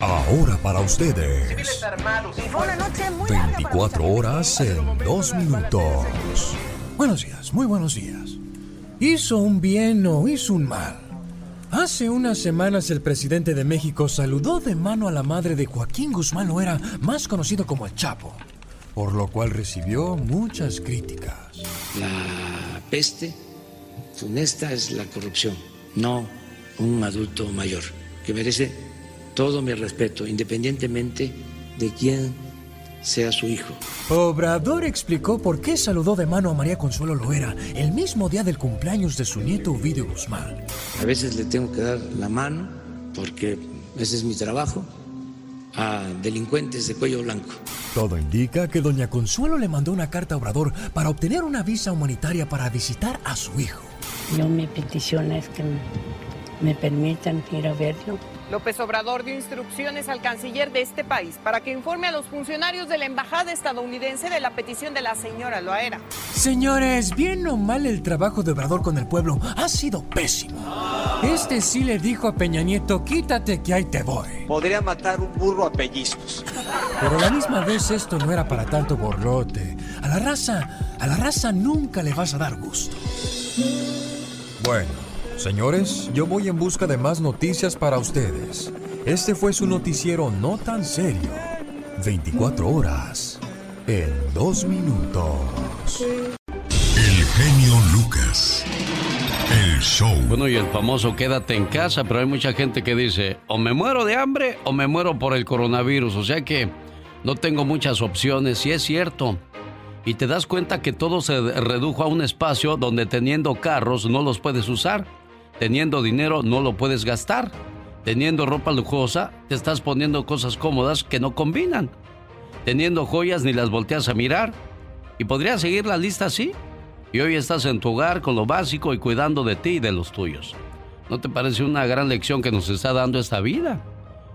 Ahora para ustedes. 24 horas en 2 minutos. Buenos días, muy buenos días. ¿Hizo un bien o hizo un mal? Hace unas semanas el presidente de México saludó de mano a la madre de Joaquín Guzmán Loera, más conocido como el Chapo, por lo cual recibió muchas críticas. La peste funesta es la corrupción, no un adulto mayor, que merece todo mi respeto, independientemente de quién sea su hijo. Obrador explicó por qué saludó de mano a María Consuelo Loera el mismo día del cumpleaños de su nieto Ovidio Guzmán. A veces le tengo que dar la mano porque ese es mi trabajo a delincuentes de cuello blanco. Todo indica que doña Consuelo le mandó una carta a Obrador para obtener una visa humanitaria para visitar a su hijo. Yo mi petición es que me permitan ir a verlo López Obrador dio instrucciones al canciller de este país para que informe a los funcionarios de la embajada estadounidense de la petición de la señora Loera. Señores, bien o mal el trabajo de Obrador con el pueblo ha sido pésimo. Este sí le dijo a Peña Nieto, quítate que ahí te voy. Podría matar un burro a pellizcos. Pero a la misma vez esto no era para tanto borlote. A la raza, a la raza nunca le vas a dar gusto. Bueno. Señores, yo voy en busca de más noticias para ustedes. Este fue su noticiero no tan serio. 24 horas en 2 minutos. El genio Lucas. El show. Bueno, y el famoso quédate en casa, pero hay mucha gente que dice, o me muero de hambre o me muero por el coronavirus. O sea que no tengo muchas opciones, y es cierto. Y te das cuenta que todo se redujo a un espacio donde teniendo carros no los puedes usar Teniendo dinero no lo puedes gastar. Teniendo ropa lujosa, te estás poniendo cosas cómodas que no combinan. Teniendo joyas ni las volteas a mirar. Y podría seguir la lista así. Y hoy estás en tu hogar con lo básico y cuidando de ti y de los tuyos. ¿No te parece una gran lección que nos está dando esta vida?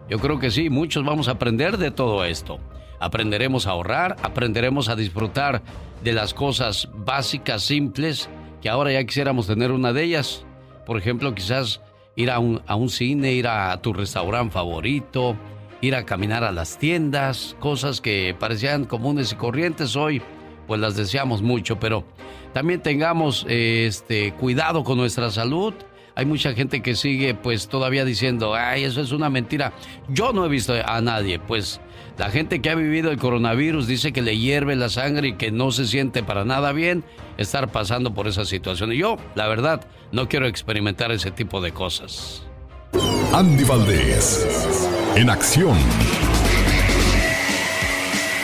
Yo creo que sí, muchos vamos a aprender de todo esto. Aprenderemos a ahorrar, aprenderemos a disfrutar de las cosas básicas, simples, que ahora ya quisiéramos tener una de ellas. Por ejemplo, quizás ir a un, a un cine, ir a tu restaurante favorito, ir a caminar a las tiendas, cosas que parecían comunes y corrientes hoy, pues las deseamos mucho, pero también tengamos este cuidado con nuestra salud. Hay mucha gente que sigue pues todavía diciendo, ay, eso es una mentira. Yo no he visto a nadie, pues la gente que ha vivido el coronavirus dice que le hierve la sangre y que no se siente para nada bien estar pasando por esa situación. Y yo, la verdad, no quiero experimentar ese tipo de cosas. Andy Valdés, en acción.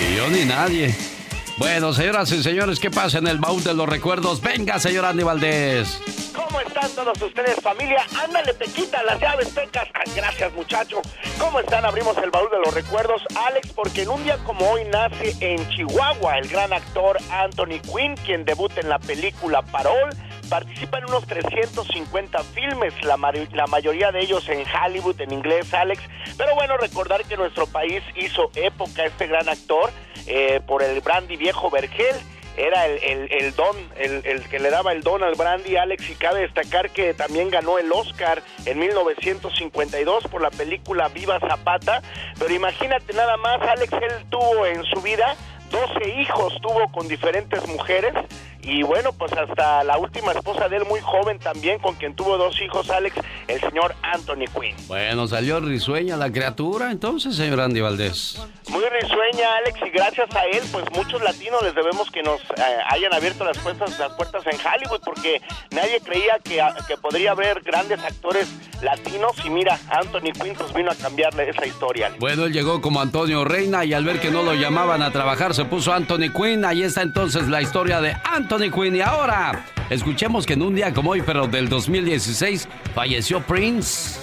Y yo ni nadie. Bueno, señoras y señores, ¿qué pasa en el baúl de los recuerdos? Venga, señor Andy Valdés. ¿Cómo están todos ustedes, familia? Ándale, Pequita, las llaves pecas. gracias, muchacho. ¿Cómo están? Abrimos el baúl de los recuerdos, Alex, porque en un día como hoy nace en Chihuahua el gran actor Anthony Quinn, quien debuta en la película Parol. Participa en unos 350 filmes, la, la mayoría de ellos en Hollywood, en inglés, Alex. Pero bueno, recordar que nuestro país hizo época este gran actor eh, por el brandy viejo Vergel era el, don, el, que le daba el don al Brandy Alex y cabe destacar que también ganó el Oscar en 1952 por la película Viva Zapata, pero imagínate nada más, Alex, él tuvo en su vida 12 hijos, tuvo con diferentes mujeres y bueno, pues hasta la última esposa de él, muy joven también, con quien tuvo dos hijos, Alex, el señor Anthony Quinn. Bueno, salió risueña la criatura entonces, señor Andy Valdés. Muy risueña, Alex, y gracias a él, pues muchos latinos les debemos que nos eh, hayan abierto las puertas, las puertas en Hollywood, porque nadie creía que, que podría haber grandes actores latinos, y mira, Anthony Quinn pues vino a cambiarle esa historia. Bueno, él llegó como Antonio Reina y al ver que no lo llamaban a trabajar, se puso Anthony Quinn, ahí está entonces la historia de Anthony Quinn. Y ahora, escuchemos que en un día como hoy, pero del 2016, falleció Prince.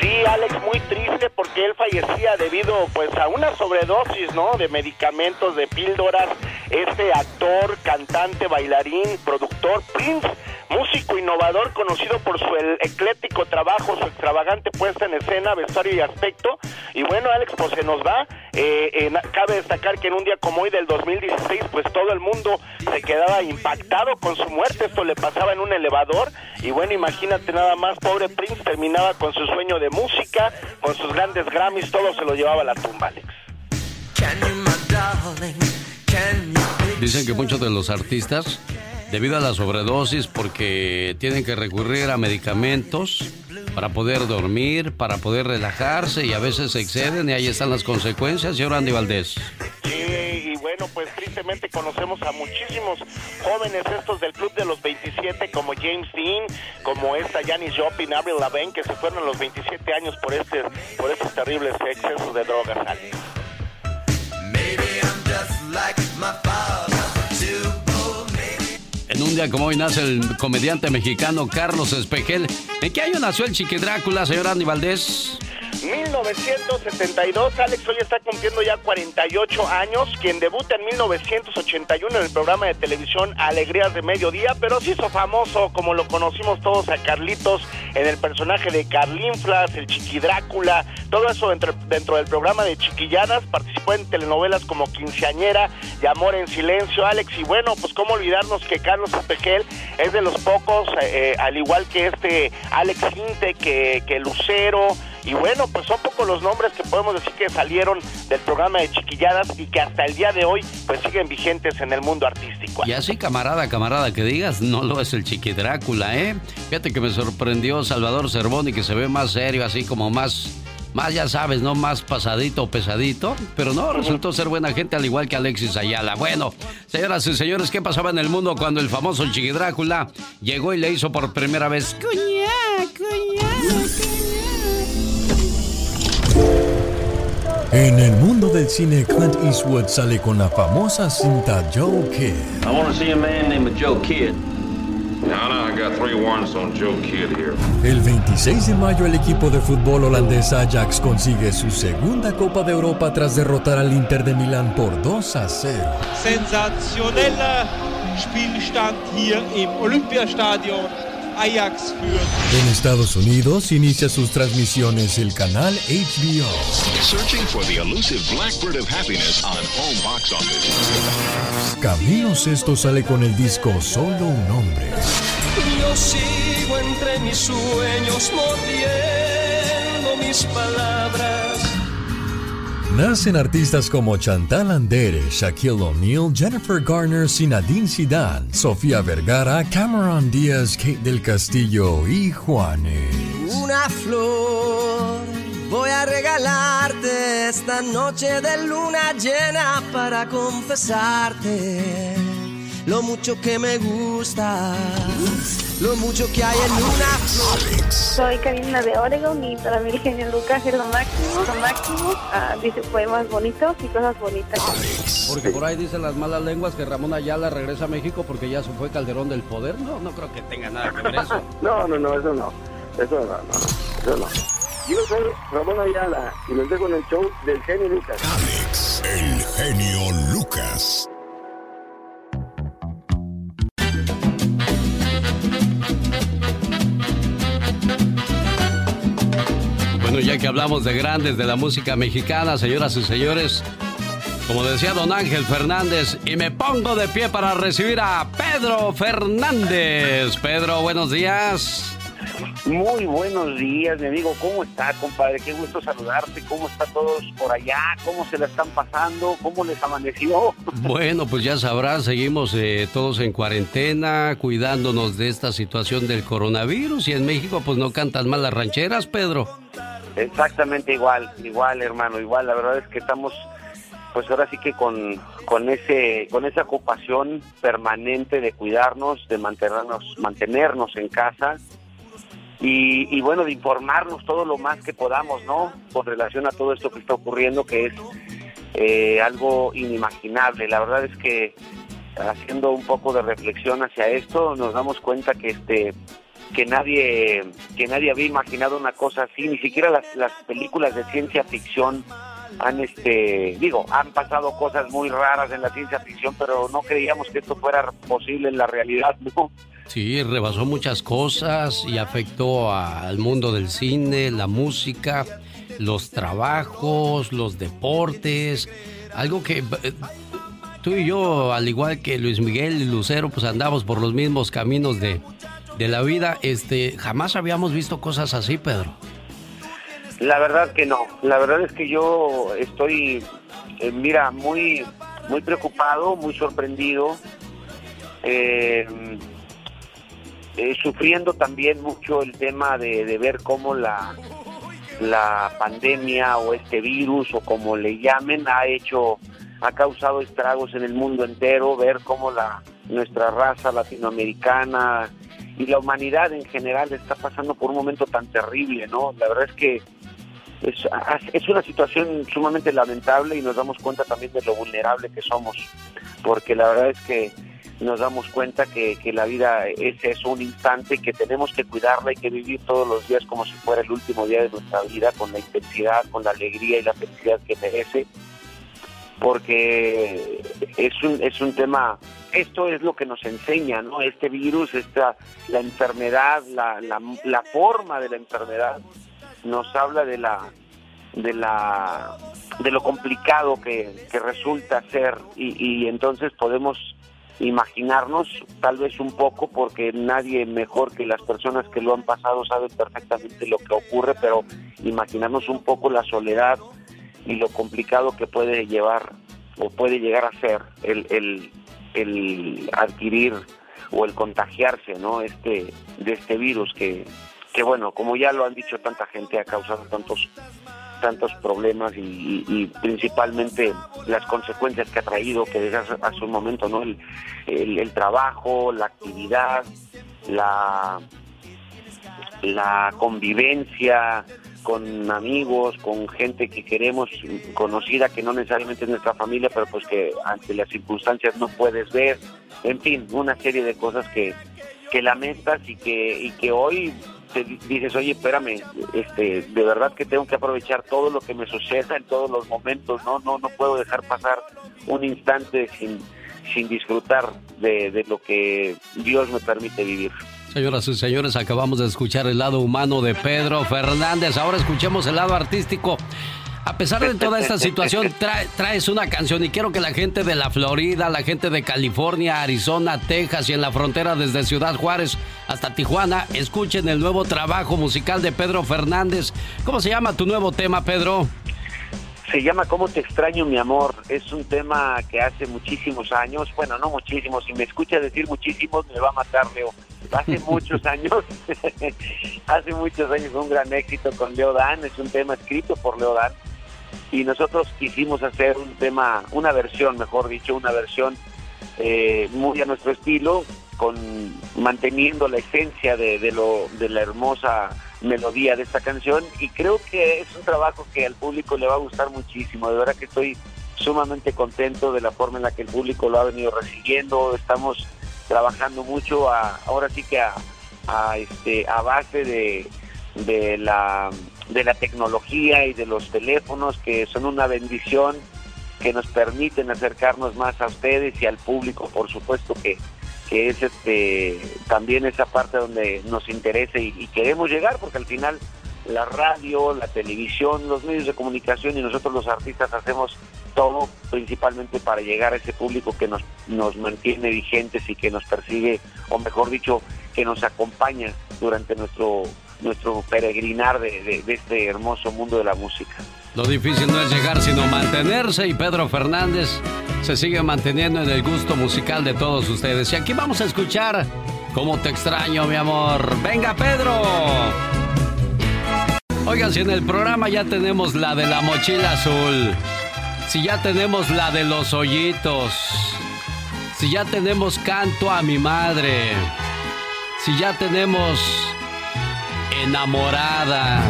Sí, Alex, muy triste porque él fallecía debido pues a una sobredosis, ¿no? De medicamentos, de píldoras. Este actor, cantante, bailarín, productor, Prince, músico innovador conocido por su ecléctico trabajo, su extravagante puesta en escena, vestuario y aspecto. Y bueno, Alex, pues se nos va. Eh, cabe destacar que en un día como hoy del 2016, pues todo el mundo se quedaba impactado con su muerte. Esto le pasaba en un elevador. Y bueno, imagínate nada más, pobre Prince terminaba con su sueño de música, con sus grandes Grammys, todo se lo llevaba a la tumba, Alex. Dicen que muchos de los artistas, debido a la sobredosis, porque tienen que recurrir a medicamentos para poder dormir, para poder relajarse y a veces se exceden y ahí están las consecuencias, señor Andy Valdés. Sí, y bueno, pues tristemente conocemos a muchísimos jóvenes estos del Club de los 27, como James Dean, como esta Janis Joplin, Avril Lavigne, que se fueron a los 27 años por, este, por estos terribles excesos de drogas. Un día como hoy nace el comediante mexicano Carlos Espejel. ¿En qué año nació el Chiqui Drácula, señor Andy Valdés? 1972, Alex hoy está cumpliendo ya 48 años, quien debuta en 1981 en el programa de televisión Alegrías de Mediodía, pero se hizo famoso, como lo conocimos todos a Carlitos, en el personaje de Carlinflas, el Chiqui Drácula, todo eso dentro, dentro del programa de Chiquilladas, participó en telenovelas como Quinceañera y Amor en Silencio, Alex, y bueno, pues cómo olvidarnos que Carlos Espejel es de los pocos, eh, eh, al igual que este Alex Quinte, que, que Lucero, y bueno, pues son pocos los nombres que podemos decir que salieron del programa de Chiquilladas y que hasta el día de hoy pues siguen vigentes en el mundo artístico. Y así, camarada, camarada, que digas, no lo es el Chiqui Drácula, ¿eh? Fíjate que me sorprendió Salvador Cervoni, que se ve más serio, así como más más ya sabes, ¿no? Más pasadito o pesadito. Pero no, resultó ser buena gente al igual que Alexis Ayala. Bueno, señoras y señores, ¿qué pasaba en el mundo cuando el famoso Chiqui Drácula llegó y le hizo por primera vez? Cuñá, cuñá, En el mundo del cine, Clint Eastwood sale con la famosa cinta Joe Kidd. I want to see a man named Joe Kidd. I got three warrants on Joe Kidd here. El 26 de mayo, el equipo de fútbol holandés Ajax consigue su segunda Copa de Europa tras derrotar al Inter de Milán por 2 a 0. Sensationeller Spielstand hier im Olympiastadion. Ajax En Estados Unidos inicia sus transmisiones el canal HBO. Searching for the elusive blackbird of happiness on home box office. Camilo Sesto sale con el disco Solo un hombre. Yo sigo entre mis sueños mordiendo mis palabras Nacen artistas como Chantal Andere, Shaquille O'Neal, Jennifer Garner, Sinadine Zidane, Sofía Vergara, Cameron Díaz, Kate del Castillo y Juanes. Una flor voy a regalarte esta noche de luna llena para confesarte lo mucho que me gusta, lo mucho que hay en una Soy Karina de Oregon y para mí el genio Lucas es lo máximo, lo máximo. Ah, dice poemas bonitos y cosas bonitas. Porque por ahí dicen las malas lenguas que Ramón Ayala regresa a México porque ya se fue Calderón del Poder. No, no creo que tenga nada que ver eso. no, no, no, eso no. Eso no, no, eso no. Yo soy Ramón Ayala y los dejo en el show del genio Lucas. Alex, el genio Lucas. Ya que hablamos de grandes de la música mexicana, señoras y señores, como decía don Ángel Fernández, y me pongo de pie para recibir a Pedro Fernández. Pedro, buenos días. Muy buenos días, mi amigo. ¿Cómo está, compadre? Qué gusto saludarte. ¿Cómo están todos por allá? ¿Cómo se la están pasando? ¿Cómo les amaneció? Bueno, pues ya sabrán, seguimos eh, todos en cuarentena, cuidándonos de esta situación del coronavirus. Y en México, pues no cantan mal las rancheras, Pedro. Exactamente igual, igual hermano, igual. La verdad es que estamos, pues ahora sí que con, con ese, con esa ocupación permanente de cuidarnos, de mantenernos, mantenernos en casa y, y bueno, de informarnos todo lo más que podamos, ¿no? Con relación a todo esto que está ocurriendo, que es eh, algo inimaginable. La verdad es que haciendo un poco de reflexión hacia esto, nos damos cuenta que este que nadie que nadie había imaginado una cosa así ni siquiera las, las películas de ciencia ficción han este digo han pasado cosas muy raras en la ciencia ficción pero no creíamos que esto fuera posible en la realidad no Sí, rebasó muchas cosas y afectó al mundo del cine, la música, los trabajos, los deportes, algo que eh, tú y yo, al igual que Luis Miguel y Lucero, pues andamos por los mismos caminos de, de la vida. Este, jamás habíamos visto cosas así, Pedro. La verdad que no. La verdad es que yo estoy, eh, mira, muy, muy preocupado, muy sorprendido, eh, eh, sufriendo también mucho el tema de, de ver cómo la, la pandemia o este virus o como le llamen ha hecho, ha causado estragos en el mundo entero, ver cómo la nuestra raza latinoamericana y la humanidad en general está pasando por un momento tan terrible, ¿no? La verdad es que es, es una situación sumamente lamentable y nos damos cuenta también de lo vulnerable que somos, porque la verdad es que nos damos cuenta que, que la vida es eso, un instante, que tenemos que cuidarla y que vivir todos los días como si fuera el último día de nuestra vida, con la intensidad, con la alegría y la felicidad que merece, porque es un, es un tema, esto es lo que nos enseña, ¿no? Este virus, esta, la enfermedad, la, la, la forma de la enfermedad, nos habla de la de la de lo complicado que, que resulta ser y, y entonces podemos imaginarnos tal vez un poco porque nadie mejor que las personas que lo han pasado saben perfectamente lo que ocurre pero imaginarnos un poco la soledad y lo complicado que puede llevar o puede llegar a ser el, el, el adquirir o el contagiarse no este de este virus que que bueno, como ya lo han dicho tanta gente, ha causado tantos tantos problemas y, principalmente las consecuencias que ha traído, que desde hace, un momento, ¿no? El, el, trabajo, la actividad, la, la convivencia con amigos, con gente que queremos, conocida, que no necesariamente es nuestra familia, pero pues que ante las circunstancias no puedes ver, en fin, una serie de cosas que, que lamentas y que, y que hoy dices, oye, espérame, este, de verdad que tengo que aprovechar todo lo que me suceda en todos los momentos, no, no, no puedo dejar pasar un instante sin, sin disfrutar de, de lo que Dios me permite vivir. Señoras y señores, acabamos de escuchar el lado humano de Pedro Fernández. Ahora escuchemos el lado artístico. A pesar de toda esta situación, traes una canción y quiero que la gente de la Florida, la gente de California, Arizona, Texas y en la frontera desde Ciudad Juárez hasta Tijuana escuchen el nuevo trabajo musical de Pedro Fernández. ¿Cómo se llama tu nuevo tema, Pedro? Se llama ¿Cómo te extraño, mi amor? Es un tema que hace muchísimos años, bueno, no muchísimos, si me escucha decir muchísimos me va a matar, Leo. Hace muchos años, hace muchos años un gran éxito con Leo Dan, es un tema escrito por Leo Dan y nosotros quisimos hacer un tema, una versión, mejor dicho, una versión eh, muy a nuestro estilo, con manteniendo la esencia de, de, lo, de la hermosa melodía de esta canción y creo que es un trabajo que al público le va a gustar muchísimo, de verdad que estoy sumamente contento de la forma en la que el público lo ha venido recibiendo, estamos trabajando mucho ahora sí que a, a, este, a base de, de la de la tecnología y de los teléfonos que son una bendición que nos permiten acercarnos más a ustedes y al público, por supuesto que, que es este también esa parte donde nos interesa y, y, queremos llegar porque al final la radio, la televisión, los medios de comunicación y nosotros los artistas hacemos todo principalmente para llegar a ese público que nos, nos mantiene vigentes y que nos persigue, o mejor dicho, que nos acompaña durante nuestro nuestro peregrinar de, este hermoso mundo de la música. Lo difícil no es llegar, sino mantenerse y Pedro Fernández se sigue manteniendo en el gusto musical de todos ustedes. Y aquí vamos a escuchar Cómo te extraño, mi amor. Venga, Pedro. Oigan, si en el programa ya tenemos la de la mochila azul, si ya tenemos la de los hoyitos, si ya tenemos canto a mi madre, si ya tenemos enamorada.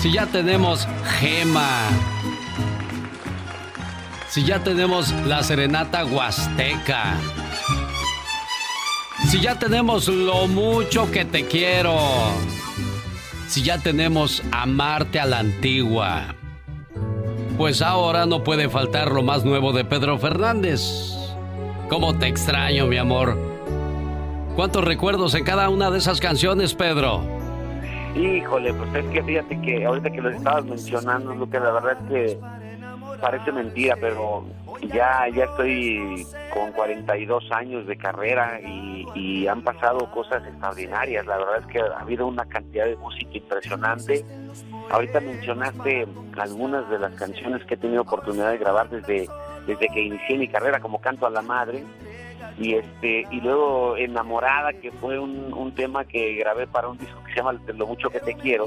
Si ya tenemos gema. Si ya tenemos la serenata huasteca. Si ya tenemos lo mucho que te quiero. Si ya tenemos amarte a la antigua. Pues ahora no puede faltar lo más nuevo de Pedro Fernández. ¿Cómo te extraño, mi amor? ¿Cuántos recuerdos en cada una de esas canciones, Pedro? Híjole, pues es que fíjate que ahorita que lo estabas mencionando, lo que la verdad es que parece mentira, pero ya, ya estoy con 42 años de carrera y, han pasado cosas extraordinarias. La verdad es que ha habido una cantidad de música impresionante. Ahorita mencionaste algunas de las canciones que he tenido oportunidad de grabar desde, desde que inicié mi carrera como canto a la madre y este y luego enamorada que fue un, un tema que grabé para un disco que se llama lo mucho que te quiero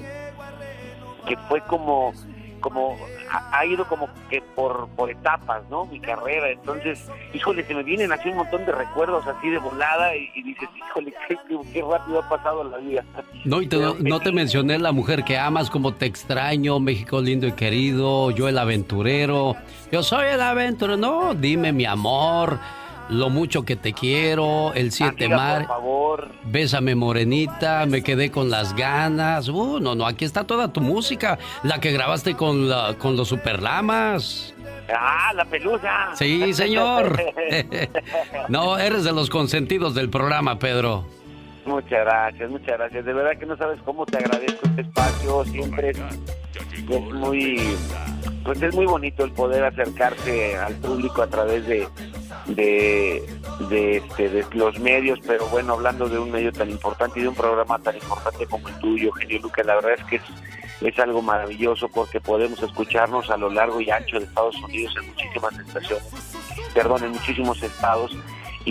que fue como como ha, ido como que por, por etapas, ¿no? Mi carrera, entonces, híjole, se me vienen así un montón de recuerdos así de volada y, dices, híjole, qué, rápido ha pasado la vida. No, y te, no te mencioné la mujer que amas, como te extraño, México lindo y querido, yo el aventurero, yo soy el aventurero, no, dime mi amor, lo mucho que te quiero, el siete mar. Por favor. Bésame morenita, me quedé con las ganas. Uh, no, no, aquí está toda tu música, la que grabaste con la, con los Superlamas. Ah, la pelusa. Sí, señor. no, eres de los consentidos del programa, Pedro. Muchas gracias, muchas gracias. De verdad que no sabes cómo te agradezco este espacio. Siempre es muy, pues es muy bonito el poder acercarse al público a través de, de, de, este, de los medios, pero bueno, hablando de un medio tan importante y de un programa tan importante como el tuyo, Genio Luca, la verdad es que es, es algo maravilloso porque podemos escucharnos a lo largo y ancho de Estados Unidos en muchísimas estaciones, perdón, en muchísimos estados.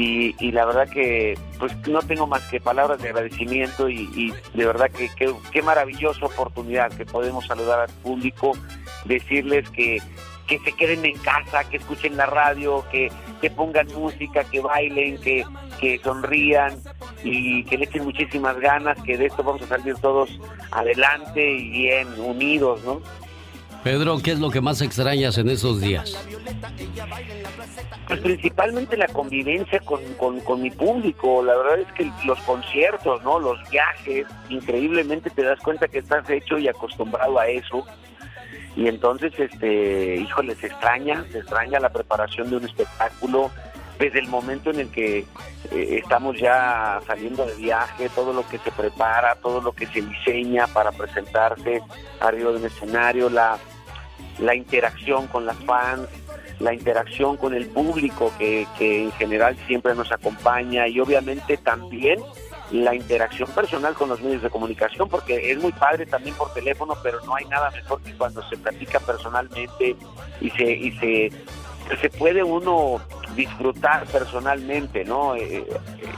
Y, la verdad que pues no tengo más que palabras de agradecimiento y, y de verdad que qué maravillosa oportunidad que podemos saludar al público, decirles que que se queden en casa, que escuchen la radio, que, que pongan música, que bailen, que, que sonrían y que le echen muchísimas ganas, que de esto vamos a salir todos adelante y bien, unidos, ¿no? Pedro, ¿qué es lo que más extrañas en esos días? Pues principalmente la convivencia con, con, con, mi público. La verdad es que los conciertos, ¿no? Los viajes, increíblemente te das cuenta que estás hecho y acostumbrado a eso y entonces, este, híjole, se extraña, se extraña la preparación de un espectáculo desde el momento en el que eh, estamos ya saliendo de viaje, todo lo que se prepara, todo lo que se diseña para presentarse arriba de un escenario, la, la interacción con las fans, la interacción con el público que, que en general siempre nos acompaña y obviamente también la interacción personal con los medios de comunicación, porque es muy padre también por teléfono, pero no hay nada mejor que cuando se platica personalmente y se, y se, se puede uno disfrutar personalmente, ¿no? Eh, eh,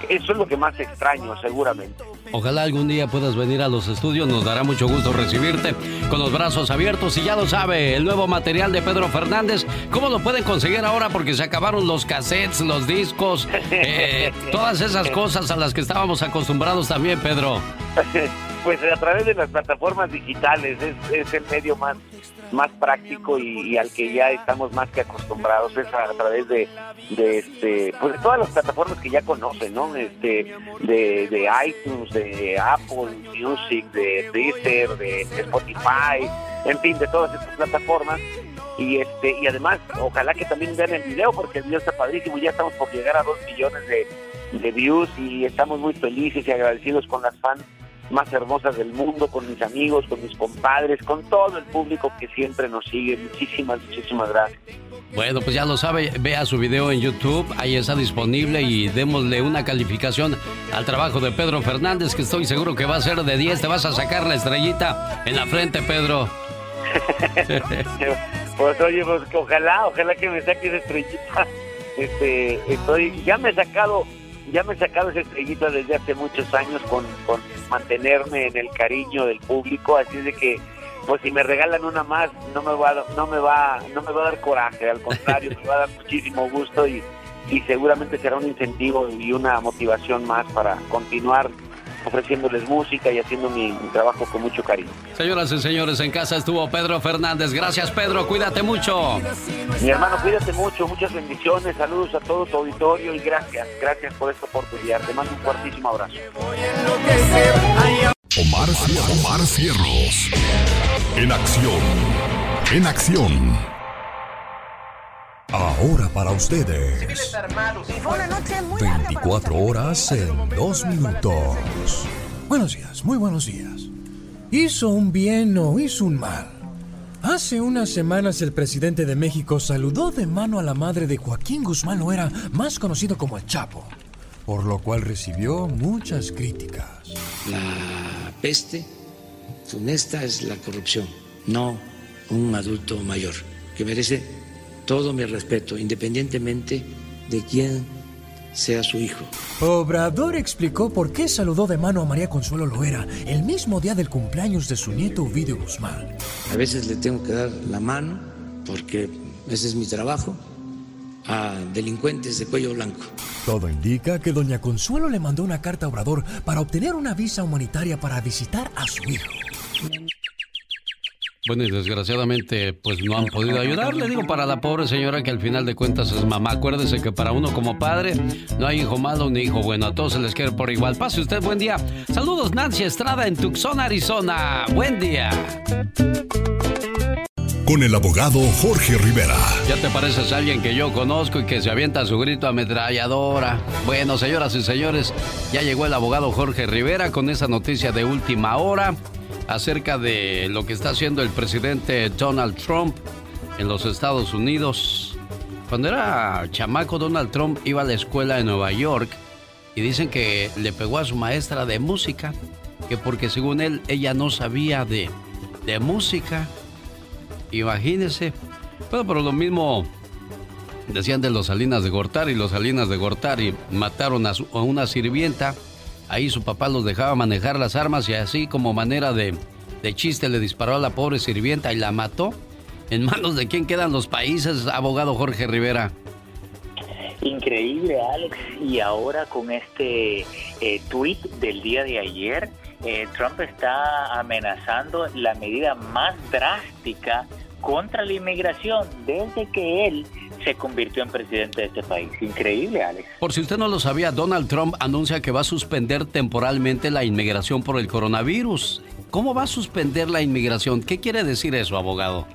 eso es lo que más extraño, seguramente. Ojalá algún día puedas venir a los estudios, nos dará mucho gusto recibirte con los brazos abiertos y ya lo sabe, el nuevo material de Pedro Fernández, ¿cómo lo pueden conseguir ahora? Porque se acabaron los cassettes, los discos, eh, todas esas cosas a las que estábamos acostumbrados también, Pedro. Pues a través de las plataformas digitales, es, el medio más, más práctico y, al que ya estamos más que acostumbrados, es a, través de, este, pues de todas las plataformas que ya conocen, ¿no? Este, de, de iTunes, de Apple Music, de Deezer, de Spotify, en fin, de todas estas plataformas y este y además ojalá que también vean el video porque el video está padrísimo ya estamos por llegar a dos millones de, de views y estamos muy felices y agradecidos con las fans más hermosas del mundo, con mis amigos, con mis compadres, con todo el público que siempre nos sigue. Muchísimas, muchísimas gracias. Bueno, pues ya lo sabe, vea su video en YouTube, ahí está disponible y démosle una calificación al trabajo de Pedro Fernández, que estoy seguro que va a ser de 10. Te vas a sacar la estrellita en la frente, Pedro. pues oye, pues ojalá, ojalá que me saques estrellita. Este, estoy, ya me he sacado ya me he sacado esa estrellita desde hace muchos años con, con mantenerme en el cariño del público, así de que pues si me regalan una más no me va no me va no me va a dar coraje, al contrario, me va a dar muchísimo gusto y, y seguramente será un incentivo y una motivación más para continuar ofreciéndoles música y haciendo mi, trabajo con mucho cariño. Señoras y señores, en casa estuvo Pedro Fernández. Gracias, Pedro. Cuídate mucho. Mi hermano, cuídate mucho. Muchas bendiciones. Saludos a todo tu auditorio y gracias. Gracias por esta oportunidad. Te mando un fuertísimo abrazo. Omar, Omar Cierros. En acción. En acción. Ahora para ustedes. 24 horas en 2 minutos. Buenos días, muy buenos días. ¿Hizo un bien o hizo un mal? Hace unas semanas el presidente de México saludó de mano a la madre de Joaquín Guzmán Loera, más conocido como el Chapo, por lo cual recibió muchas críticas. La peste funesta es la corrupción, no un adulto mayor, que merece todo mi respeto, independientemente de quién sea su hijo. Obrador explicó por qué saludó de mano a María Consuelo Loera el mismo día del cumpleaños de su nieto Ovidio Guzmán. A veces le tengo que dar la mano, porque ese es mi trabajo, a delincuentes de cuello blanco. Todo indica que doña Consuelo le mandó una carta a Obrador para obtener una visa humanitaria para visitar a su hijo. Bueno, y desgraciadamente, pues no han podido ayudarle. Digo, para la pobre señora que al final de cuentas es mamá. Acuérdese que para uno como padre no hay hijo malo ni hijo bueno. A todos se les quiere por igual. Pase usted buen día. Saludos, Nancy Estrada en Tucson, Arizona. Buen día. Con el abogado Jorge Rivera. Ya te pareces a alguien que yo conozco y que se avienta su grito ametralladora. Bueno, señoras y señores, ya llegó el abogado Jorge Rivera con esa noticia de última hora acerca de lo que está haciendo el presidente Donald Trump en los Estados Unidos. Cuando era chamaco, Donald Trump iba a la escuela en Nueva York y dicen que le pegó a su maestra de música, que porque según él ella no sabía de, de música. Imagínese. Bueno, pero lo mismo decían de los Salinas de Gortari. Los Salinas de Gortari mataron a una sirvienta Ahí su papá los dejaba manejar las armas y así como manera de, chiste le disparó a la pobre sirvienta y la mató. ¿En manos de quién quedan los países, abogado Jorge Rivera? Increíble, Alex. Y ahora con este eh, tweet del día de ayer, eh, Trump está amenazando la medida más drástica contra la inmigración desde que él se convirtió en presidente de este país. Increíble, Alex. Por si usted no lo sabía, Donald Trump anuncia que va a suspender temporalmente la inmigración por el coronavirus. ¿Cómo va a suspender la inmigración? ¿Qué quiere decir eso, abogado?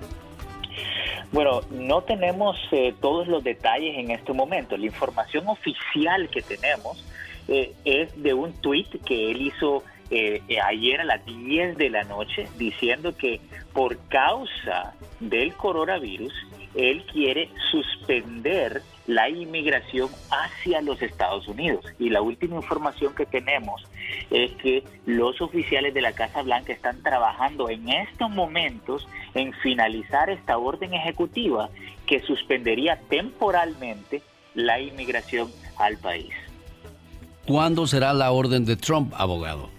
Bueno, no tenemos eh, todos los detalles en este momento. La información oficial que tenemos eh, es de un tweet que él hizo eh, ayer a las 10 de la noche diciendo que por causa del coronavirus él quiere suspender la inmigración hacia los Estados Unidos. Y la última información que tenemos es que los oficiales de la Casa Blanca están trabajando en estos momentos en finalizar esta orden ejecutiva que suspendería temporalmente la inmigración al país. ¿Cuándo será la orden de Trump, abogado?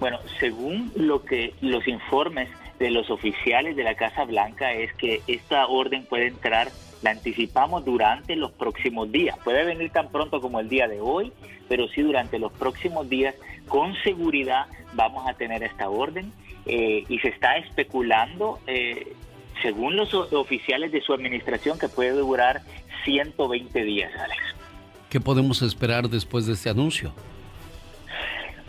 Bueno, según lo que los informes de los oficiales de la Casa Blanca es que esta orden puede entrar, la anticipamos durante los próximos días. Puede venir tan pronto como el día de hoy, pero sí durante los próximos días, con seguridad vamos a tener esta orden eh, y se está especulando, eh, según los oficiales de su administración, que puede durar 120 días, Alex. ¿Qué podemos esperar después de este anuncio?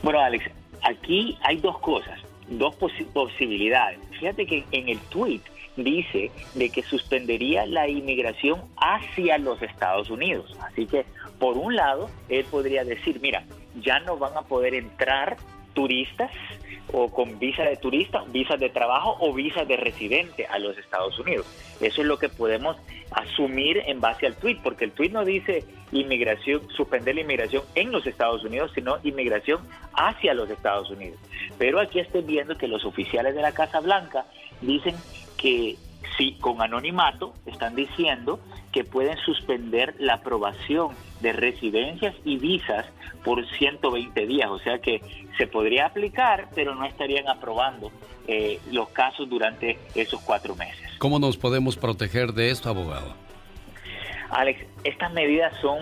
Bueno, Alex, aquí hay dos cosas dos posibilidades. Fíjate que en el tweet dice de que suspendería la inmigración hacia los Estados Unidos. Así que, por un lado, él podría decir, mira, ya no van a poder entrar turistas o con visa de turista, visa de trabajo o visa de residente a los Estados Unidos. Eso es lo que podemos asumir en base al tweet, porque el tweet no dice inmigración, suspender la inmigración en los Estados Unidos, sino inmigración hacia los Estados Unidos. Pero aquí estoy viendo que los oficiales de la Casa Blanca dicen que sí, con anonimato, están diciendo que pueden suspender la aprobación de residencias y visas por 120 días, o sea que se podría aplicar, pero no estarían aprobando eh, los casos durante esos cuatro meses. ¿Cómo nos podemos proteger de esto, abogado? Alex, estas medidas son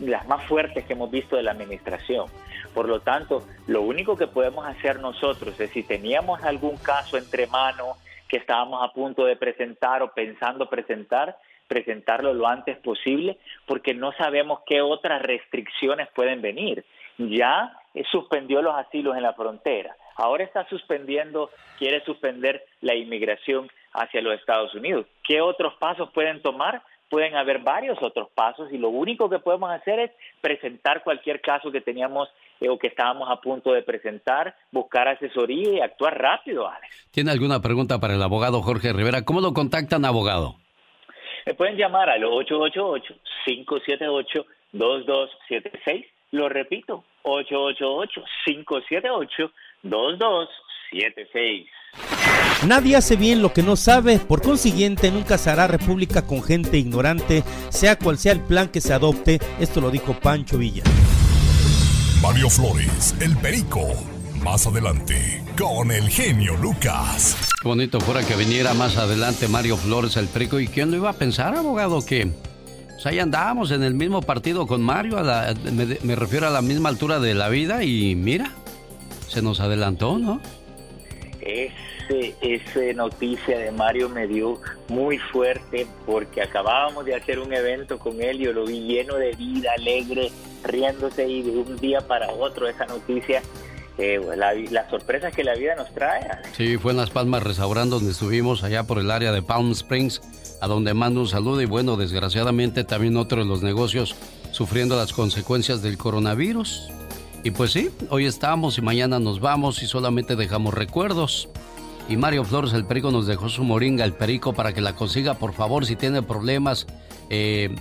las más fuertes que hemos visto de la administración. Por lo tanto, lo único que podemos hacer nosotros es si teníamos algún caso entre manos que estábamos a punto de presentar o pensando presentar, presentarlo lo antes posible, porque no sabemos qué otras restricciones pueden venir. Ya suspendió los asilos en la frontera, ahora está suspendiendo, quiere suspender la inmigración hacia los Estados Unidos. ¿Qué otros pasos pueden tomar? pueden haber varios otros pasos y lo único que podemos hacer es presentar cualquier caso que teníamos eh, o que estábamos a punto de presentar, buscar asesoría y actuar rápido, Alex. ¿Tiene alguna pregunta para el abogado Jorge Rivera? ¿Cómo lo contactan, abogado? Me pueden llamar al 888-578-2276. Lo repito, 888-578-2276. Nadie hace bien lo que no sabe, por consiguiente nunca se hará república con gente ignorante, sea cual sea el plan que se adopte, esto lo dijo Pancho Villa. Mario Flores, el perico, más adelante, con el genio Lucas. Qué bonito fuera que viniera más adelante Mario Flores, el perico, y quién lo iba a pensar, abogado, que pues ahí andábamos en el mismo partido con Mario, me, me refiero a la misma altura de la vida, y mira, se nos adelantó, ¿no? Es esa noticia de Mario me dio muy fuerte porque acabábamos de hacer un evento con él y yo lo vi lleno de vida, alegre, riéndose y de un día para otro esa noticia. Eh, la, las sorpresas que la vida nos trae. Sí, fue en Las Palmas Restaurant donde estuvimos allá por el área de Palm Springs, a donde mando un saludo y bueno, desgraciadamente también otro de los negocios sufriendo las consecuencias del coronavirus. Y pues sí, hoy estamos y mañana nos vamos y solamente dejamos recuerdos. Y Mario Flores, el perico, nos dejó su moringa, el perico, para que la consiga, por favor, si tiene problemas eh,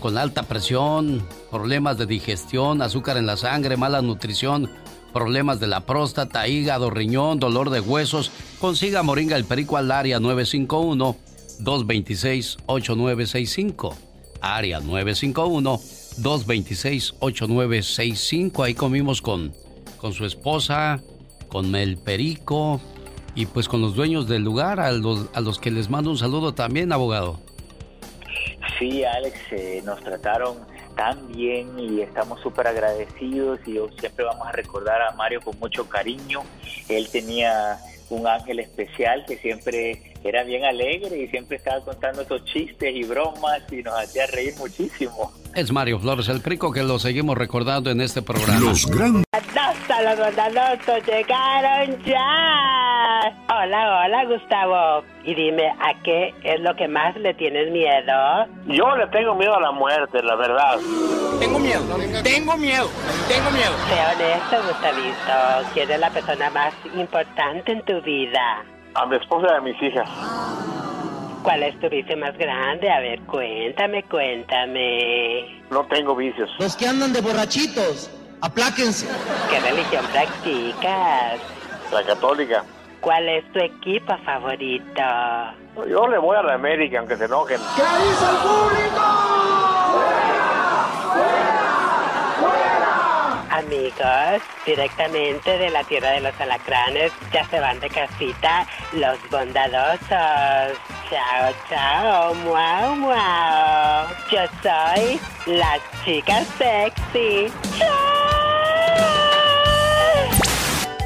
con alta presión, problemas de digestión, azúcar en la sangre, mala nutrición, problemas de la próstata, hígado, riñón, dolor de huesos, consiga moringa, el perico al área 951-226-8965. Área 951-226-8965. Ahí comimos con, con su esposa, con el perico y pues con los dueños del lugar, a los, a los que les mando un saludo también, abogado. Sí, Alex, eh, nos trataron tan bien y estamos súper agradecidos y siempre vamos a recordar a Mario con mucho cariño. Él tenía un ángel especial que siempre era bien alegre y siempre estaba contando estos chistes y bromas y nos hacía reír muchísimo. Es Mario Flores el Prico que lo seguimos recordando en este programa. Los grandes. Los bondadosos llegaron ya. Hola, hola, Gustavo. Y dime, ¿a qué es lo que más le tienes miedo? Yo le tengo miedo a la muerte, la verdad. Tengo miedo, tengo miedo, tengo miedo. Sé honesto, Gustavito. ¿Quién es la persona más importante en tu vida? A mi esposa y a mis hijas. ¿Cuál es tu vicio más grande? A ver, cuéntame, cuéntame. No tengo vicios. Los que andan de borrachitos, apláquense. ¿Qué religión practicas? La católica. ¿Cuál es tu equipo favorito? Yo le voy a la América, aunque se enojen. ¿Qué dice el público? Amigos, directamente de la tierra de los alacranes, ya se van de casita los bondadosos. Chao, chao, muau, muau. Yo soy la chica sexy.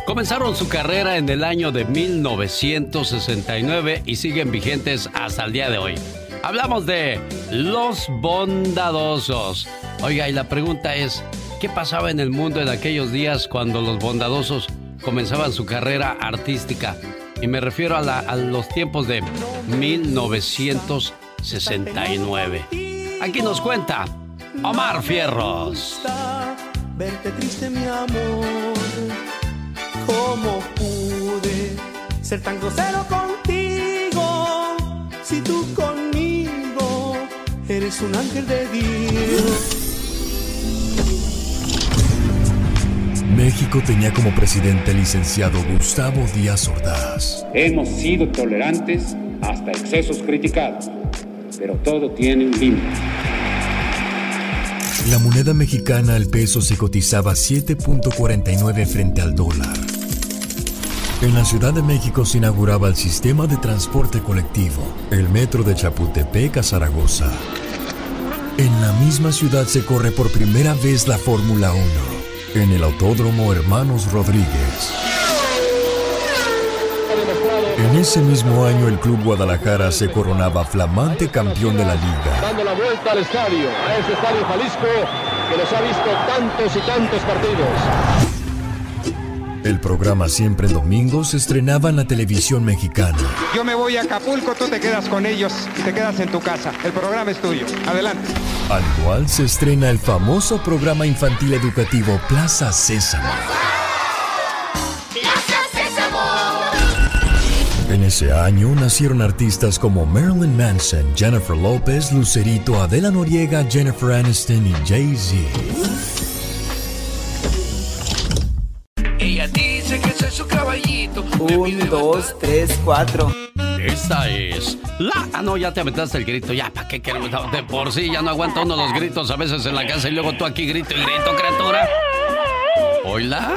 Comenzaron su carrera en el año de 1969 y siguen vigentes hasta el día de hoy. Hablamos de los bondadosos. Oiga, y la pregunta es, ¿Qué pasaba en el mundo en aquellos días cuando los bondadosos comenzaban su carrera artística? Y me refiero a, los tiempos de 1969. Aquí nos cuenta Omar Fierros. Verte triste, mi amor. ¿Cómo pude ser tan grosero contigo? Si tú conmigo eres un ángel de Dios. México tenía como presidente el licenciado Gustavo Díaz Ordaz. Hemos sido tolerantes hasta excesos criticados, pero todo tiene un límite. La moneda mexicana al peso se cotizaba 7.49 frente al dólar. En la Ciudad de México se inauguraba el sistema de transporte colectivo, el metro de Chapultepec a Zaragoza. En la misma ciudad se corre por primera vez la Fórmula 1 en el Autódromo Hermanos Rodríguez. En ese mismo año el Club Guadalajara se coronaba flamante campeón de la liga. Dando la vuelta al estadio, a ese estadio Jalisco que nos ha visto tantos y tantos partidos. El programa Siempre en Domingo se estrenaba en la televisión mexicana. Yo me voy a Acapulco, tú te quedas con ellos, te quedas en tu casa. El programa es tuyo. Adelante. Al igual se estrena el famoso programa infantil educativo Plaza Sésamo. Plaza Sésamo. En ese año nacieron artistas como Marilyn Manson, Jennifer López, Lucerito, Adela Noriega, Jennifer Aniston y Jay-Z. Un, dos, tres, cuatro. Esta es la. Ah, no, ya te aventaste el grito. Ya, ¿para qué queremos? De por sí ya no aguanta uno los gritos a veces en la casa y luego tú aquí grito y grito, criatura. ¿Hola?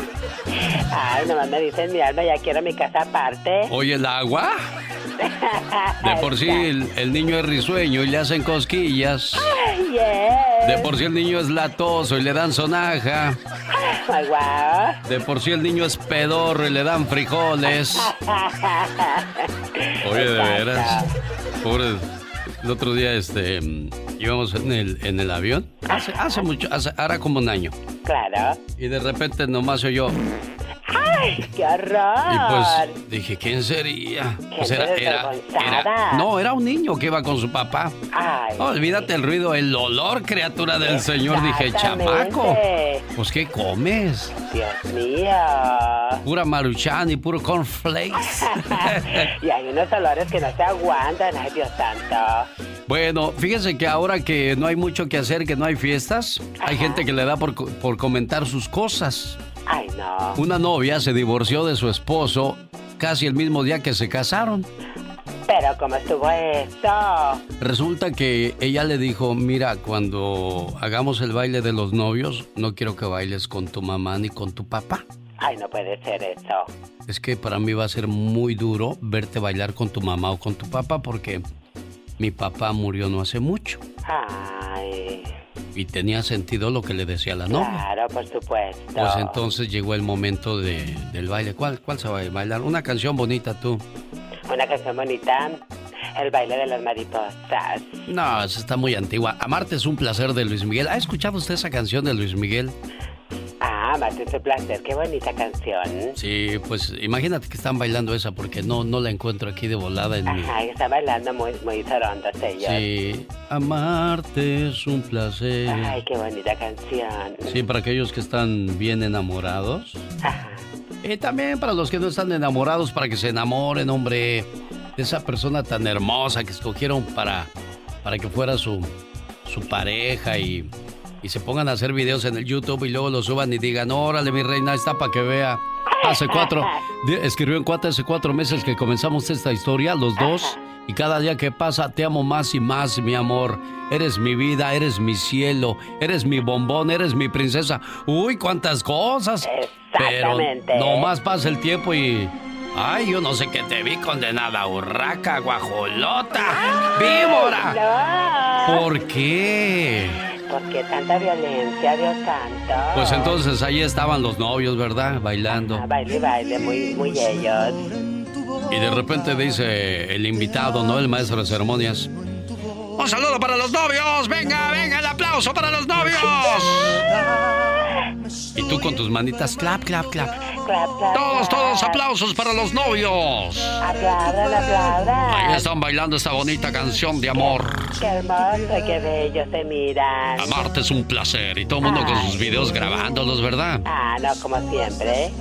Ay, nomás me dicen mi alma, ya quiero mi casa aparte. ¿Oye el agua? De por sí el, el niño es risueño y le hacen cosquillas. Ay, yeah. De por sí el niño es latoso y le dan sonaja. Ay. De por sí el niño es pedorro y le dan frijoles. Oye, de veras. Pobre. El otro día, este, íbamos en el, en el avión. Hace, hace mucho, hace, ahora como un año. Claro. Y de repente nomás oyó. ¡Ay, qué horror! Y pues dije, ¿quién sería? Pues era, era, era- no, era un niño que iba con su papá. Ay. No, olvídate el ruido, el olor, criatura del Señor. Dije, chamaco, pues ¿qué comes? Dios mío. Pura maruchan y puro cornflakes. y hay unos olores que no se aguantan. Ay, Dios santo. Bueno, fíjese que ahora que no hay mucho que hacer, que no hay fiestas, hay gente que le da por, por comentar sus cosas. Ay, no. Una novia se divorció de su esposo casi el mismo día que se casaron. Pero ¿cómo estuvo eso? Resulta que ella le dijo, mira, cuando hagamos el baile de los novios, no quiero que bailes con tu mamá ni con tu papá. Ay, no puede ser eso. Es que para mí va a ser muy duro verte bailar con tu mamá o con tu papá porque mi papá murió no hace mucho. Ay, Y tenía sentido lo que le decía la novia. claro, por supuesto. Pues entonces llegó el momento de- del baile. ¿Cuál, ¿Cuál se va a bailar? Una canción bonita tú. Una canción bonita. El baile de las mariposas. No, esa está muy antigua. Amarte es un placer de Luis Miguel. ¿Ha escuchado usted esa canción de Luis Miguel? Ah, un placer. Qué bonita canción. Sí, pues imagínate que están bailando esa porque no, no la encuentro aquí de volada en mi... Ajá, está bailando muy, muy sorondos ellos. Sí, amarte es un placer. Ay, qué bonita canción. Sí, para aquellos que están bien enamorados. Y también para los que no están enamorados, para que se enamoren, hombre, de esa persona tan hermosa que escogieron para, para que fuera su, su pareja y, y se pongan a hacer videos en el YouTube y luego lo suban y digan, órale mi reina, está para que vea. Hace cuatro, escribió en cuatro, hace cuatro meses que comenzamos esta historia, los dos, y cada día que pasa te amo más y más, mi amor. Eres mi vida, eres mi cielo, eres mi bombón, eres mi princesa. Uy, cuántas cosas. Pero Exactamente. no más pasa el tiempo y... Ay, yo no sé qué te vi condenada, urraca, guajolota, víbora. No. ¿Por qué? ¿Por qué tanta violencia, Dios santo? Pues entonces ahí estaban los novios, ¿verdad? Bailando. Ah, baile, y baile, muy, muy ellos. Y de repente dice el invitado, ¿no? El maestro de ceremonias. Un saludo para los novios. Venga, venga, el aplauso para los novios. Y tú con tus manitas, clap, clap, clap. Clap, clap, Todos, todos, aplausos para los novios. Aplaudan, aplaudan. Ahí están bailando esta bonita canción de amor. Qué hermoso, qué bello se miran. Amarte es un placer. Y todo el mundo con sus videos grabándolos, ¿verdad? Ah, no, como siempre.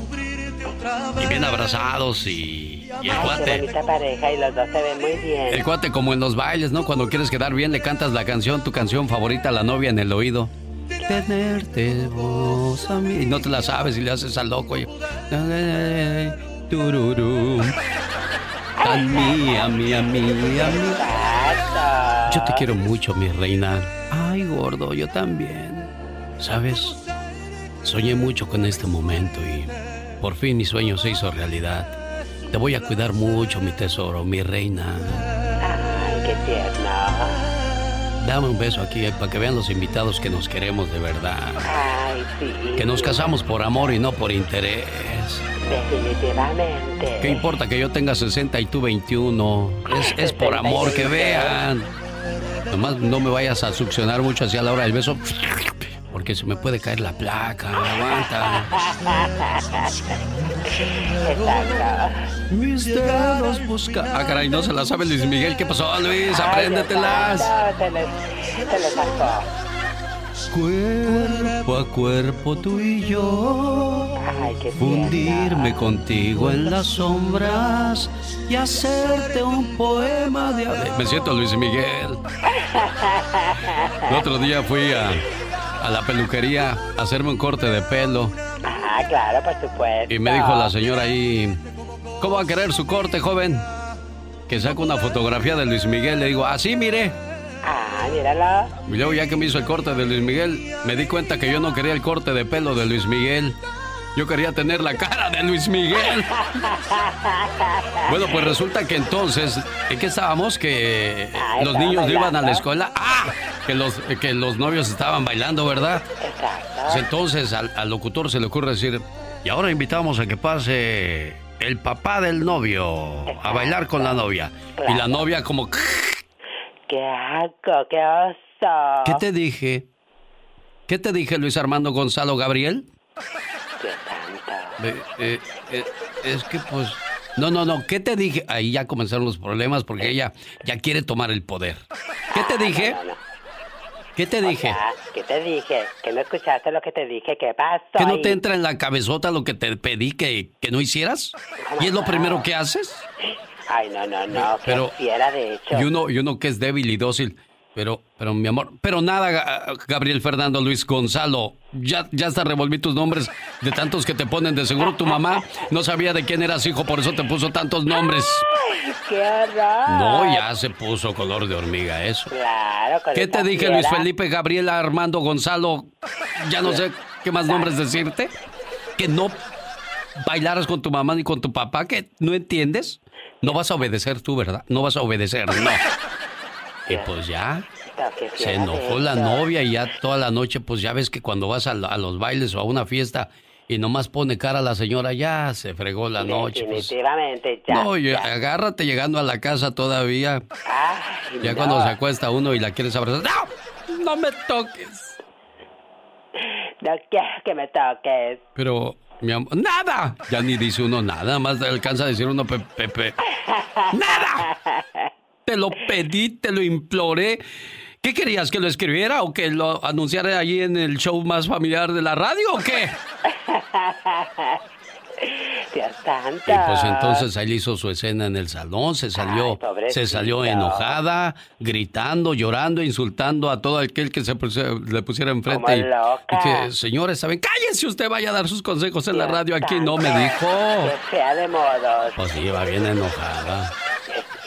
Y bien abrazados y, y el Ay, qué cuate. bonita pareja y los dos se ven muy bien. El cuate como en los bailes, ¿no? Cuando quieres quedar bien le cantas la canción, tu canción favorita a la novia en el oído. Tenerte vos a mí. Y no te la sabes y le haces al loco. Y... Tururú. Tan mía, mía, mía, mía. Yo te quiero mucho, mi reina. Ay, gordo, yo también. ¿Sabes? Soñé mucho con este momento y por fin mi sueño se hizo realidad. Te voy a cuidar mucho, mi tesoro, mi reina. Ay, qué tierno. Dame un beso aquí eh, para que vean los invitados que nos queremos de verdad. Ay, sí. Que nos casamos por amor y no por interés. Definitivamente. ¿Qué importa que yo tenga 60 y tú 21? Es, es por amor, que vean. Nomás no me vayas a succionar mucho hacia la hora del beso. Porque se me puede caer la placa. Aguanta. Mis dedos busca. Ah, caray, no se la sabe Luis Miguel. ¿Qué pasó, Luis? Apréndetelas. sacó. Cuerpo a cuerpo tú y yo. Fundirme contigo en las sombras y hacerte un poema de Me siento Luis Miguel. El otro día fui a, a la peluquería a hacerme un corte de pelo Ah, claro, por supuesto. y me dijo la señora ahí, ¿cómo va a querer su corte, joven? Que saco una fotografía de Luis Miguel. Le digo, así mire. Ah, míralo. Y luego ya que me hizo el corte de Luis Miguel, me di cuenta que yo no quería el corte de pelo de Luis Miguel. Yo quería tener la cara de Luis Miguel. Bueno, pues resulta que entonces, ¿en qué estábamos? Que Ah, los niños no iban a la escuela. ¡Ah! Que los, que los novios estaban bailando, ¿verdad? Exacto. Pues entonces al, al locutor se le ocurre decir, y ahora invitamos a que pase el papá del novio a bailar con la novia. Y la novia como, Qué asco, qué oso. ¿qué te dije? ¿Qué te dije, Luis Armando Gonzalo Gabriel? Dios santo. Eh, eh, eh, es que pues... No, no, no, ¿qué te dije? Ahí ya comenzaron los problemas porque ella ya quiere tomar el poder. ¿Qué te dije? ¿Qué te dije? ¿Qué te dije? Que no escuchaste lo que te dije. ¿Qué pasó? ¿Que no te entra en la cabezota lo que te pedí que, que no hicieras? ¿Y es lo primero que haces? Ay, no, no, no. Pero- fiera, de hecho. Y uno, y uno que es débil y dócil. Pero, pero mi amor, pero nada, Ga- Gabriel Fernando Luis Gonzalo. Ya, ya hasta revolví tus nombres de tantos que te ponen. De seguro tu mamá no sabía de quién eras hijo, por eso te puso tantos nombres. Qué horror. No, ya se puso color de hormiga eso. Claro, con ¿Qué te dije, Luis. Felipe, Gabriela, Armando, Gonzalo? Ya no sé qué más nombres decirte. Que no bailaras con tu mamá ni con tu papá, que no entiendes. No vas a obedecer tú, ¿verdad? No vas a obedecer, no. Y pues ya, se enojó la novia y ya toda la noche, pues ya ves que cuando vas a, la- a los bailes o a una fiesta y nomás pone cara a la señora, ya se fregó la noche. Pues, Definitivamente, ya. no, y agárrate llegando a la casa todavía. Ay, Ya no. cuando se acuesta uno y la quieres abrazar. ¡No! ¡No me toques! No quiero que me toques. Pero, mi amor, ¡nada! Ya ni dice uno nada, más alcanza a decir uno Pepe. Pe, ¡Nada! Te lo pedí, te lo imploré. ¿Qué querías? ¿Que lo escribiera o que lo anunciara allí en el show más familiar de la radio o qué? Dios santo. Y pues entonces le hizo su escena en el salón, se salió, Ay, se salió enojada, gritando, llorando, insultando a todo aquel que se le pusiera enfrente. Y, y que, señores, ¿saben? Cállense usted, vaya a dar sus consejos en la radio aquí, no me dijo. Qué fea de modos. Pues sí, iba bien enojada.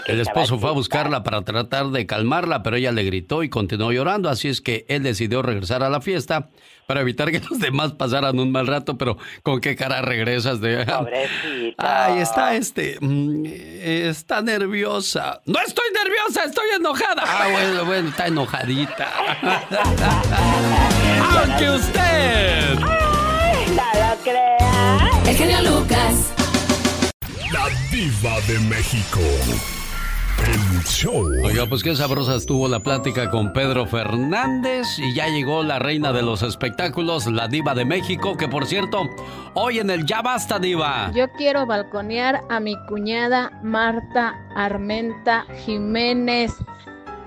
El esposo fue a buscarla para tratar de calmarla, pero ella le gritó y continuó llorando, así es que él decidió regresar a la fiesta para evitar que los demás pasaran un mal rato, pero ¿con qué cara regresas de... Pobrecita. Ay, está este... mm, Está nerviosa. No estoy nerviosa, estoy enojada. Ah, bueno, bueno, está enojadita. Aunque usted... Ay, no lo creas. El genio Lucas. La diva de México. El show. Oiga, pues qué sabrosa estuvo la plática con Pedro Fernández y ya llegó la reina de los espectáculos, la diva de México, que por cierto, hoy en el Ya Basta Diva. Yo quiero balconear a mi cuñada Marta Armenta Jiménez,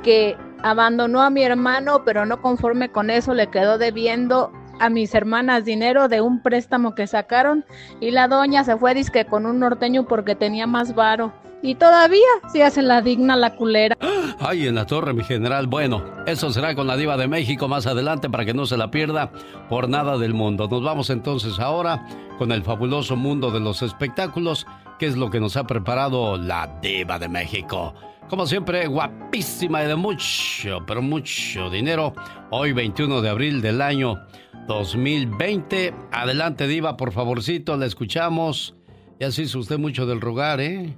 que abandonó a mi hermano, pero no conforme con eso le quedó debiendo a mis hermanas dinero de un préstamo que sacaron y la doña se fue disque con un norteño porque tenía más varo. Y todavía se hace la digna la culera. Ay, en la torre, mi general. Bueno, eso será con la diva de México más adelante para que no se la pierda por nada del mundo. Nos vamos entonces ahora con el fabuloso mundo de los espectáculos, que es lo que nos ha preparado la diva de México. Como siempre, guapísima y de mucho, pero mucho dinero. Hoy 21 de abril del año 2020. Adelante, diva, por favorcito, la escuchamos. Ya se hizo usted mucho del rogar, ¿eh?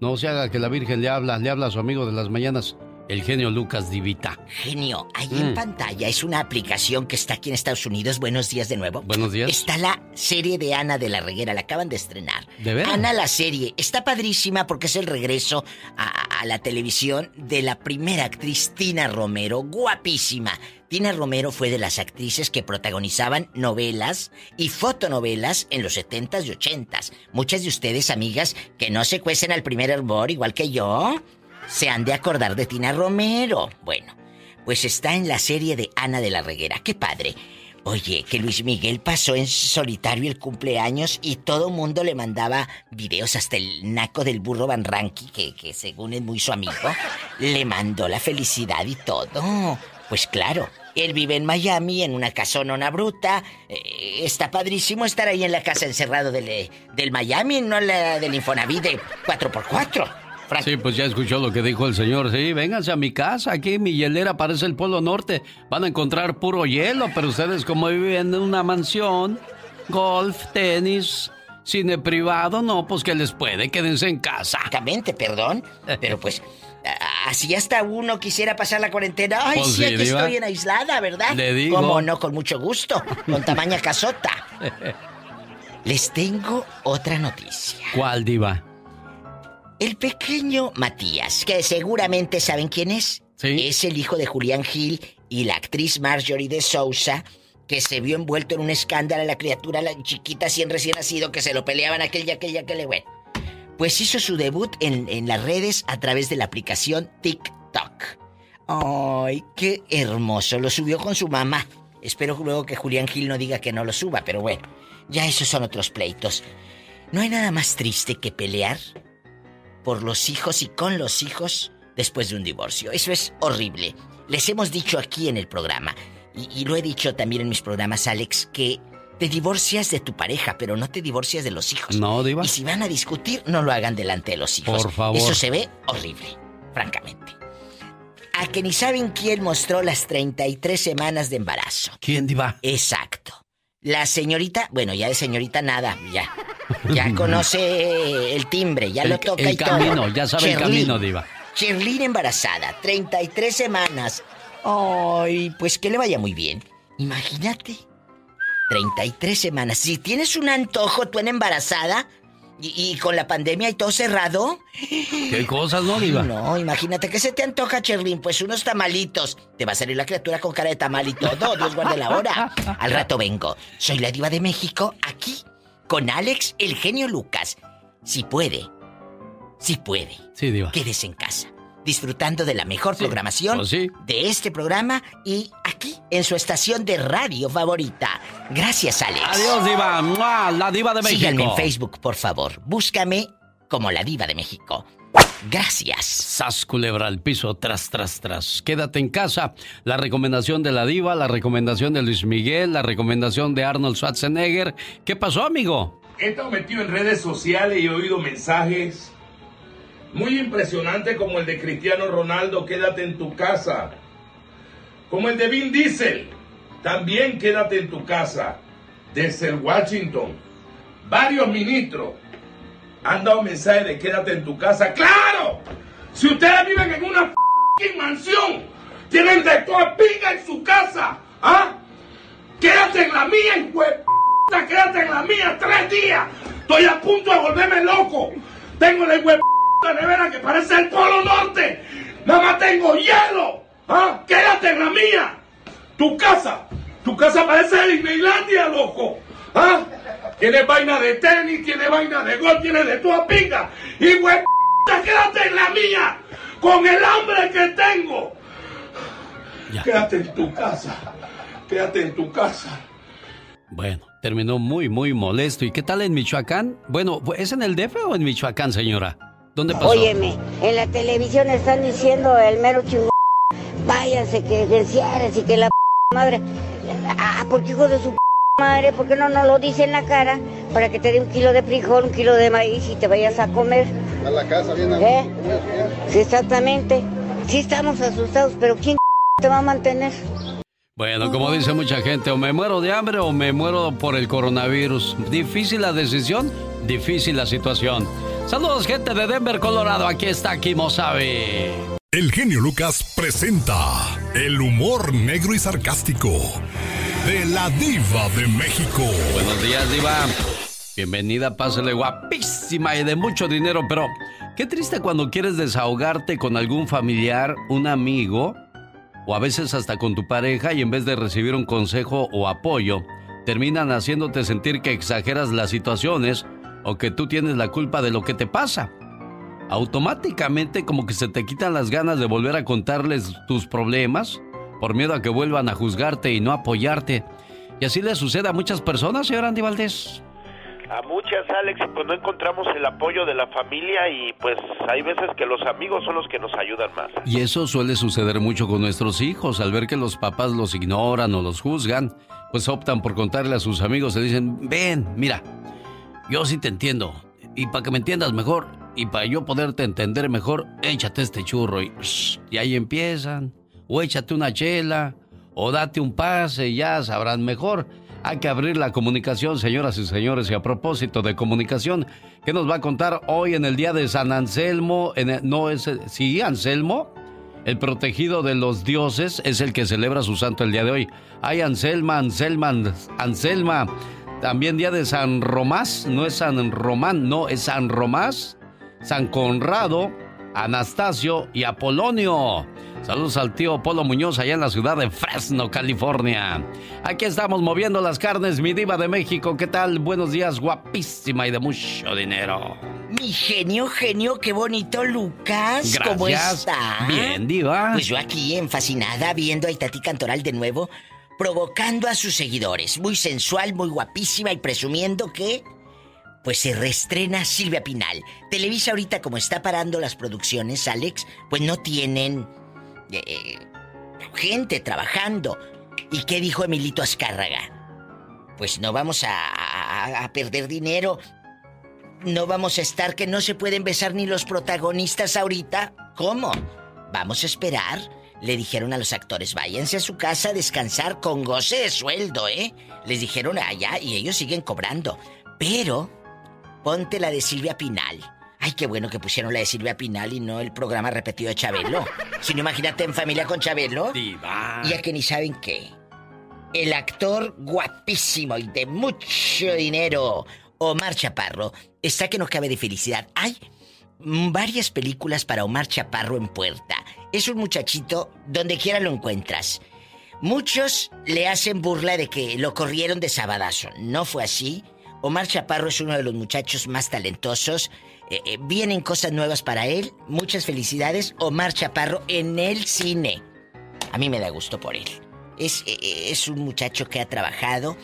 No se haga que la Virgen le habla, le habla a su amigo de las mañanas el genio Lucas Divita. Genio, ahí en Mm. pantalla es una aplicación que está aquí en Estados Unidos. Buenos días de nuevo. Buenos días. Está la serie de Ana de la Reguera, la acaban de estrenar. ¿De veras? Ana la serie. Está padrísima porque es el regreso a, a la televisión de la primera actriz Tina Romero, guapísima. Tina Romero fue de las actrices que protagonizaban novelas y fotonovelas en los 70s y 80s. Muchas de ustedes, amigas, que no se cuecen al primer hervor, igual que yo, se han de acordar de Tina Romero. Bueno, pues está en la serie de Ana de la Reguera. ¡Qué padre! Oye, que Luis Miguel pasó en solitario el cumpleaños y todo mundo le mandaba videos, hasta el naco del burro Van Ranky, que, que según es muy su amigo, le mandó la felicidad y todo. Pues claro, él vive en Miami, en una casonona bruta. eh, está padrísimo estar ahí en la casa encerrado del, del Miami, no la del Infonavit de 4x4. Sí, pues ya escuchó lo que dijo el señor. Sí, vénganse a mi casa. Aquí mi hielera parece el Polo Norte. Van a encontrar puro hielo, pero ustedes como viven en una mansión, golf, tenis, cine privado, no, pues que les puede, quédense en casa. Exactamente, perdón. Pero pues, así hasta uno quisiera pasar la cuarentena. Ay, Pues sí, sí, aquí Diva. estoy en aislada, ¿verdad? Le digo. Como no, con mucho gusto, con tamaña casota. Les tengo otra noticia. ¿Cuál diva? El pequeño Matías, que seguramente saben quién es. Es el hijo de Julián Gil y la actriz Marjorie de Sousa, que se vio envuelto en un escándalo. La criatura, la chiquita, así recién nacido, que se lo peleaban aquel y aquel y aquel. Bueno, pues hizo su debut en, en las redes a través de la aplicación TikTok. ¡Ay, qué hermoso! Lo subió con su mamá. Espero luego que Julián Gil no diga que no lo suba, pero bueno, ya esos son otros pleitos. No hay nada más triste que pelear por los hijos y con los hijos después de un divorcio. Eso es horrible. Les hemos dicho aquí en el programa, y, y lo he dicho también en mis programas, Alex, que te divorcias de tu pareja, pero no te divorcias de los hijos. No, Diva. Y si van a discutir, no lo hagan delante de los hijos. Por favor. Eso se ve horrible, francamente. A que ni saben quién mostró las 33 semanas de embarazo. ¿Quién, Diva? Exacto. La señorita, bueno, ya de señorita nada, ya. Ya conoce el timbre, ya el, lo toca el y todo. camino, ya sabe el camino, Diva. Cherlyn embarazada, 33 semanas. Ay, pues que le vaya muy bien. Imagínate. 33 semanas. Si tienes un antojo tú en embarazada y, y con la pandemia y todo cerrado. ¿Qué cosas, no, Diva? No, imagínate que se te antoja, Cherlyn, pues unos tamalitos. Te va a salir la criatura con cara de tamal y todo. Dios guarde la hora. Al rato vengo. Soy la diva de México, aquí, con Alex, el genio Lucas. Si puede, si puede, Sí, Diva. quédese en casa. Disfrutando de la mejor programación pues sí. de este programa y aquí en su estación de radio favorita. Gracias, Alex. Adiós, Diva. ¡Mua! La Diva de México. Síganme en Facebook, por favor. Búscame como la diva de México. Gracias. Sas culebra al piso, tras, tras, tras. Quédate en casa. La recomendación de la diva, la recomendación de Luis Miguel, la recomendación de Arnold Schwarzenegger. ¿Qué pasó, amigo? He estado metido en redes sociales y he oído mensajes muy impresionantes como el de Cristiano Ronaldo, quédate en tu casa. Como el de Vin Diesel, también quédate en tu casa. Desde el Washington, varios ministros han dado mensajes de quédate en tu casa. ¡Claro! Si ustedes viven en una mansión, tienen de toda pinga en su casa, ¿ah? Quédate en la mía, p***, quédate en la mía tres días. Estoy a punto de volverme loco. Tengo la de nevera que parece el Polo Norte. Nada más tengo hielo. ¿Ah? Quédate en la mía. Tu casa. Tu casa parece Disneylandia, loco. ¿Ah? Tiene vaina de tenis, tiene vaina de gol, tiene de toda pinga. Y p***, quédate en la mía. Con el hambre que tengo. Quédate en tu casa. Quédate en tu casa. Bueno, terminó muy, muy molesto. ¿Y qué tal en Michoacán? Bueno, ¿es en el DF o en Michoacán, señora? ¿Dónde pasó? Óyeme, en la televisión están diciendo el mero chingón, váyanse que encierres y que la p madre. Ah, porque hijo de su p madre, ¿por qué no nos lo dice en la cara para que te dé un kilo de frijol, un kilo de maíz y te vayas a comer? A la casa bien ¿Eh? Sí, exactamente. Sí estamos asustados, pero ¿quién te va a mantener? Bueno, como dice mucha gente, o me muero de hambre o me muero por el coronavirus. Difícil la decisión, difícil la situación. Saludos, gente de Denver, Colorado. Aquí está Kimo Sabe. El genio Lucas presenta el humor negro y sarcástico de la diva de México. Buenos días, diva. Bienvenida, pásale guapísima y de mucho dinero, pero qué triste cuando quieres desahogarte con algún familiar, un amigo o a veces hasta con tu pareja y en vez de recibir un consejo o apoyo, terminan haciéndote sentir que exageras las situaciones o que tú tienes la culpa de lo que te pasa automáticamente como que se te quitan las ganas de volver a contarles tus problemas por miedo a que vuelvan a juzgarte y no apoyarte. Y así le sucede a muchas personas, señor Andy Valdés. A muchas, Alex, pues no encontramos el apoyo de la familia y pues hay veces que los amigos son los que nos ayudan más. Y eso suele suceder mucho con nuestros hijos, al ver que los papás los ignoran o los juzgan, pues optan por contarle a sus amigos, y dicen, ven, mira, yo sí te entiendo, y para que me entiendas mejor, y para yo poderte entender mejor, échate este churro y, y ahí empiezan. O échate una chela, o date un pase y ya sabrán mejor. Hay que abrir la comunicación, señoras y señores. Y a propósito de comunicación, ¿qué nos va a contar hoy en el día de San Anselmo? En no es, sí, Anselmo, el protegido de los dioses, es el que celebra su santo el día de hoy. Hay Anselma, Anselma, Anselma. También día de San Romás, no es San Román, no, es San Romás. San Conrado, Anastasio y Apolonio. Saludos al tío Polo Muñoz allá en la ciudad de Fresno, California. Aquí estamos moviendo las carnes, mi diva de México. ¿Qué tal? Buenos días, guapísima y de mucho dinero. Mi genio, genio, qué bonito, Lucas. ¿Cómo está? Bien, diva. Pues yo aquí, en fascinada, viendo a Itati Cantoral de nuevo, provocando a sus seguidores. Muy sensual, muy guapísima y presumiendo que pues se reestrena Silvia Pinal. Televisa ahorita como está parando las producciones, Alex, pues no tienen eh, gente trabajando. ¿Y qué dijo Emilito Azcárraga? Pues no vamos a, a perder dinero. No vamos a estar que no se pueden besar ni los protagonistas ahorita. ¿Cómo? Vamos a esperar. Le dijeron a los actores, váyanse a su casa a descansar con goce de sueldo, ¿eh? Les dijeron allá y ellos siguen cobrando. Pero Ponte la de Silvia Pinal. Ay, qué bueno que pusieron la de Silvia Pinal y no el programa repetido de Chabelo. Si no, imagínate en familia con Chabelo. Diva. Ya que ni saben qué. El actor guapísimo y de mucho dinero, Omar Chaparro, está que no cabe de felicidad. Hay varias películas para Omar Chaparro en puerta. Es un muchachito donde quiera lo encuentras. Muchos le hacen burla de que lo corrieron de sabadazo. No fue así. Omar Chaparro es uno de los muchachos más talentosos. Eh, eh, vienen cosas nuevas para él. Muchas felicidades, Omar Chaparro, en el cine. A mí me da gusto por él. Es, eh, es un muchacho que ha trabajado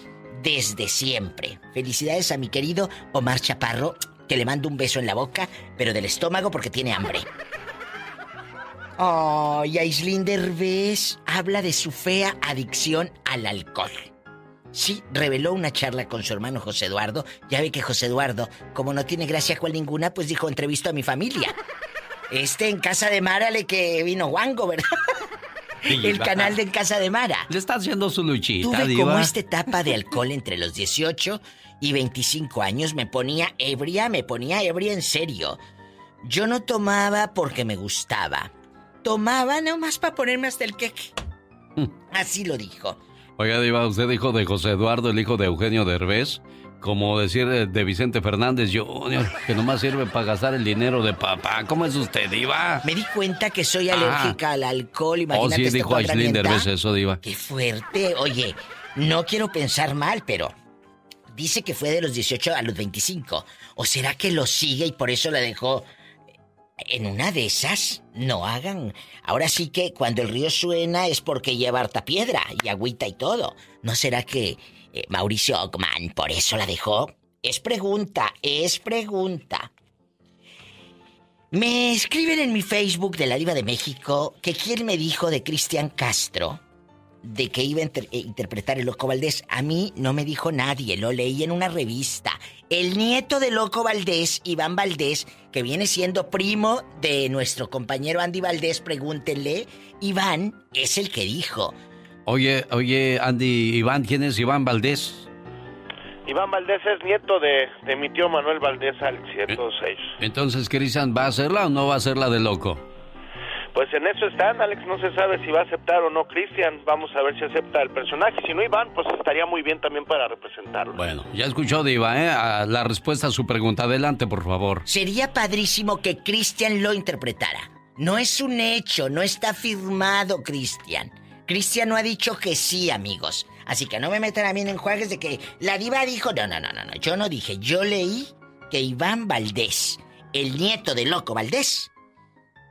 desde siempre. Felicidades a mi querido Omar Chaparro, que le mando un beso en la boca, pero del estómago porque tiene hambre. Oh, y Aislinn Derbez habla de su fea adicción al alcohol. Sí, reveló una charla con su hermano José Eduardo. Ya ve que José Eduardo, como no tiene gracia cual ninguna, pues dijo, entrevisto a mi familia. Este en casa de Mara le que vino Wango, ¿verdad? El canal de En Casa de Mara. Le está haciendo su luchita, Tuve diva. como esta etapa de alcohol entre los 18 y 25 años. Me ponía ebria, me ponía ebria en serio. Yo no tomaba porque me gustaba. Tomaba nomás para ponerme hasta el queque. Así lo dijo. Oiga, Diva, usted dijo de José Eduardo, el hijo de Eugenio Derbez, como decir de, de Vicente Fernández Jr., que nomás sirve para gastar el dinero de papá. ¿Cómo es usted, Diva? Me di cuenta que soy Ah. alérgica al alcohol. Imagínate Oh, sí, esta dijo Aislinn. Derbez eso, Diva. Qué fuerte. Oye, no quiero pensar mal, pero dice que fue de los 18 a los 25. ¿O será que lo sigue y por eso la dejó en una de esas? No hagan. Ahora sí que cuando el río suena es porque lleva harta piedra y agüita y todo. ¿No será que eh, Mauricio Ockman por eso la dejó? Es pregunta, es pregunta. Me escriben en mi Facebook de la Diva de México que quién me dijo de Cristian Castro de que iba a inter- eh, interpretar el Loco Valdés. A mí no me dijo nadie, lo leí en una revista. El nieto de Loco Valdés, Iván Valdés, que viene siendo primo de nuestro compañero Andy Valdés, pregúntenle, Iván es el que dijo. Oye, oye, Andy, Iván, ¿quién es Iván Valdés? Iván Valdés es nieto de, de mi tío Manuel Valdés al 106. Entonces, Cristian, ¿va a hacerla o no va a hacerla de loco? Pues en eso están, Alex, no se sabe si va a aceptar o no Cristian, vamos a ver si acepta el personaje, si no Iván, pues estaría muy bien también para representarlo. Bueno, ya escuchó Diva, ¿eh? A la respuesta a su pregunta, adelante, por favor. Sería padrísimo que Cristian lo interpretara. No es un hecho, no está firmado, Cristian. Cristian no ha dicho que sí, amigos. Así que no me metan a mí en enjuagues de que la diva dijo, no, no, no, no, no, yo no dije, yo leí que Iván Valdés, el nieto de Loco Valdés,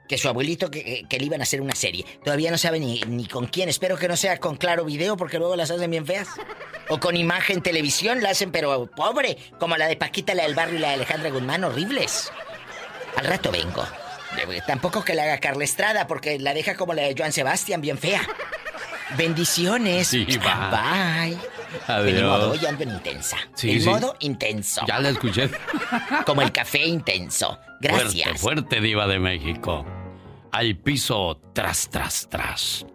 que su abuelito que, que, le iban a hacer una serie. Todavía no sabe ni, ni con quién. Espero que no sea con Claro Video porque luego las hacen bien feas. O con Imagen Televisión la hacen pero pobre. Como la de Paquita, la del Barrio y la de Alejandra Guzmán. Horribles. Al rato vengo. Tampoco que la haga Carla Estrada porque la deja como la de Joan Sebastián, bien fea. Bendiciones. Sí, va. Bye. Adiós. En modo ya ando en intensa. Sí, sí. modo intenso. Ya la escuché. Como el café intenso. Gracias. Fuerte, fuerte, Diva de México. Al piso, tras, tras, tras.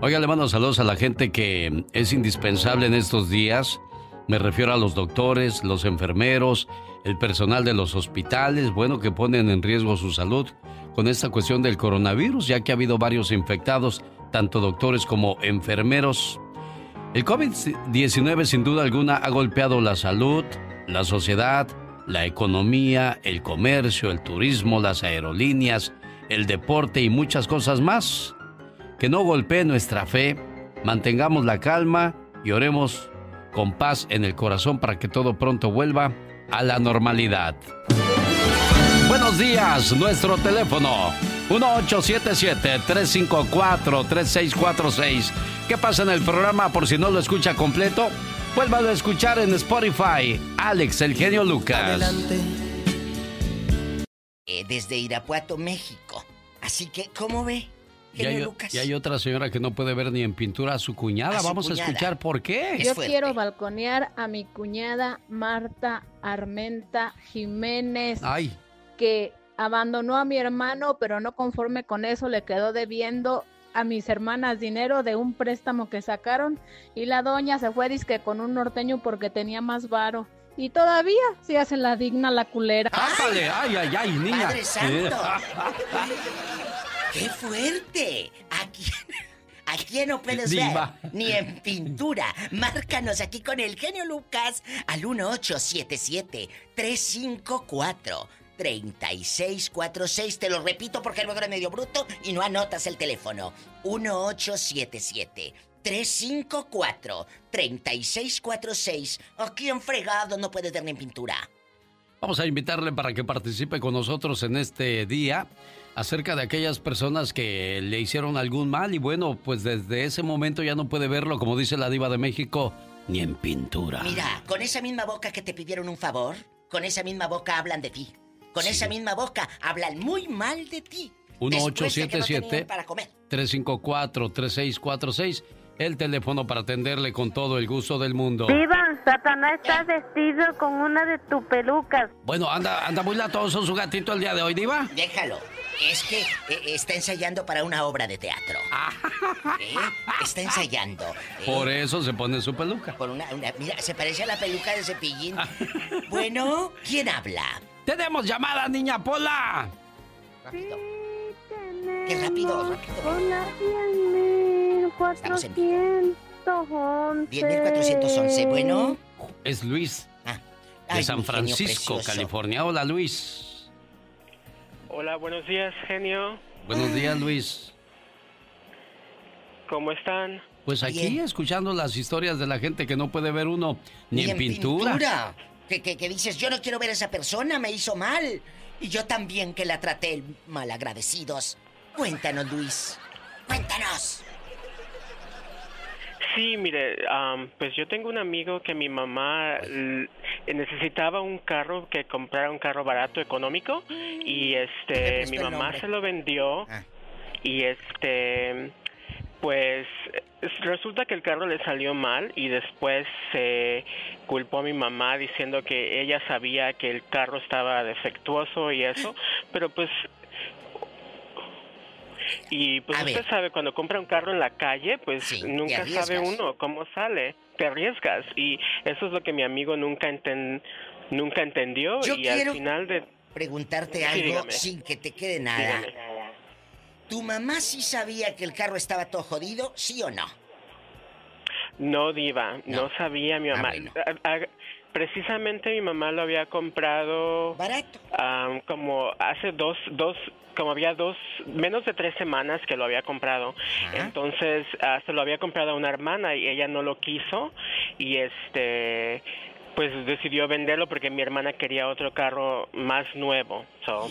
Oiga, le mando saludos a la gente que es indispensable en estos días. Me refiero a los doctores, los enfermeros, el personal de los hospitales, bueno, que ponen en riesgo su salud con esta cuestión del coronavirus, ya que ha habido varios infectados, tanto doctores como enfermeros. El COVID-19 sin duda alguna ha golpeado la salud, la sociedad, la economía, el comercio, el turismo, las aerolíneas, el deporte y muchas cosas más. Que no golpee nuestra fe, mantengamos la calma y oremos con paz en el corazón para que todo pronto vuelva a la normalidad. Buenos días, nuestro teléfono 1877-354-3646. ¿Qué pasa en el programa por si no lo escucha completo? Vuélvalo a escuchar en Spotify. Alex, el genio Lucas. Eh, desde Irapuato, México. Así que, ¿cómo ve? Y hay, Lucas. y hay otra señora que no puede ver ni en pintura a su cuñada. A su Vamos cuñada. a escuchar por qué. Yo quiero balconear a mi cuñada Marta Armenta Jiménez, Ay, que abandonó a mi hermano, pero no conforme con eso le quedó debiendo a mis hermanas dinero de un préstamo que sacaron y la doña se fue disque con un norteño porque tenía más varo. Y todavía se hace la digna la culera. ápale, ay, ay, ay, niña. Padre Santo. ¡Qué fuerte! ¿A quién, a quién no puedes ver? Ni en pintura. Márcanos aquí con el genio Lucas al 1877-354-3646. Te lo repito porque el es medio bruto y no anotas el teléfono. 1877-354-3646. ¿A quién fregado no puedes ver ni en pintura? Vamos a invitarle para que participe con nosotros en este día acerca de aquellas personas que le hicieron algún mal y bueno, pues desde ese momento ya no puede verlo, como dice la diva de México, ni en pintura. Mira, con esa misma boca que te pidieron un favor, con esa misma boca hablan de ti. Con esa misma boca hablan muy mal de ti. Después de que no tenían para comer. 1877-354-3646, el teléfono para atenderle con todo el gusto del mundo. Viva, Satanás está vestido con una de tus pelucas. Bueno, anda, anda muy latoso su gatito el día de hoy, diva. Déjalo. Es que eh, está ensayando para una obra de teatro. ¿Eh? Está ensayando. ¿eh? Por eso se pone su peluca. Por una, una- Mira, se parece a la peluca de cepillín. bueno, ¿quién habla? ¡Tenemos llamada, niña Pola! Rápido. Qué rápido, rápido. Hola, 10.411. 10.411, bueno. Es Luis. Ah. de San Francisco. California. Hola, Luis. Hola, buenos días, genio. Buenos días, Luis. ¿Cómo están? Pues aquí escuchando las historias de la gente que no puede ver uno ni, en, pintura. pintura. Que, que, que dices, yo no quiero ver a esa persona, me hizo mal. Y yo también que la traté malagradecidos. Cuéntanos, Luis. Cuéntanos. Sí, mire, am, pues yo tengo un amigo que mi mamá necesitaba un carro, que comprara un carro barato, económico, y este, mi mamá se lo vendió, y este, pues es- resulta que el carro le salió mal y después se culpó a mi mamá diciendo que ella sabía que el carro estaba defectuoso y eso, pero pues y pues A usted ver. sabe, cuando compra un carro en la calle, pues nunca sabe uno cómo sale, te arriesgas y eso es lo que mi amigo nunca enten- nunca entendió Yo y quiero al final de preguntarte Sí, algo dígame. sin que te quede nada. Dígame. ¿Tu mamá sí sabía que el carro estaba todo jodido, sí o no? No, Diva, no, sabía mi mamá. A- a- precisamente mi mamá lo había comprado. Barato. como hace dos, dos, como había dos, menos de tres semanas que lo había comprado. Entonces, ah, se lo había comprado a una hermana y ella no lo quiso. Y este. Pues decidió venderlo porque mi hermana quería otro carro más nuevo. So,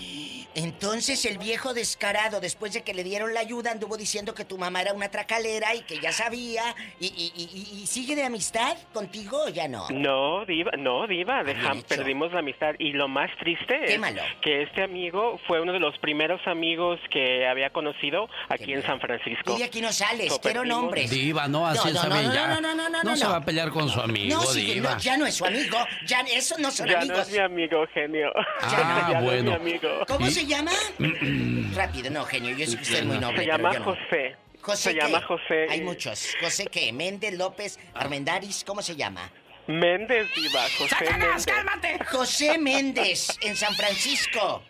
Entonces el viejo descarado, después de que le dieron la ayuda, anduvo diciendo que tu mamá era una tracalera y que ya sabía. ¿Y, y- y- y sigue de amistad contigo o ya no? No, Diva, no, Diva, dejam- perdimos la amistad. Y lo más triste es que este amigo fue uno de los primeros amigos que había conocido aquí en San Francisco. Y de aquí no sales, So, quiero perdimos- nombres. Diva, no, así No, no, no, ya. no, no, no, no, no, se no. va a pelear con su amigo, sí, Diva. no, ya no es su amigo. Ya esos no son ya no amigos. es mi amigo, genio. Ah, Ya no es mi bueno. amigo. ¿Cómo se llama? Rápido, no, genio. Yo sé que usted es muy noble. Se pero llama no. José. José Se qué? llama José. Hay muchos. ¿José qué? ¿Méndez, López, Armendaris? ¿Cómo se llama? Méndez, Diva, José Méndez. José Méndez, en San Francisco.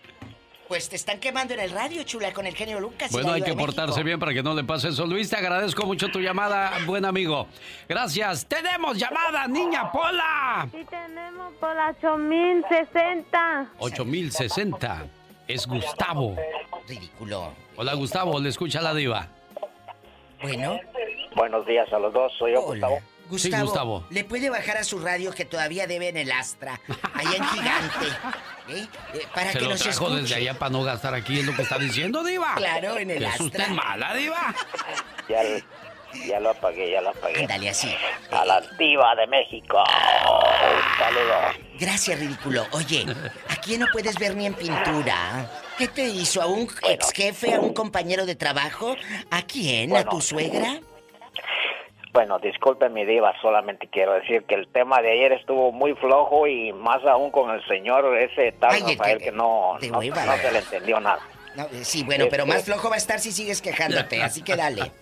Pues te están quemando en el radio, chula, con el genio Lucas. Bueno, hay que portarse México. bien para que no le pase eso. Luis, te agradezco mucho tu llamada, buen amigo. Gracias. Tenemos llamada, niña Pola. Sí tenemos por la 8060. 8060. Es Gustavo. Ridículo. Hola, Gustavo, le escucha la diva. Bueno. Buenos días a los dos, soy yo, Gustavo. Gustavo, Sí, Gustavo. ¿le puede bajar a su radio que todavía debe en el Astra, allá en Gigante? ¿eh? Eh, para Se que lo nos trajo escuche. desde allá para no gastar aquí, es lo que está diciendo, diva. Claro, en el ¿Es Astra. usted mala, diva? Ya, ya lo apagué, ya lo apagué. Ándale así. A la diva de México. Un saludo. Gracias, ridículo. Oye, ¿a quién no puedes ver ni en pintura? ¿Qué te hizo? ¿A un ex jefe? ¿A un compañero de trabajo? ¿A quién? ¿A tu suegra? Bueno, disculpe mi diva, solamente quiero decir que el tema de ayer estuvo muy flojo y más aún con el señor ese tal Ay, Rafael que- que no, no, no se le entendió nada. No, eh, sí, bueno, pero más flojo va a estar si sigues quejándote, así que dale.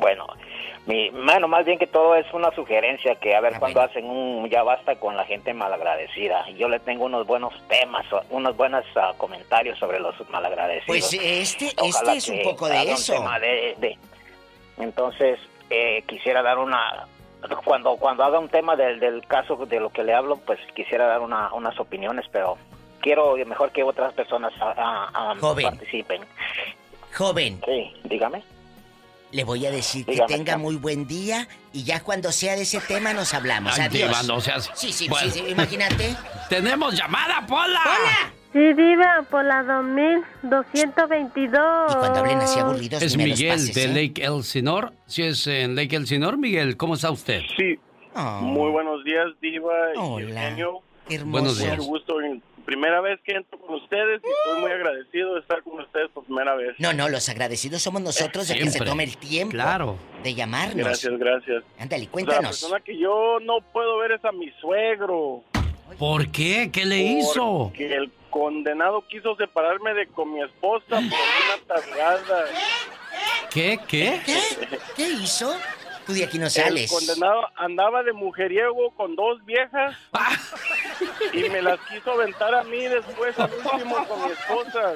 Bueno, mi, bueno, más bien que todo es una sugerencia que a ver cuando hacen un ya basta con la gente malagradecida. Yo le tengo unos buenos temas, unos buenos ah, comentarios sobre los malagradecidos. Pues este, Ojalá este es un poco de un eso. tema de- de- Entonces, eh, quisiera dar una... Cuando, cuando haga un tema del, del caso de lo que le hablo, pues quisiera dar una, unas opiniones, pero quiero mejor que otras personas ah, Joven. participen. Joven. Sí, dígame. Le voy a decir que tenga muy buen día y ya cuando sea de ese tema nos hablamos. Adiós. diva, no seas- Sí, sí, Bueno. sí, sí, imagínate. ¡Tenemos llamada, Pola! Sí, Diva, por la 2222. Y cuando hablen así aburridos, Es Miguel pases, de ¿eh? Lake Elsinore. Si es en Lake Elsinore, Miguel, ¿cómo está usted? Sí. Oh. Muy buenos días, Diva y Eugenio. Buenos días. Gusto. Primera vez que entro con ustedes y estoy muy agradecido de estar con ustedes por primera vez. No, no, los agradecidos somos nosotros de que se tome el tiempo Claro. de llamarnos. Gracias, gracias. Ándale, La cuéntanos. persona que yo no puedo ver es a mi suegro. ¿Por qué? ¿Qué le hizo? Que el condenado quiso separarme de con mi esposa por una targada. ¿Qué? ¿Qué? ¿Qué hizo? Tú de aquí no El sales. condenado andaba de mujeriego con dos viejas y me las quiso aventar a mí después al último con mi esposa.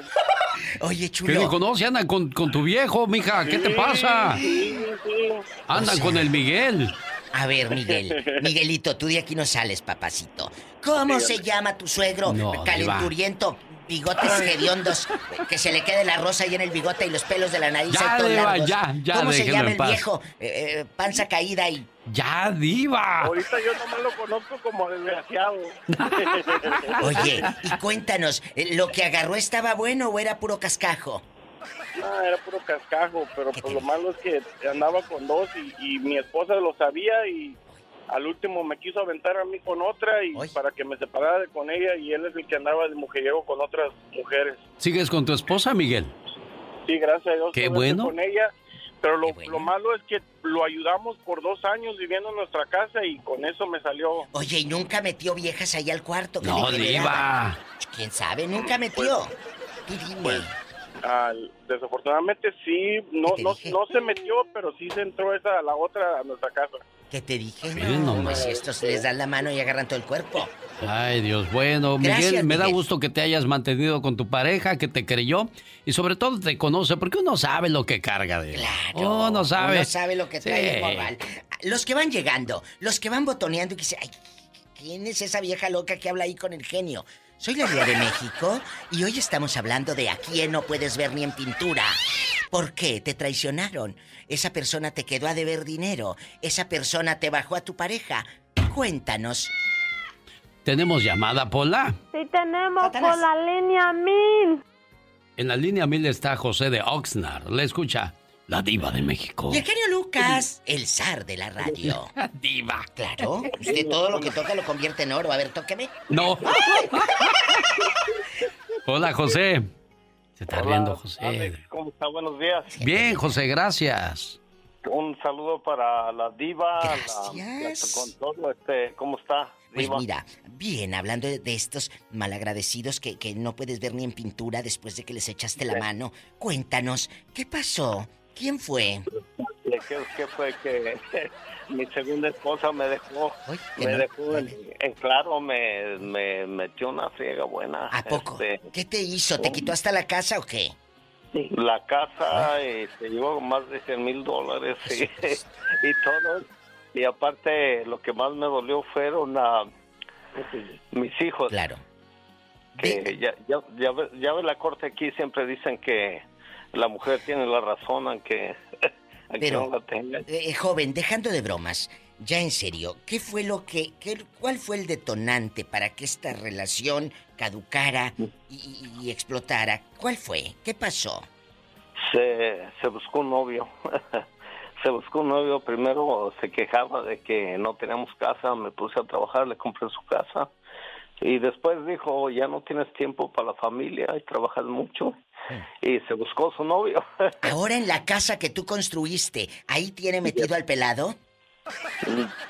Oye, ¿Qué le conoce? Andan con, con tu viejo, mija. ¿Qué te pasa? Sí, sí. Andan O sea- con el Miguel. A ver, Miguel. Miguelito, tú de aquí no sales, papacito. ¿Cómo se llama tu suegro? No, Calenturiento, bigotes hediondos, que se le quede la rosa ahí en el bigote y los pelos de la nariz Ya, todos Diva, largos. ya, ya, ¿Cómo se llama el paz. viejo? Eh, eh, panza caída y... Ya, diva. Ahorita yo nomás lo conozco como desgraciado. Oye, y cuéntanos, ¿lo que agarró estaba bueno o era puro cascajo? Ah, era puro cascajo, pero pues lo malo es que andaba con dos y, y mi esposa lo sabía y al último me quiso aventar a mí con otra y para que me separara de con ella y él es el que andaba de mujeriego con otras mujeres. ¿Sigues con tu esposa, Miguel? Sí, gracias a Dios. Qué bueno. Con ella, pero lo, lo malo es que lo ayudamos por dos años viviendo en nuestra casa y con eso me salió. Oye, ¿y nunca metió viejas ahí al cuarto? que No, le diva. ¿Quién sabe? Nunca metió. Tú dime. Al- desafortunadamente sí, no, no, no se metió, pero sí se entró esa, la otra a nuestra casa. ¿Qué te dije? Miren No, nomás. pues estos les dan la mano y agarran todo el cuerpo. Ay, Dios, bueno, Miguel, Gracias, me da Miguel. gusto que te hayas mantenido con tu pareja, que te creyó y sobre todo te conoce, porque uno sabe lo que carga de él. Claro, Uno sabe. Uno sabe lo que trae Sí. el. Los que van llegando, los que van botoneando y que dicen, ay, ¿quién es esa vieja loca que habla ahí con el genio? Soy la Ría de México y hoy estamos hablando de a quién no puedes ver ni en pintura. ¿Por qué? Te traicionaron. Esa persona te quedó a deber dinero. Esa persona te bajó a tu pareja. Cuéntanos. Tenemos llamada, Pola. Sí tenemos por la línea mil. En la línea 1000 está José de Oxnard. Le escucha la diva de México. Y el genio Lucas, el zar de la radio. Diva. Claro, usted todo lo que toca lo convierte en oro. A ver, tóqueme. No. Hola, José. Se está Hola, riendo, José. Alex, ¿Cómo está? Buenos días. Bien, José, gracias. Un saludo para la diva, la, Gracias. la- con todo, este, ¿cómo está? Pues mira, bien, hablando de, estos malagradecidos que, que no puedes ver ni en pintura después de que les echaste la mano, cuéntanos, ¿qué pasó? ¿Quién fue? ¿Qué, qué fue que mi segunda esposa me dejó? me no- dejó en, en claro, me, me metió una friega buena. ¿A poco? este, ¿Qué te hizo? ¿Te quitó hasta la casa o qué? la casa y se llevó más de 100 mil dólares y, y todo. Y aparte, lo que más me dolió fueron ah, mis hijos. Claro. Que ya, ya, ya, ya ve la corte aquí, siempre dicen que la mujer tiene la razón, aunque, aunque Pero, no la tenga. eh, joven, dejando de bromas, ya en serio, ¿qué fue lo que, qué- cuál fue el detonante para que esta relación caducara y, y- y explotara? ¿Cuál fue? ¿Qué pasó? Se, se buscó un novio. se buscó un novio. Primero se quejaba de que no teníamos casa. Me puse a trabajar, le compré su casa. Y después dijo, ya no tienes tiempo para la familia y trabajas mucho. Y se buscó su novio. Ahora en la casa que tú construiste, ¿ahí tiene metido al pelado?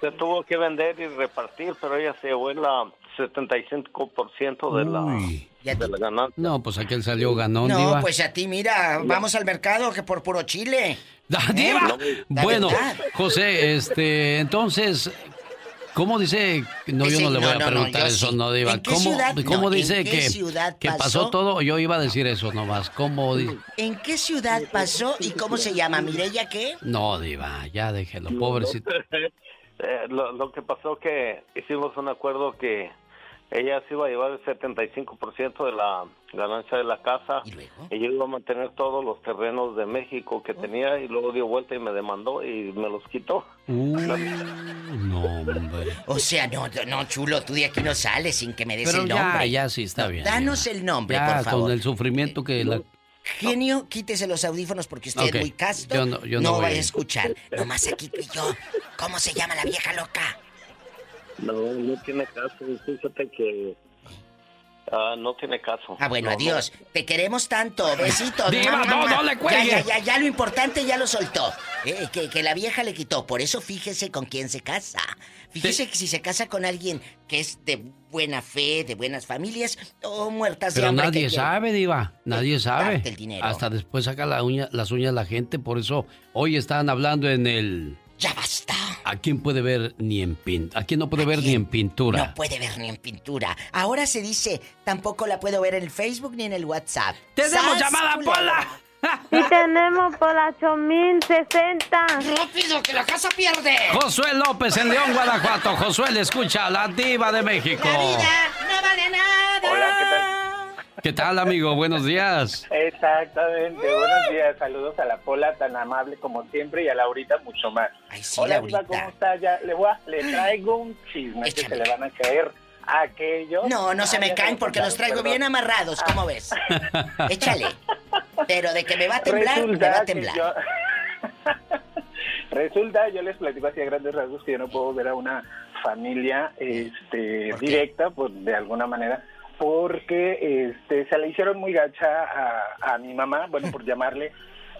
se tuvo que vender y repartir, pero ella se llevó el ah, 75% de la, Uy. de la ganancia. No, pues aquel salió ganón, No, diva. pues a ti, mira, vamos al mercado que por puro chile. ¡Ah, diva! ¿Eh? Bueno, verdad. José, este, entonces, ¿cómo dice? No, yo Ese- no le voy no, a preguntar no, yo eso, sí. no, diva. ¿En qué ¿Cómo, ciudad? cómo No, ¿en dice qué que, ciudad que pasó pasó? todo? Yo iba a decir eso nomás. ¿Cómo? ¿En qué ciudad pasó y cómo se llama? ¿Mireya qué? No, diva, ya déjelo, pobrecito. Eh, lo, lo que pasó que hicimos un acuerdo que ella se iba a llevar el 75% de la ganancia de la casa ¿Y, yo iba a mantener todos los terrenos de México Oh. que tenía y luego dio vuelta y me demandó y me los quitó. Uh, no, hombre. O sea, no, no, chulo, tú de aquí no sales sin que me des Pero el ya, nombre. ya sí está bien. Danos diva. el nombre, Ya, por favor. con el sufrimiento que la... Genio, quítese los audífonos porque usted Ok. es muy casto. Yo no- yo no voy vaya a escuchar. Nomás aquí tú y yo. ¿Cómo se llama la vieja loca? No, no tiene caso. Fíjate que ah, no tiene caso. Ah, bueno, No, adiós. Te queremos tanto. Besitos. Diva, no, no le cuelgue. Ya, ya, ya, ya, lo importante ya lo soltó. Eh, que, que la vieja le quitó. Por eso fíjese con quién se casa. Fíjese que si se casa con alguien que es de buena fe, de buenas familias, o muertas de Pero hambre. nadie sabe, diva. Nadie sabe. el dinero. Hasta después saca la uña, las uñas la gente. Por eso hoy están hablando en el... Ya basta. ¿A quién puede ver ni en pintura? ¿A quién no puede ver ni en pintura? No puede ver ni en pintura. Ahora se dice, tampoco la puedo ver en el Facebook ni en el WhatsApp. ¡Tenemos ¡Sas, llamada! Pola! Sí tenemos por la 8060. ¡Rápido, que la casa pierde! Josué López en León, Guanajuato. Josué le escucha a la diva de México. La vida no vale nada. Hola, ¿qué tal? ¿Qué tal, amigo? Buenos días. Exactamente, buenos días, saludos a la Pola tan amable como siempre y a Laurita mucho más. sí, Hola, Laurita. ¿cómo está? Ya, le, voy a- le traigo un chisme que se le van a caer a aquellos. No, no se me Ah, caen porque los traigo bien amarrados, ¿cómo ves? Échale. Pero de que me va a temblar, me va a temblar. yo- Resulta, yo les platico así a grandes rasgos que yo no puedo ver a una familia este, directa, pues de alguna manera, porque este, se le hicieron muy gacha a, a mi mamá, bueno, por llamarle.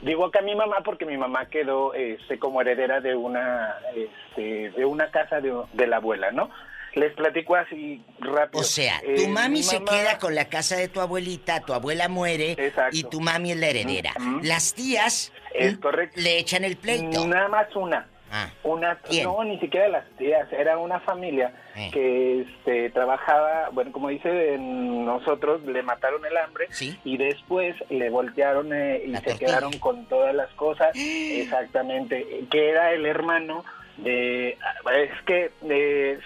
Digo que a mi mamá porque mi mamá quedó este, como heredera de una, este, de una casa de, de la abuela, ¿no? Les platico así rápido. O sea, Eh, tu mami mi se mamá- queda con la casa de tu abuelita, tu abuela muere y tu mami es la heredera. Las tías Es correcto. le echan el pleito. Nada más una. Ah, Una, ¿quién? no, ni siquiera las tías, era una familia Eh. que este, trabajaba, bueno, como dice nosotros, le mataron el hambre y después le voltearon eh, y se quedaron con todas las cosas, exactamente, que era el hermano de, es que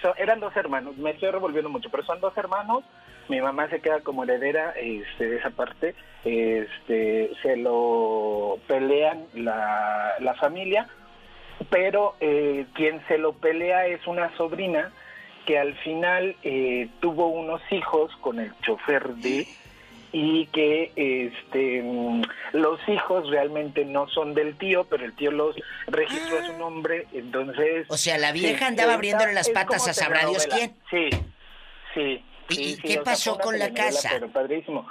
so- eran dos hermanos, me estoy revolviendo mucho, pero son dos hermanos, mi mamá se queda como heredera este, de esa parte, este, se lo pelean la, la familia, pero eh, quien se lo pelea es una sobrina que al final eh, tuvo unos hijos con el chofer de y que este mm, los hijos realmente no son del tío, pero el tío los registró a su nombre, entonces... O sea, la vieja sí, andaba abriéndole las patas a sabrá Dios telenovela. Sí, sí. ¿Y- sí, y sí, qué pasó con la casa? Pero padrísimo.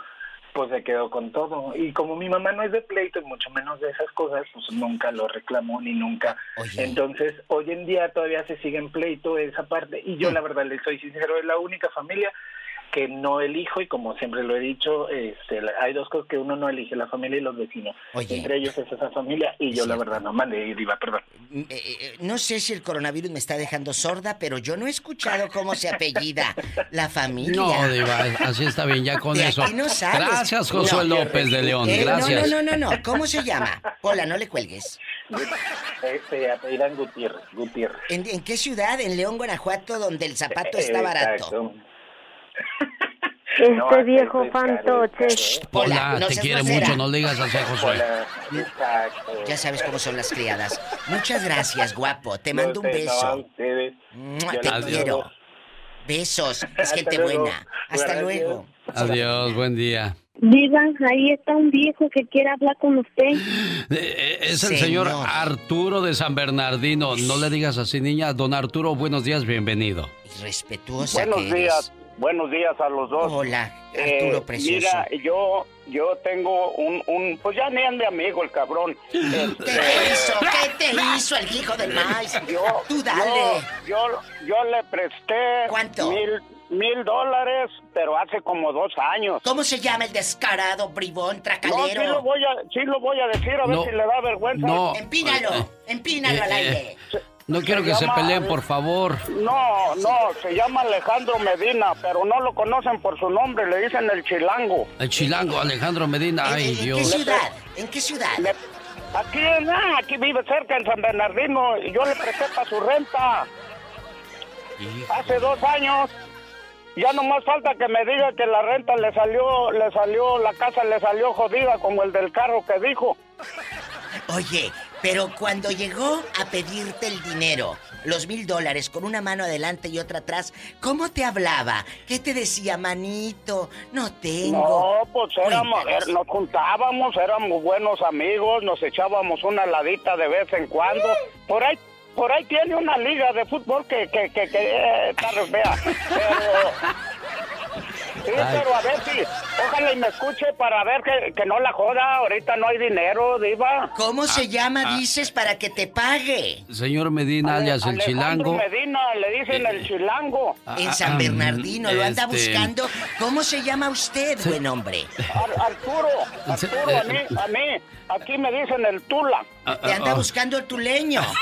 Pues se quedó con todo. Y como mi mamá no es de pleito y mucho menos de esas cosas, pues nunca lo reclamó ni nunca. Entonces, hoy en día todavía se sigue en pleito esa parte. Y yo, Mm. la verdad, le soy sincero, es la única familia que no elijo y como siempre lo he dicho, este, hay dos cosas que uno no elige, la familia y los vecinos. Oye. Entre ellos es esa familia y yo la verdad no mande diva, perdón. Eh, eh, no sé si el coronavirus me está dejando sorda, pero yo no he escuchado cómo se apellida la familia. No, Diva, así está bien, ya con De eso. aquí no sales. Gracias, Josué No. López de León, Eh, gracias. No, no, no, no, ¿Cómo se llama? Hola, no le cuelgues. Este, apellidan Gutiérrez, Gutiérrez. ¿En, en qué ciudad? En León, Guanajuato, donde el zapato está barato. Exacto. Este No, este viejo es caro, fantoche. Hola, no te quiere grosera. mucho, no le digas así a Josué. Exacto. Ya sabes cómo son las criadas. Muchas gracias, guapo. Te mando un beso. Mua, Te quiero. Besos. Es gente luego. buena. Hasta Gracias. luego. Adiós, buen día. Diva, ahí está un viejo que quiere hablar con usted. Eh, eh, Es el señor Señor. Arturo de San Bernardino. No le digas así, niña. Don Arturo, buenos días, bienvenido. Respetuosa Buenos que eres. Buenos días a los dos. Hola, Eh, Arturo precioso. Mira, yo, yo tengo un, un, pues ya ni ande amigo el cabrón. ¿Qué te hizo? ¿Qué te hizo el hijo del maíz? Yo, Tú dale. Yo, yo, yo le presté ¿Cuánto? mil, mil dólares, pero hace como dos años. ¿Cómo se llama el descarado, bribón, No, sí tracalero? lo voy a, sí lo voy a decir a ver No. si le da vergüenza. No. Empínalo, empínalo Eh, al eh, aire. No quiero que se peleen, por favor. No, no, se llama Alejandro Medina, pero no lo conocen por su nombre, le dicen el chilango. El chilango Alejandro Medina. Ay, ¿En qué Dios. ciudad? ¿En qué ciudad? Aquí, ah, aquí vive cerca en San Bernardino y yo le presté para su renta hace dos años. Ya no más falta que me diga que la renta le salió, le salió, la casa le salió jodida como el del carro que dijo. Oye, pero cuando llegó a pedirte el dinero, los mil dólares, con una mano adelante y otra atrás, ¿cómo te hablaba? ¿Qué te decía, manito? No tengo. No, pues éramos, er- nos juntábamos, éramos buenos amigos, nos echábamos una ladita de vez en cuando. Por ahí, por ahí tiene una liga de fútbol que, que, que, que eh, está re fea. Pero, sí, Ay. pero a ver si, ojalá y me escuche para ver que, que no la joda. Ahorita no hay dinero, diva. ¿Cómo se Ah, llama, ah. dices, para que te pague? Señor Medina, alias el Alejandro chilango. Medina, le dicen el chilango. En San Bernardino, lo anda este- buscando. ¿Cómo se llama usted, buen hombre? Ar- Arturo, Arturo, a mí, a mí, aquí me dicen el Tula. Ah, Te anda ah, ah. buscando el tuleño.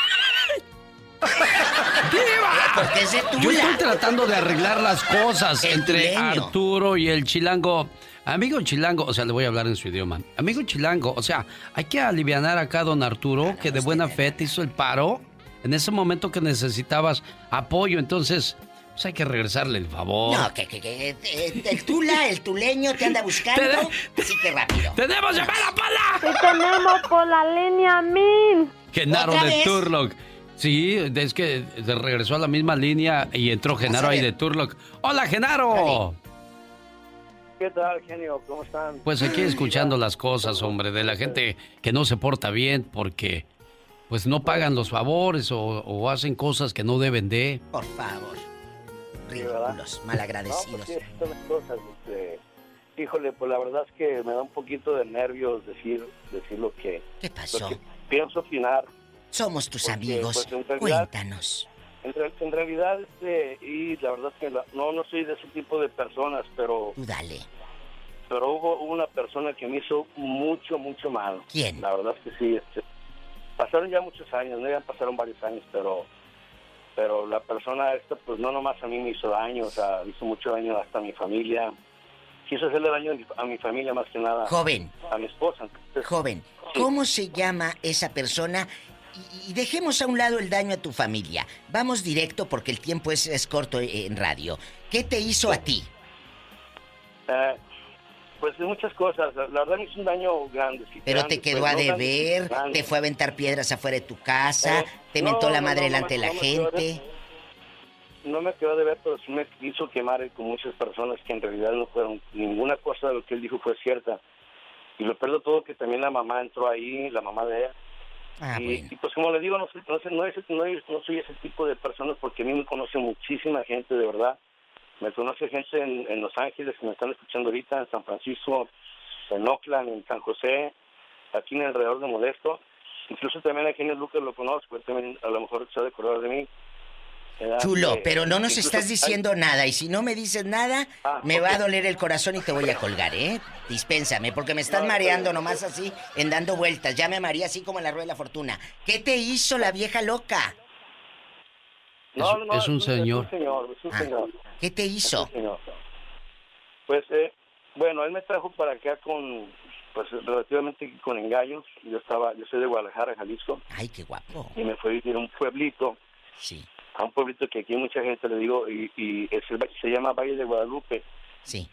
Porque es de Tula. Yo estoy tratando de arreglar las cosas El entre tuleño. Arturo y el chilango. Amigo chilango, o sea, le voy a hablar en su idioma. Amigo chilango, o sea, hay que alivianar acá a don Arturo, que de buena fe te hizo el paro en ese momento que necesitabas apoyo. Entonces, pues hay que regresarle el favor. No, que, que, que, eh, el tula, el tuleño te anda buscando. Así que rápido. ¡Tenemos llamada, Pola! Y tenemos por la línea Min. Genaro ¿Otra de? Turlock. Sí, es que se regresó a la misma línea y entró Genaro ahí de Turlock. ¡Hola, Genaro! ¿Qué tal, genio? ¿Cómo están? Pues aquí escuchando las cosas, hombre, de la gente que no se porta bien porque pues no pagan los favores o, o hacen cosas que no deben de. Por favor. Ridículos, malagradecidos. No, pues cosas. este, híjole, pues la verdad es que me da un poquito de nervios decir, decir lo que, ¿Qué lo pasó? que pienso opinar. Somos tus Porque, amigos. pues, en realidad- Cuéntanos. En, realidad, este, y la verdad es que no, no soy de ese tipo de personas, pero... Dale. Pero hubo una persona que me hizo mucho, mucho mal. ¿Quién? La verdad es que sí. Este, pasaron ya muchos años, no ya pasaron varios años, pero pero la persona esta pues no nomás a mí me hizo daño, o sea, hizo mucho daño hasta a mi familia. Quiso hacerle daño a mi familia más que nada. Joven. A mi esposa. Joven, ¿cómo se llama esa persona? Y, dejemos a un lado el daño a tu familia. Vamos directo porque el tiempo es, es corto en radio. ¿Qué te hizo a ti? Eh, pues muchas cosas. La verdad me hizo un daño grande. Pero te quedó a deber, te fue a aventar piedras afuera de tu casa, eh, te mentó la madre delante de la gente. No me quedó a deber, pero sí me hizo quemar con muchas personas que en realidad no fueron. Ninguna cosa de lo que él dijo fue cierta. Y lo perdo todo que también la mamá entró ahí, la mamá de él. Ah, y, pues como le digo, no soy, no, no, no soy ese tipo de personas porque a mí me conoce muchísima gente, de verdad me conoce gente en, Los Ángeles que me están escuchando ahorita, en San Francisco, en Oakland, en San José, aquí en alrededor de Modesto. Incluso también aquí en el Lucas lo conozco, también a lo mejor se ha de acordar de mí. Chulo, pero no nos estás diciendo nada y si no me dices nada, ah, me va a doler el corazón y te voy a colgar, ¿eh? Dispénsame, porque me estás mareando nomás así, en dando vueltas. Ya me mareé así como en la rueda de la fortuna. ¿Qué te hizo la vieja loca? No, no, es, un señor. Es un señor, es un señor. ¿Qué te hizo? Pues, eh, bueno, él me trajo para acá con, pues, relativamente con engaños. Yo estaba, yo soy de Guadalajara, Jalisco. Ay, qué guapo. Y me fue a vivir a un pueblito. Sí. A un pueblito que aquí mucha gente le digo, y, y es se llama Valle de Guadalupe. Sí.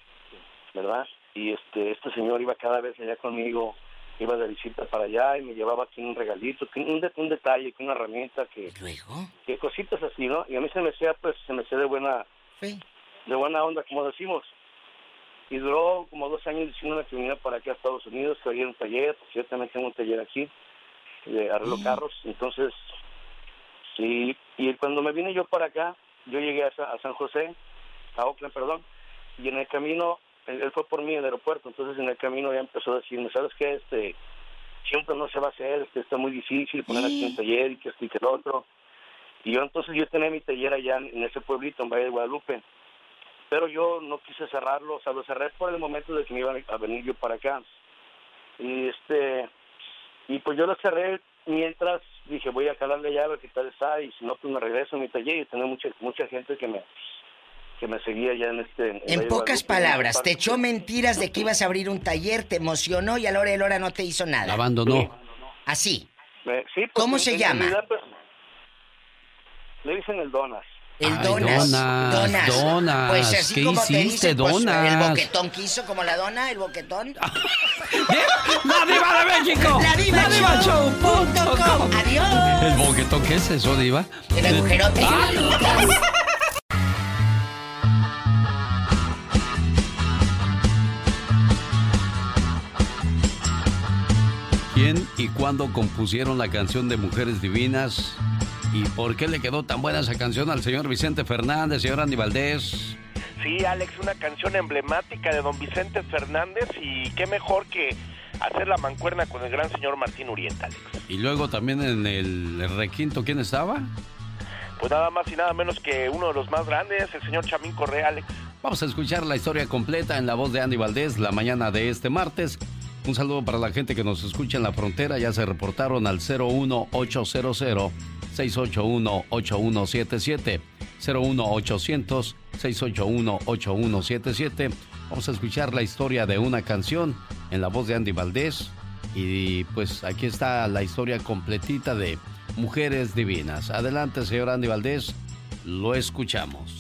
¿Verdad? Y este, este señor iba cada vez allá conmigo iba de visita para allá y me llevaba aquí un regalito, un, un detalle, una herramienta que... ¿Luego? Que cositas así, ¿no? Y a mí se me hacía, pues, se me hacía de buena... De buena onda, como decimos. Y duró como dos años diciendo que venía para aquí a Estados Unidos, que había un taller, pues yo también tengo un taller aquí, de arreglo carros. Entonces, y, y cuando me vine yo para acá, yo llegué a, a San José, a Oakland, perdón, y en el camino él fue por mí en el aeropuerto, entonces en el camino ya empezó a decirme, ¿sabes qué? Este, siempre no se va a hacer, este, está muy difícil poner aquí un taller y que esto y que lo otro. Y yo entonces yo tenía mi taller allá en, ese pueblito, en Valle de Guadalupe, pero yo no quise cerrarlo, o sea, lo cerré por el momento de que me iba a venir yo para acá. Y este, y pues yo lo cerré mientras dije, voy a calarle ya a ver qué tal está, y si no, pues me regreso a mi taller y tenía mucha, mucha gente que me que me seguía ya en este... En, pocas palabras, te echó mentiras de que ibas a abrir un taller, te emocionó y a la hora de la hora no te hizo nada. abandonó. Así. sí, ¿Cómo se llama? Pues, le dicen el Donas. El donas, donas. Donas. Pues así ¿Qué como hiciste, te pues, donas? el boquetón quiso como la dona, el boquetón. ¡La diva de México! ¡La diva, la diva show! ¡Adiós! ¿El boquetón qué es eso, diva? El agujerote. ¿Quién y cuándo compusieron la canción de Mujeres Divinas? ¿Y por qué le quedó tan buena esa canción al señor Vicente Fernández, señor Andy Valdés? Sí, Alex, una canción emblemática de don Vicente Fernández y qué mejor que hacer la mancuerna con el gran señor Martín Urieta, Alex. Y luego también en el requinto, ¿quién estaba? Pues nada más y nada menos que uno de los más grandes, el señor Chamín Correa, Alex. Vamos a escuchar la historia completa en la voz de Andy Valdés la mañana de este martes. Un saludo para la gente que nos escucha en la frontera. Ya se reportaron al 01800 681 8177 01800 681 8177 Vamos a escuchar la historia de una canción en la voz de Andy Valdés. Y pues aquí está la historia completita de Mujeres Divinas. Adelante, señor Andy Valdés, lo escuchamos.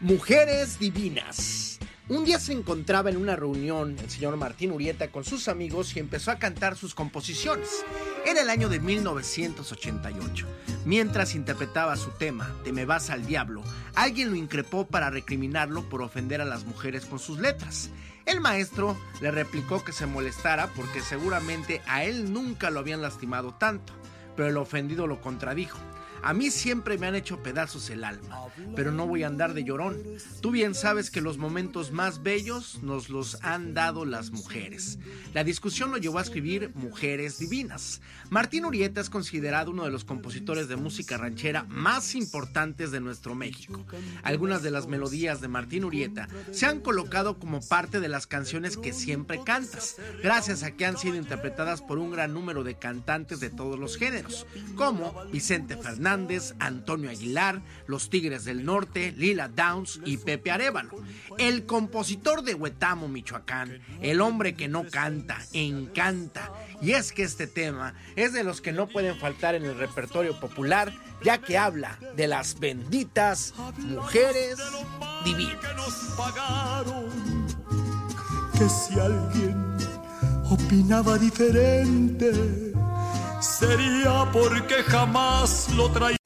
Mujeres Divinas. Un día se encontraba en una reunión el señor Martín Urieta con sus amigos y empezó a cantar sus composiciones. Era el año de 1988. Mientras interpretaba su tema, Te me vas al diablo, alguien lo increpó para recriminarlo por ofender a las mujeres con sus letras. El maestro le replicó que se molestara porque seguramente a él nunca lo habían lastimado tanto, pero el ofendido lo contradijo. A mí siempre me han hecho pedazos el alma, pero no voy a andar de llorón. Tú bien sabes que los momentos más bellos nos los han dado las mujeres. La discusión lo llevó a escribir Mujeres Divinas. Martín Urieta es considerado uno de los compositores de música ranchera más importantes de nuestro México. Algunas de las melodías de Martín Urieta se han colocado como parte de las canciones que siempre cantas, gracias a que han sido interpretadas por un gran número de cantantes de todos los géneros, como Vicente Fernández, Antonio Aguilar, Los Tigres del Norte, Lila Downs y Pepe Arevalo. El compositor de Huetamo, Michoacán, el hombre que no canta, encanta. Y es que este tema es de los que no pueden faltar en el repertorio popular, ya que habla de las benditas mujeres divinas. Que si alguien opinaba diferente, sería porque jamás lo traía.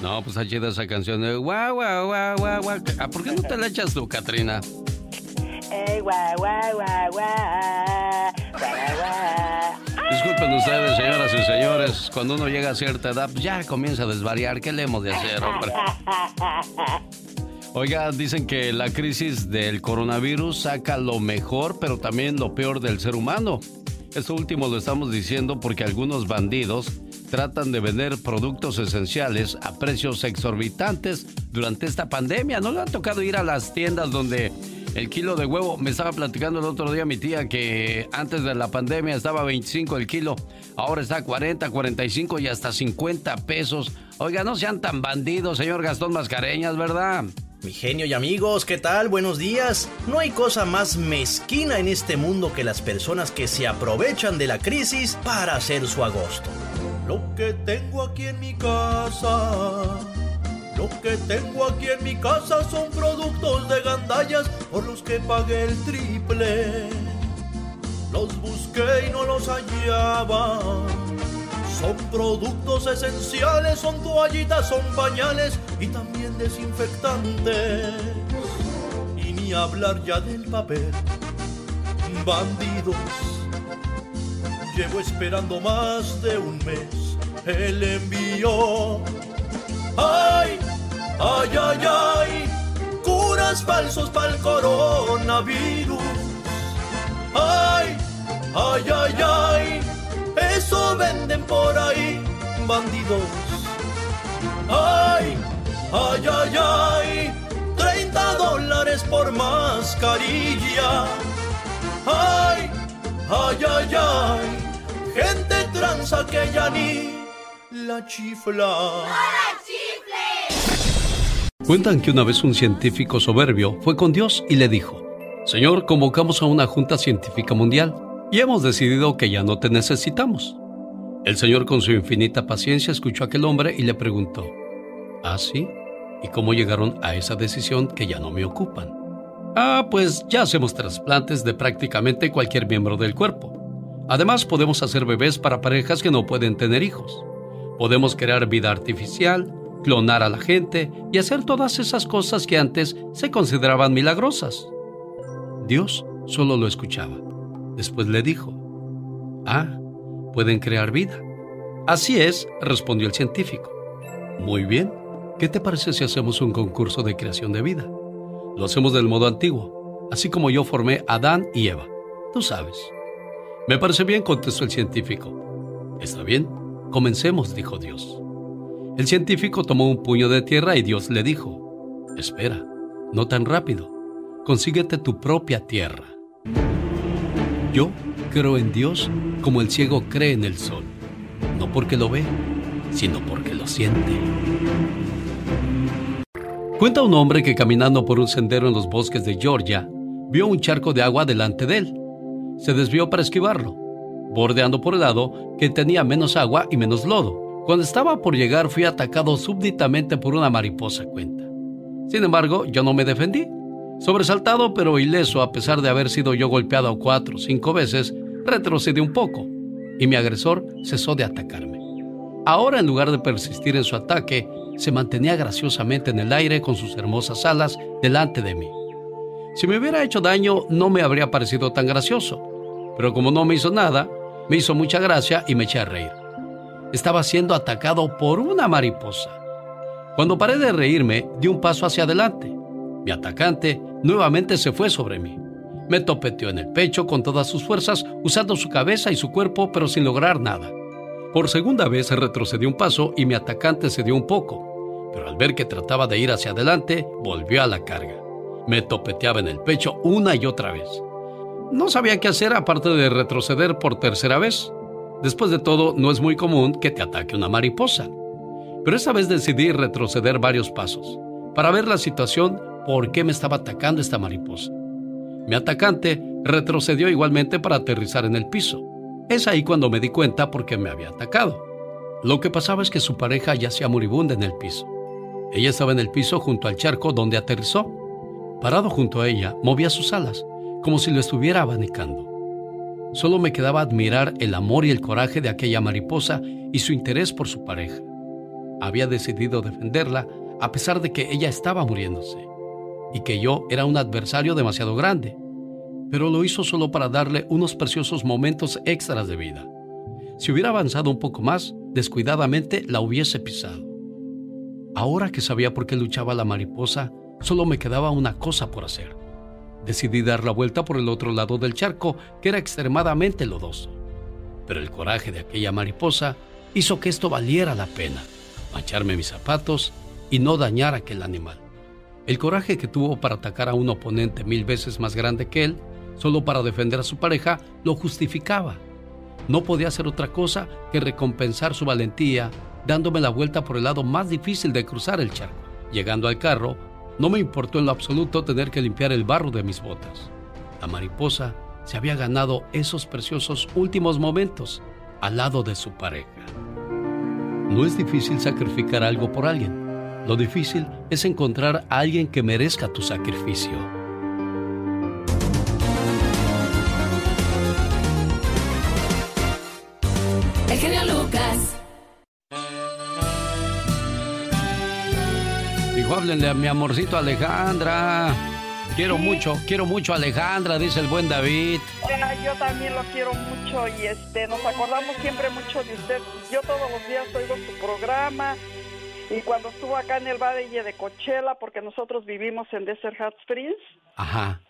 No, pues ha chida esa canción de guau, guau, guau, guau, guau. Ah, ¿Por qué no te la echas tú, Katrina? Disculpen ustedes, señoras y señores, cuando uno llega a cierta edad, ya comienza a desvariar. ¿Qué le hemos de hacer, hombre? Oiga, dicen que la crisis del coronavirus saca lo mejor, pero también lo peor del ser humano. Esto último lo estamos diciendo porque algunos bandidos tratan de vender productos esenciales a precios exorbitantes durante esta pandemia. ¿No le ha tocado ir a las tiendas donde el kilo de huevo, me estaba platicando el otro día mi tía que antes de la pandemia estaba 25 el kilo, ahora está 40, 45 y hasta 50 pesos. Oiga, no sean tan bandidos, señor Gastón Mascareñas, ¿verdad? Mi genio y amigos, ¿qué tal? Buenos días. No hay cosa más mezquina en este mundo que las personas que se aprovechan de la crisis para hacer su agosto. Lo que tengo aquí en mi casa, lo que tengo aquí en mi casa son productos de gandallas por los que pagué el triple. Los busqué y no los hallaba. Son productos esenciales, son toallitas, son pañales y también desinfectantes. Y ni hablar ya del papel. Bandidos Llevo esperando más de un mes el envío. ¡Ay! ¡Ay, ay, ay! Curas falsos para el coronavirus. ¡Ay! ¡Ay, ay, ay! Eso venden por ahí, bandidos. ¡Ay! ¡Ay, ay, ay! 30 dólares por mascarilla. ¡Ay! ¡Ay, ay, ay! gente tranza que ya ni la chifla. Cuentan que una vez un científico soberbio fue con Dios y le dijo, Señor, convocamos a una junta científica mundial y hemos decidido que ya no te necesitamos. El Señor con su infinita paciencia escuchó a aquel hombre y le preguntó, ¿Ah, sí? ¿Y cómo llegaron a esa decisión que ya no me ocupan? Ah, pues ya hacemos trasplantes de prácticamente cualquier miembro del cuerpo. Además, podemos hacer bebés para parejas que no pueden tener hijos. Podemos crear vida artificial, clonar a la gente y hacer todas esas cosas que antes se consideraban milagrosas. Dios solo lo escuchaba. Después le dijo, Ah, pueden crear vida. Así es, respondió el científico. Muy bien, ¿qué te parece si hacemos un concurso de creación de vida? Lo hacemos del modo antiguo, así como yo formé a Adán y Eva. Tú sabes. Me parece bien, contestó el científico. Está bien, comencemos, dijo Dios. El científico tomó un puño de tierra y Dios le dijo, espera, no tan rápido, consíguete tu propia tierra. Yo creo en Dios como el ciego cree en el sol, no porque lo ve, sino porque lo siente. Cuenta un hombre que caminando por un sendero en los bosques de Georgia, vio un charco de agua delante de él se desvió para esquivarlo, bordeando por el lado que tenía menos agua y menos lodo. Cuando estaba por llegar fui atacado súbditamente por una mariposa cuenta. Sin embargo, yo no me defendí. Sobresaltado pero ileso a pesar de haber sido yo golpeado cuatro o cinco veces, retrocedí un poco y mi agresor cesó de atacarme. Ahora, en lugar de persistir en su ataque, se mantenía graciosamente en el aire con sus hermosas alas delante de mí. Si me hubiera hecho daño, no me habría parecido tan gracioso, pero como no me hizo nada, me hizo mucha gracia y me eché a reír. estaba siendo atacado por una mariposa. Cuando paré de reírme, di un paso hacia adelante. Mi atacante nuevamente se fue sobre mí. Me topeteó en el pecho con todas sus fuerzas, usando su cabeza y su cuerpo, pero sin lograr nada. Por segunda vez retrocedió un paso y mi atacante se dio un poco, pero al ver que trataba de ir hacia adelante, volvió a la carga. Me topeteaba en el pecho una y otra vez. No sabía qué hacer aparte de retroceder por tercera vez. Después de todo, no es muy común que te ataque una mariposa. Pero esta vez decidí retroceder varios pasos para ver la situación por qué me estaba atacando esta mariposa. Mi atacante retrocedió igualmente para aterrizar en el piso. Es ahí cuando me di cuenta por qué me había atacado. Lo que pasaba es que su pareja yacía moribunda en el piso. Ella estaba en el piso junto al charco donde aterrizó. Parado junto a ella, movía sus alas, como si lo estuviera abanicando. Solo me quedaba admirar el amor y el coraje de aquella mariposa y su interés por su pareja. Había decidido defenderla a pesar de que ella estaba muriéndose y que yo era un adversario demasiado grande pero lo hizo solo para darle unos preciosos momentos extras de vida. Si hubiera avanzado un poco más, descuidadamente la hubiese pisado. Ahora que sabía por qué luchaba la mariposa, solo me quedaba una cosa por hacer. Decidí dar la vuelta por el otro lado del charco, que era extremadamente lodoso. Pero el coraje de aquella mariposa hizo que esto valiera la pena, mancharme mis zapatos y no dañar a aquel animal. El coraje que tuvo para atacar a un oponente mil veces más grande que él solo para defender a su pareja, lo justificaba. No podía hacer otra cosa que recompensar su valentía dándome la vuelta por el lado más difícil de cruzar el charco. Llegando al carro, no me importó en lo absoluto tener que limpiar el barro de mis botas. La mariposa se había ganado esos preciosos últimos momentos al lado de su pareja. No es difícil sacrificar algo por alguien. Lo difícil es encontrar a alguien que merezca tu sacrificio. Dijo, háblenle a mi amorcito Alejandra. Quiero mucho, quiero mucho a Alejandra, dice el buen David. yo también lo quiero mucho y este nos acordamos siempre mucho de usted. Yo todos los días oigo su programa y cuando estuvo acá en el Valle de Coachella, porque nosotros vivimos en Desert Hot Springs. Ajá.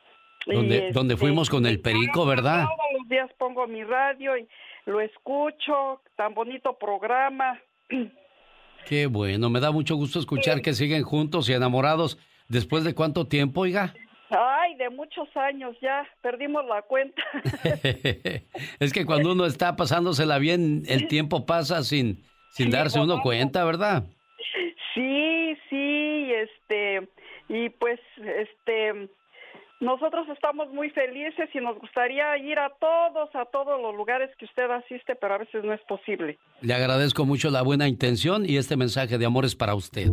Donde, donde este, fuimos con el perico, ¿verdad? Todos los días pongo mi radio y lo escucho, tan bonito programa. Qué bueno, me da mucho gusto escuchar que siguen juntos y enamorados. ¿Después de cuánto tiempo, oiga? Ay, de muchos años ya, perdimos la cuenta. es que cuando uno está pasándosela bien, el tiempo pasa sin, sin darse uno cuenta, ¿verdad? Sí, sí, este, y pues, este, nosotros estamos muy felices y nos gustaría ir a todos, a todos los lugares que usted asiste, pero a veces no es posible. Le agradezco mucho la buena intención y este mensaje de amor es para usted.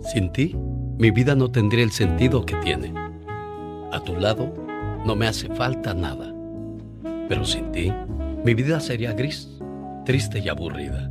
Sin ti, mi vida no tendría el sentido que tiene. A tu lado, no me hace falta nada. Pero sin ti, mi vida sería gris, triste y aburrida.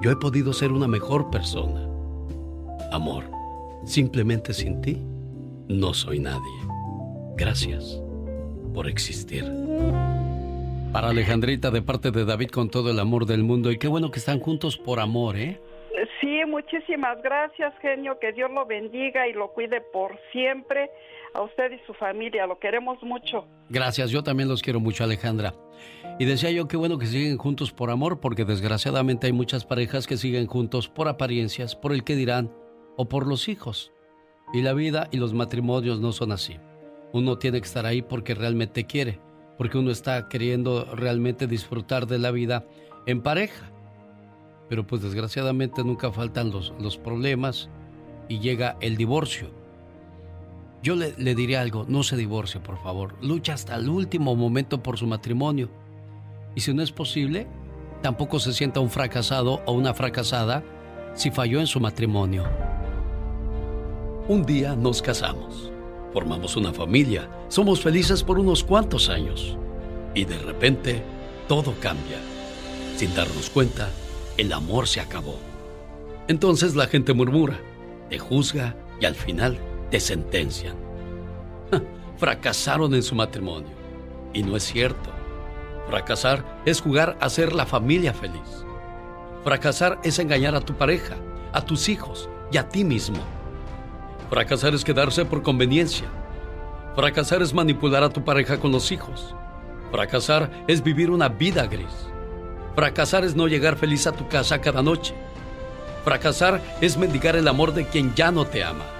yo he podido ser una mejor persona. Amor, simplemente sin ti, no soy nadie. Gracias por existir. Para Alejandrita, de parte de David, con todo el amor del mundo. Y qué bueno que están juntos por amor, ¿eh? Sí, muchísimas gracias, genio. Que Dios lo bendiga y lo cuide por siempre. A usted y su familia, lo queremos mucho. Gracias, yo también los quiero mucho, Alejandra. Y decía yo, qué bueno que siguen juntos por amor, porque desgraciadamente hay muchas parejas que siguen juntos por apariencias, por el que dirán o por los hijos. Y la vida y los matrimonios no son así. Uno tiene que estar ahí porque realmente quiere, porque uno está queriendo realmente disfrutar de la vida en pareja. Pero pues desgraciadamente nunca faltan los, los problemas y llega el divorcio. Yo le, diría algo, no se divorcie, por favor. Lucha hasta el último momento por su matrimonio. Y si no es posible, tampoco se sienta un fracasado o una fracasada si falló en su matrimonio. Un día nos casamos, formamos una familia, somos felices por unos cuantos años y de repente todo cambia. Sin darnos cuenta, el amor se acabó. Entonces la gente murmura, te juzga y al final te sentencian. Fracasaron en su matrimonio. Y no es cierto. Fracasar es jugar a ser la familia feliz. Fracasar es engañar a tu pareja, a tus hijos y a ti mismo. Fracasar es quedarse por conveniencia. Fracasar es manipular a tu pareja con los hijos. Fracasar es vivir una vida gris. Fracasar es no llegar feliz a tu casa cada noche. Fracasar es mendigar el amor de quien ya no te ama.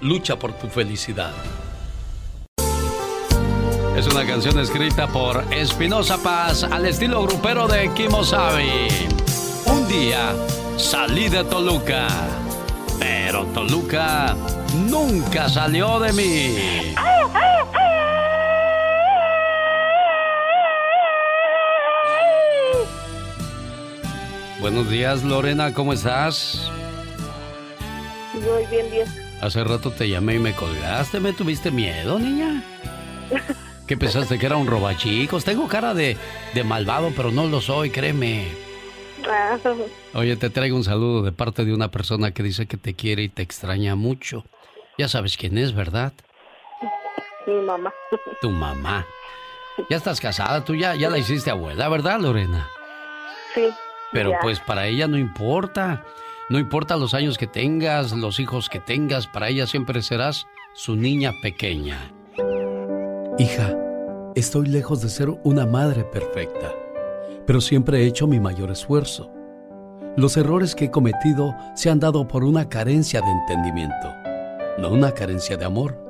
lucha por tu felicidad. Es una canción escrita por Espinosa Paz al estilo grupero de Kimo Sabi. Un día salí de Toluca, pero Toluca nunca salió de mí. Buenos días, Lorena, ¿cómo estás? Muy bien, bien. Hace rato te llamé y me colgaste. ¿Me tuviste miedo, niña? ¿Qué pensaste que era un robachicos? Tengo cara de, de malvado, pero no lo soy, créeme. Ah. Oye, te traigo un saludo de parte de una persona que dice que te quiere y te extraña mucho. Ya sabes quién es, ¿verdad? Mi mamá. Tu mamá. Ya estás casada, tú ya, ya la hiciste abuela, ¿verdad, Lorena? Sí. Pero ya. pues para ella no importa. No importa los años que tengas, los hijos que tengas, para ella siempre serás su niña pequeña. Hija, estoy lejos de ser una madre perfecta, pero siempre he hecho mi mayor esfuerzo. Los errores que he cometido se han dado por una carencia de entendimiento, no una carencia de amor,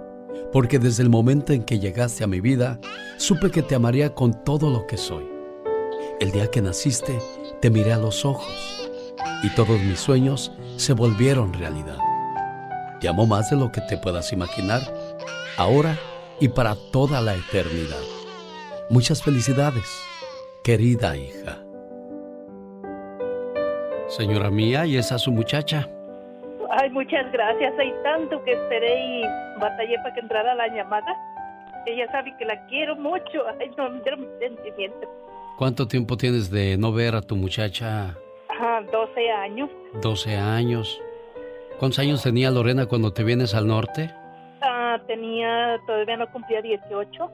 porque desde el momento en que llegaste a mi vida, supe que te amaría con todo lo que soy. El día que naciste, te miré a los ojos y todos mis sueños se volvieron realidad. Te amo más de lo que te puedas imaginar, ahora y para toda la eternidad. Muchas felicidades, querida hija. Señora mía, ¿y esa es su muchacha? Ay, muchas gracias. Hay tanto que esperé y batallé para que entrara la llamada. Ella sabe que la quiero mucho. Ay, no, mi sentimiento. ¿Cuánto tiempo tienes de no ver a tu muchacha? Ajá, 12 años. 12 años. ¿Cuántos años tenía Lorena cuando te vienes al norte? Ah, tenía, todavía no cumplía 18.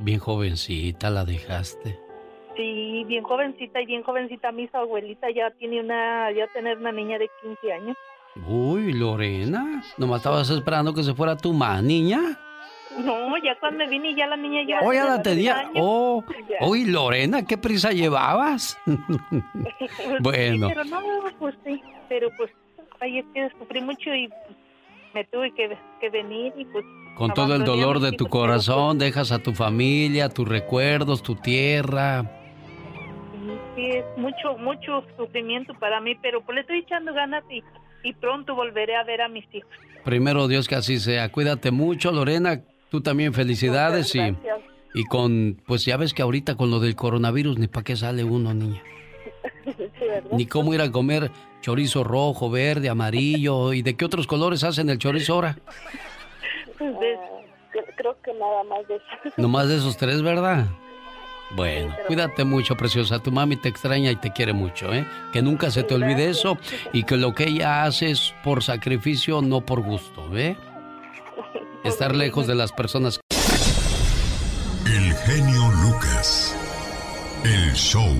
Bien jovencita la dejaste. Sí, bien jovencita y bien jovencita. Mi abuelita ya tiene una, ya tener una niña de 15 años. Uy, Lorena, nomás estabas esperando que se fuera tu ma, niña. No, ya cuando vine ya la niña ya. Oh, ya la tenía tenía. 12 años. Oh, uy, Lorena, qué prisa llevabas. bueno, Sí, pero no, pues sí, pero pues ahí es que sufrí mucho y pues, me tuve que, que venir y pues... con todo el dolor de tu hijos, corazón, dejas a tu familia, tus recuerdos, tu tierra. Sí, es mucho, mucho sufrimiento para mí, pero pues le estoy echando ganas y, y pronto volveré a ver a mis hijos. Primero Dios que así sea. Cuídate mucho, Lorena. Tú también felicidades y, y con, pues ya ves que ahorita con lo del coronavirus ni para qué sale uno, niña. Ni cómo ir a comer chorizo rojo, verde, amarillo. ¿Y de qué otros colores hacen el chorizo ahora? Pues, de- cre- creo que nada más de eso. Nomás de esos tres, ¿verdad? Bueno, cuídate mucho, preciosa. Tu mami te extraña y te quiere mucho, ¿eh? Que nunca se te olvide eso y que lo que ella hace es por sacrificio, no por gusto, ¿ve? Estar lejos de las personas. El genio Lucas. El show.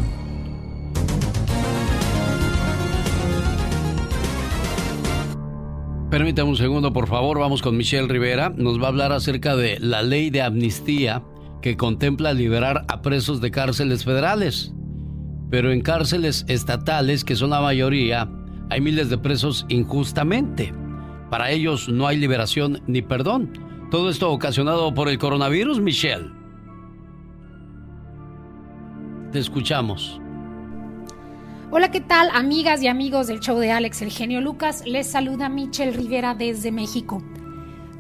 Permítame un segundo, por favor. Vamos con Michelle Rivera. Nos va a hablar acerca de la ley de amnistía que contempla liberar a presos de cárceles federales. Pero en cárceles estatales, que son la mayoría, hay miles de presos injustamente. Para ellos no hay liberación ni perdón. Todo esto ocasionado por el coronavirus, Michelle. Te escuchamos. Hola, ¿qué tal, amigas y amigos del show de Alex, el genio Lucas? Les saluda Michelle Rivera desde México.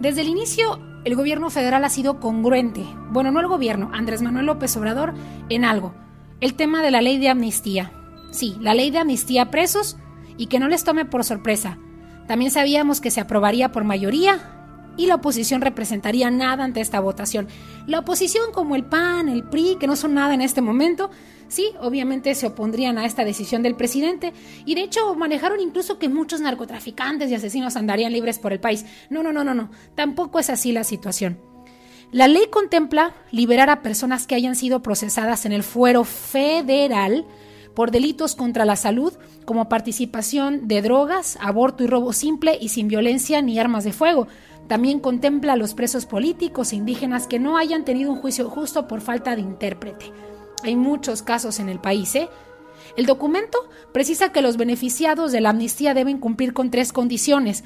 Desde el inicio, el gobierno federal ha sido congruente, bueno, no el gobierno, Andrés Manuel López Obrador, en algo. El tema de la ley de amnistía. Sí, la ley de amnistía a presos y que no les tome por sorpresa. También sabíamos que se aprobaría por mayoría y la oposición representaría nada ante esta votación. La oposición como el PAN, el PRI, que no son nada en este momento, sí, obviamente se opondrían a esta decisión del presidente y de hecho manejaron incluso que muchos narcotraficantes y asesinos andarían libres por el país. No, no, no, no, no, tampoco es así la situación. La ley contempla liberar a personas que hayan sido procesadas en el fuero federal por delitos contra la salud, como participación de drogas, aborto y robo simple y sin violencia ni armas de fuego, también contempla a los presos políticos e indígenas que no hayan tenido un juicio justo por falta de intérprete. Hay muchos casos en el país, ¿eh? El documento precisa que los beneficiados de la amnistía deben cumplir con tres condiciones.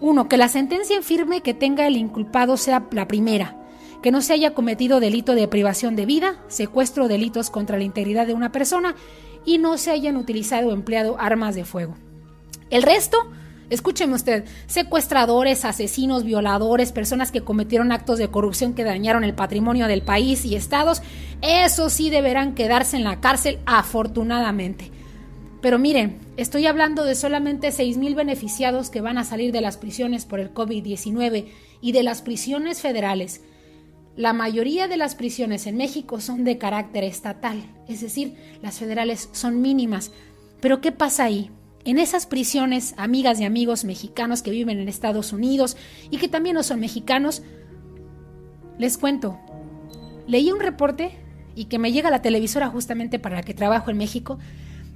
Uno, que la sentencia en firme que tenga el inculpado sea la primera, que no se haya cometido delito de privación de vida, secuestro o delitos contra la integridad de una persona y no se hayan utilizado o empleado armas de fuego. El resto Escúcheme usted, secuestradores, asesinos, violadores, personas que cometieron actos de corrupción que dañaron el patrimonio del país y estados, esos sí deberán quedarse en la cárcel afortunadamente. Pero miren, estoy hablando de solamente 6.000 beneficiados que van a salir de las prisiones por el COVID-19 y de las prisiones federales. La mayoría de las prisiones en México son de carácter estatal, es decir, las federales son mínimas. Pero ¿qué pasa ahí? en esas prisiones, amigas y amigos mexicanos que viven en Estados Unidos y que también no son mexicanos, les cuento, leí un reporte y que me llega a la televisora justamente para la que trabajo en México,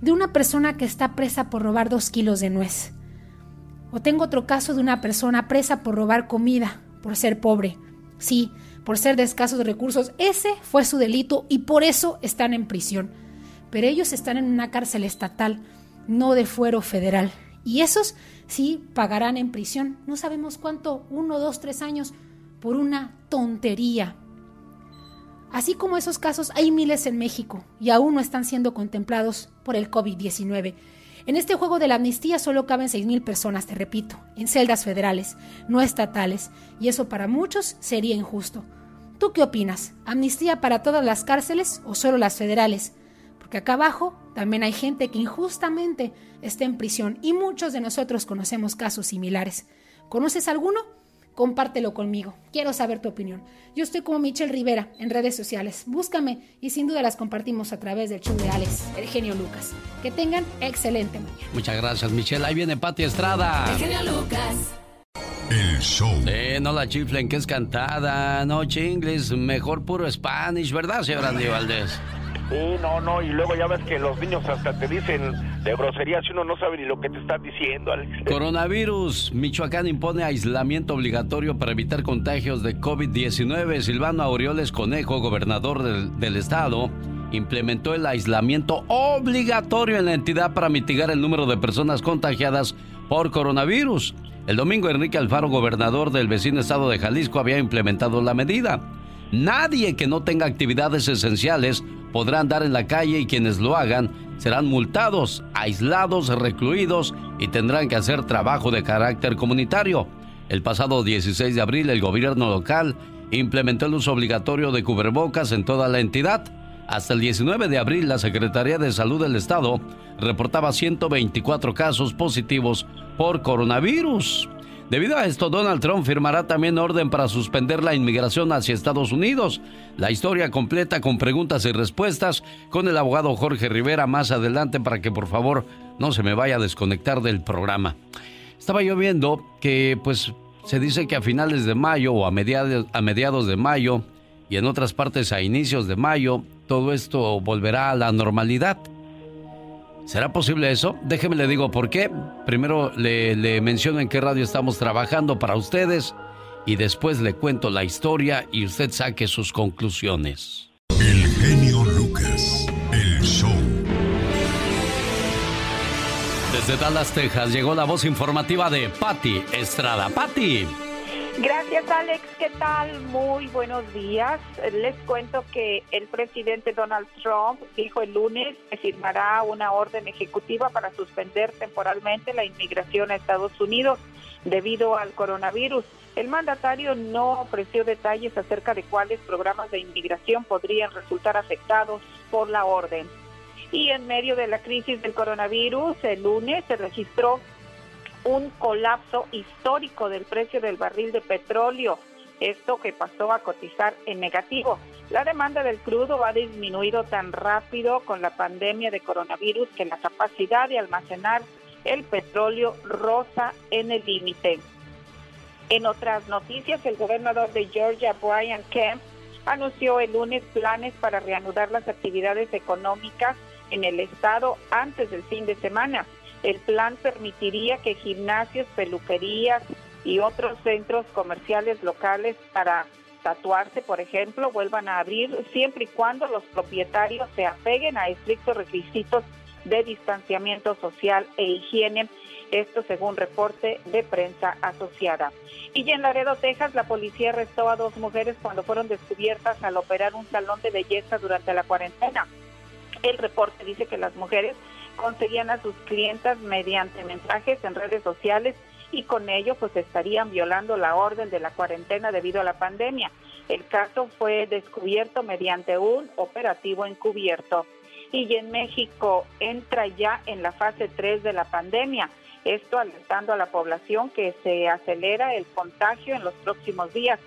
de una persona que está presa por robar dos kilos de nuez. O tengo otro caso de una persona presa por robar comida, por ser pobre. Sí, por ser de escasos recursos. Ese fue su delito y por eso están en prisión. Pero ellos están en una cárcel estatal no de fuero federal. Y esos sí pagarán en prisión, no sabemos cuánto, uno, dos, tres años, por una tontería. Así como esos casos, hay miles en México y aún no están siendo contemplados por el COVID-19. En este juego de la amnistía solo caben mil personas, te repito, en celdas federales, no estatales, y eso para muchos sería injusto. ¿Tú qué opinas? ¿Amnistía para todas las cárceles o solo las federales? que acá abajo también hay gente que injustamente está en prisión y muchos de nosotros conocemos casos similares. ¿Conoces alguno? Compártelo conmigo. Quiero saber tu opinión. Yo estoy como Michelle Rivera en redes sociales. Búscame y sin duda las compartimos a través del show de Alex, el genio Lucas. Que tengan excelente mañana. Muchas gracias, Michelle. Ahí viene Pati Estrada. El genio Lucas. El show. Eh, no la chiflen que es cantada, no chingles, mejor puro Spanish, ¿verdad, señor Andy Valdés? Sí, no, no, y luego ya ves que los niños hasta te dicen de groserías y uno no sabe ni lo que te están diciendo. Coronavirus. Michoacán impone aislamiento obligatorio para evitar contagios de COVID-19. Silvano Aureoles Conejo, gobernador del, del estado, implementó el aislamiento obligatorio en la entidad para mitigar el número de personas contagiadas por coronavirus. El domingo Enrique Alfaro, gobernador del vecino estado de Jalisco, había implementado la medida. Nadie que no tenga actividades esenciales podrá andar en la calle y quienes lo hagan serán multados, aislados, recluidos y tendrán que hacer trabajo de carácter comunitario. El pasado 16 de abril el gobierno local implementó el uso obligatorio de cubrebocas en toda la entidad. Hasta el 19 de abril la Secretaría de Salud del Estado reportaba 124 casos positivos por coronavirus. Debido a esto, Donald Trump firmará también orden para suspender la inmigración hacia Estados Unidos. La historia completa con preguntas y respuestas con el abogado Jorge Rivera más adelante para que por favor no se me vaya a desconectar del programa. Estaba yo viendo que pues se dice que a finales de mayo o a mediados, a mediados de mayo y en otras partes a inicios de mayo todo esto volverá a la normalidad. ¿Será posible eso? Déjeme le digo por qué. Primero le, le, menciono en qué radio estamos trabajando para ustedes y después le cuento la historia y usted saque sus conclusiones. El genio Lucas, el show. Desde Dallas, Texas, llegó la voz informativa de Patti Estrada. Patti. Gracias, Alex. ¿Qué tal? Muy buenos días. Les cuento que el presidente Donald Trump dijo el lunes que firmará una orden ejecutiva para suspender temporalmente la inmigración a Estados Unidos debido al coronavirus. El mandatario no ofreció detalles acerca de cuáles programas de inmigración podrían resultar afectados por la orden. Y en medio de la crisis del coronavirus, el lunes se registró un colapso histórico del precio del barril de petróleo, esto que pasó a cotizar en negativo. La demanda del crudo ha disminuido tan rápido con la pandemia de coronavirus que la capacidad de almacenar el petróleo rosa en el límite. En otras noticias, el gobernador de Georgia, Brian Kemp, anunció el lunes planes para reanudar las actividades económicas en el estado antes del fin de semana. El plan permitiría que gimnasios, peluquerías y otros centros comerciales locales para tatuarse, por ejemplo, vuelvan a abrir siempre y cuando los propietarios se apeguen a estrictos requisitos de distanciamiento social e higiene. Esto según reporte de prensa asociada. Y en Laredo, Texas, la policía arrestó a dos mujeres cuando fueron descubiertas al operar un salón de belleza durante la cuarentena. El reporte dice que las mujeres conseguían a sus clientas mediante mensajes en redes sociales y con ello pues estarían violando la orden de la cuarentena debido a la pandemia. El caso fue descubierto mediante un operativo encubierto. Y en México entra ya en la fase 3 de la pandemia. Esto alertando a la población que se acelera el contagio en los próximos días.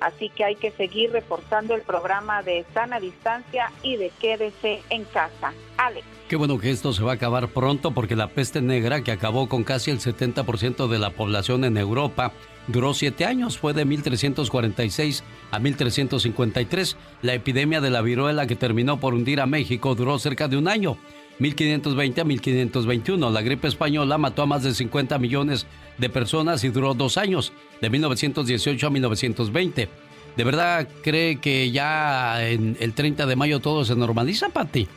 Así que hay que seguir reforzando el programa de sana distancia y de quédese en casa. Alex. Qué bueno que esto se va a acabar pronto porque la peste negra que acabó con casi el 70% de la población en Europa duró siete años, fue de 1346 a 1353. La epidemia de la viruela que terminó por hundir a México duró cerca de un año. 1520 a 1521. La gripe española mató a más de 50 millones de personas y duró dos años, de 1918 a 1920. ¿De verdad cree que ya en el 30 de mayo todo se normaliza, Patti?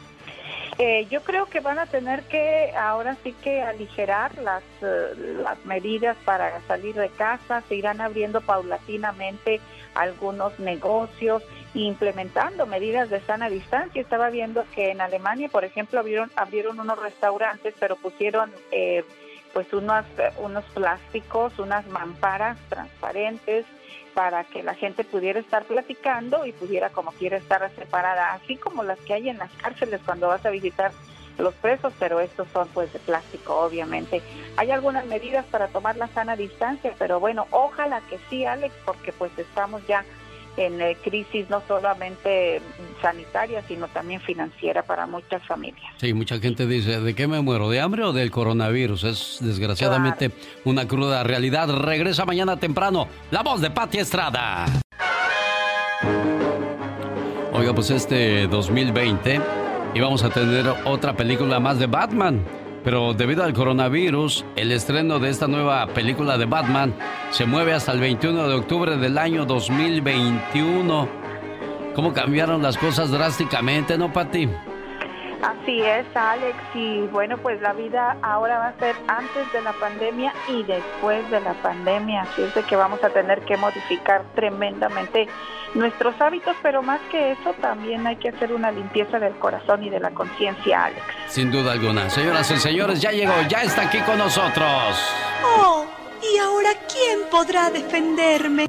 Eh, yo creo que van a tener que ahora sí que aligerar las, eh, las medidas para salir de casa, se irán abriendo paulatinamente algunos negocios, implementando medidas de sana distancia. Estaba viendo que en Alemania, por ejemplo, abrieron, abrieron unos restaurantes, pero pusieron eh, pues unos, unos plásticos, unas mamparas transparentes para que la gente pudiera estar platicando y pudiera como quiera estar separada, así como las que hay en las cárceles cuando vas a visitar los presos, pero estos son pues de plástico, obviamente. Hay algunas medidas para tomar la sana distancia, pero bueno, ojalá que sí, Alex, porque pues estamos ya en eh, crisis no solamente sanitaria, sino también financiera para muchas familias. Sí, mucha gente dice, ¿de qué me muero? ¿De hambre o del coronavirus? Es desgraciadamente una cruda realidad. Regresa mañana temprano la voz de Pati Estrada. Oiga, pues este 2020 íbamos a tener otra película más de Batman. Pero debido al coronavirus, el estreno de esta nueva película de Batman se mueve hasta el 21 de octubre del año 2021. ¿Cómo cambiaron las cosas drásticamente, no, Pati? Así es, Alex. Y bueno, pues la vida ahora va a ser antes de la pandemia y después de la pandemia. Así es de que vamos a tener que modificar tremendamente nuestros hábitos, pero más que eso también hay que hacer una limpieza del corazón y de la conciencia, Alex. Sin duda alguna. Señoras y señores, ya llegó, ya está aquí con nosotros. Oh, ¿y ahora quién podrá defenderme?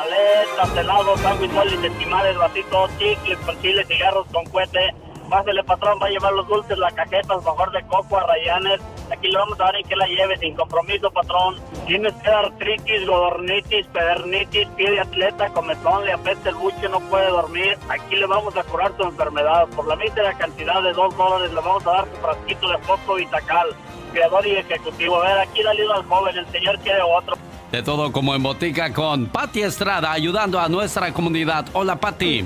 Paletas, helados, sándwich, moles, estimales, vasitos, chicles, con chile, cigarros, con cuete. Pásale, patrón, va a llevar los dulces, las cajetas, mejor de coco, a rayanes. Aquí le vamos a dar en que la lleve, sin compromiso, patrón. Tienes que artritis, godornitis, pedernitis, pie de atleta, comezón, le apetece el buche, no puede dormir. Aquí le vamos a curar tu enfermedad. Por la mísera cantidad de dos dólares le vamos a dar tu frasquito de fosfo tacal. Creador y ejecutivo. A ver, aquí le ayuda al joven, el señor quiere otro. De todo como en botica con Patti Estrada, ayudando a nuestra comunidad. Hola, Patti.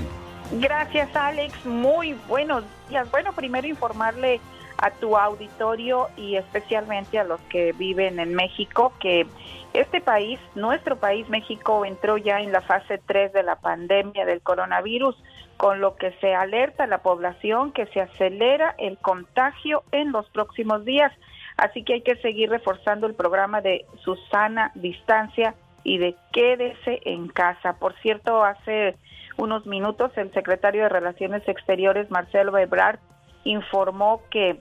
Gracias, Alex. Muy buenos días. Bueno, primero informarle a tu auditorio y especialmente a los que viven en México, que este país, nuestro país, México, entró ya en la fase 3 de la pandemia del coronavirus, con lo que se alerta a la población que se acelera el contagio en los próximos días. Así que hay que seguir reforzando el programa de Susana Distancia y de quédese en casa. Por cierto, hace unos minutos el secretario de Relaciones Exteriores, Marcelo Ebrard, informó que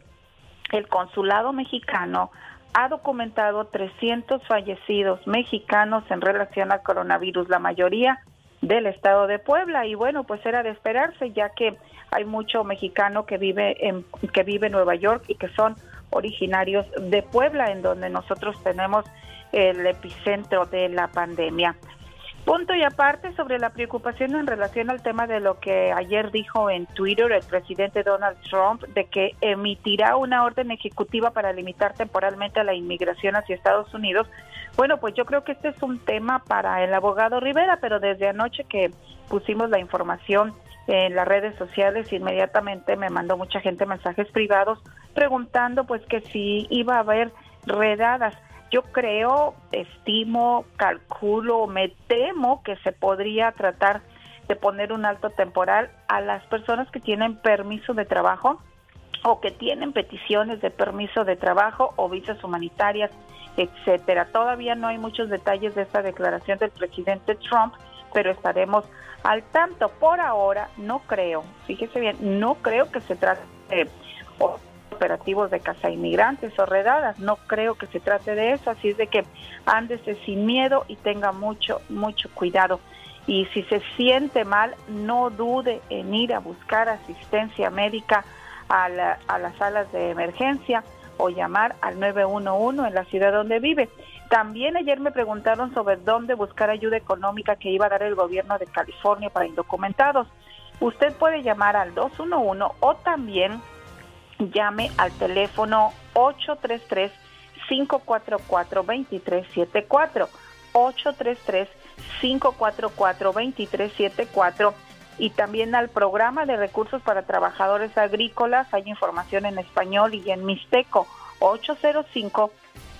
el consulado mexicano ha documentado 300 fallecidos mexicanos en relación al coronavirus, la mayoría del estado de Puebla y bueno, pues era de esperarse ya que hay mucho mexicano que vive en que vive en Nueva York y que son originarios de Puebla en donde nosotros tenemos el epicentro de la pandemia. Punto y aparte sobre la preocupación en relación al tema de lo que ayer dijo en Twitter el presidente Donald Trump de que emitirá una orden ejecutiva para limitar temporalmente la inmigración hacia Estados Unidos. Bueno, pues yo creo que este es un tema para el abogado Rivera, pero desde anoche que pusimos la información en las redes sociales, inmediatamente me mandó mucha gente mensajes privados preguntando pues que si iba a haber redadas. Yo creo, estimo, calculo, me temo que se podría tratar de poner un alto temporal a las personas que tienen permiso de trabajo o que tienen peticiones de permiso de trabajo o visas humanitarias, etcétera. Todavía no hay muchos detalles de esta declaración del presidente Trump, pero estaremos al tanto. Por ahora, no creo, fíjese bien, no creo que se trate de operativos de casa inmigrantes o redadas. No creo que se trate de eso, así es de que ándese sin miedo y tenga mucho, mucho cuidado. Y si se siente mal, no dude en ir a buscar asistencia médica a, a las salas de emergencia o llamar al 911 en la ciudad donde vive. También ayer me preguntaron sobre dónde buscar ayuda económica que iba a dar el gobierno de California para indocumentados. Usted puede llamar al 211 o también llame al teléfono 833-544-2374. 833-544-2374 y también al programa de recursos para trabajadores agrícolas. Hay información en español y en mixteco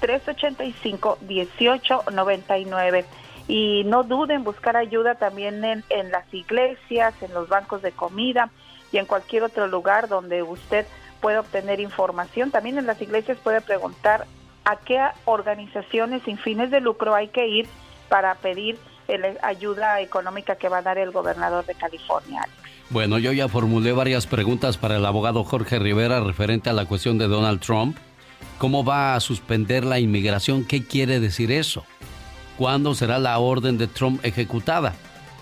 805-385-1899. Y no duden buscar ayuda también en, en las iglesias, en los bancos de comida y en cualquier otro lugar donde usted puede obtener información. También en las iglesias puede preguntar a qué organizaciones sin fines de lucro hay que ir para pedir la ayuda económica que va a dar el gobernador de California. Bueno, yo ya formulé varias preguntas para el abogado Jorge Rivera referente a la cuestión de Donald Trump. ¿Cómo va a suspender la inmigración? ¿Qué quiere decir eso? ¿Cuándo será la orden de Trump ejecutada?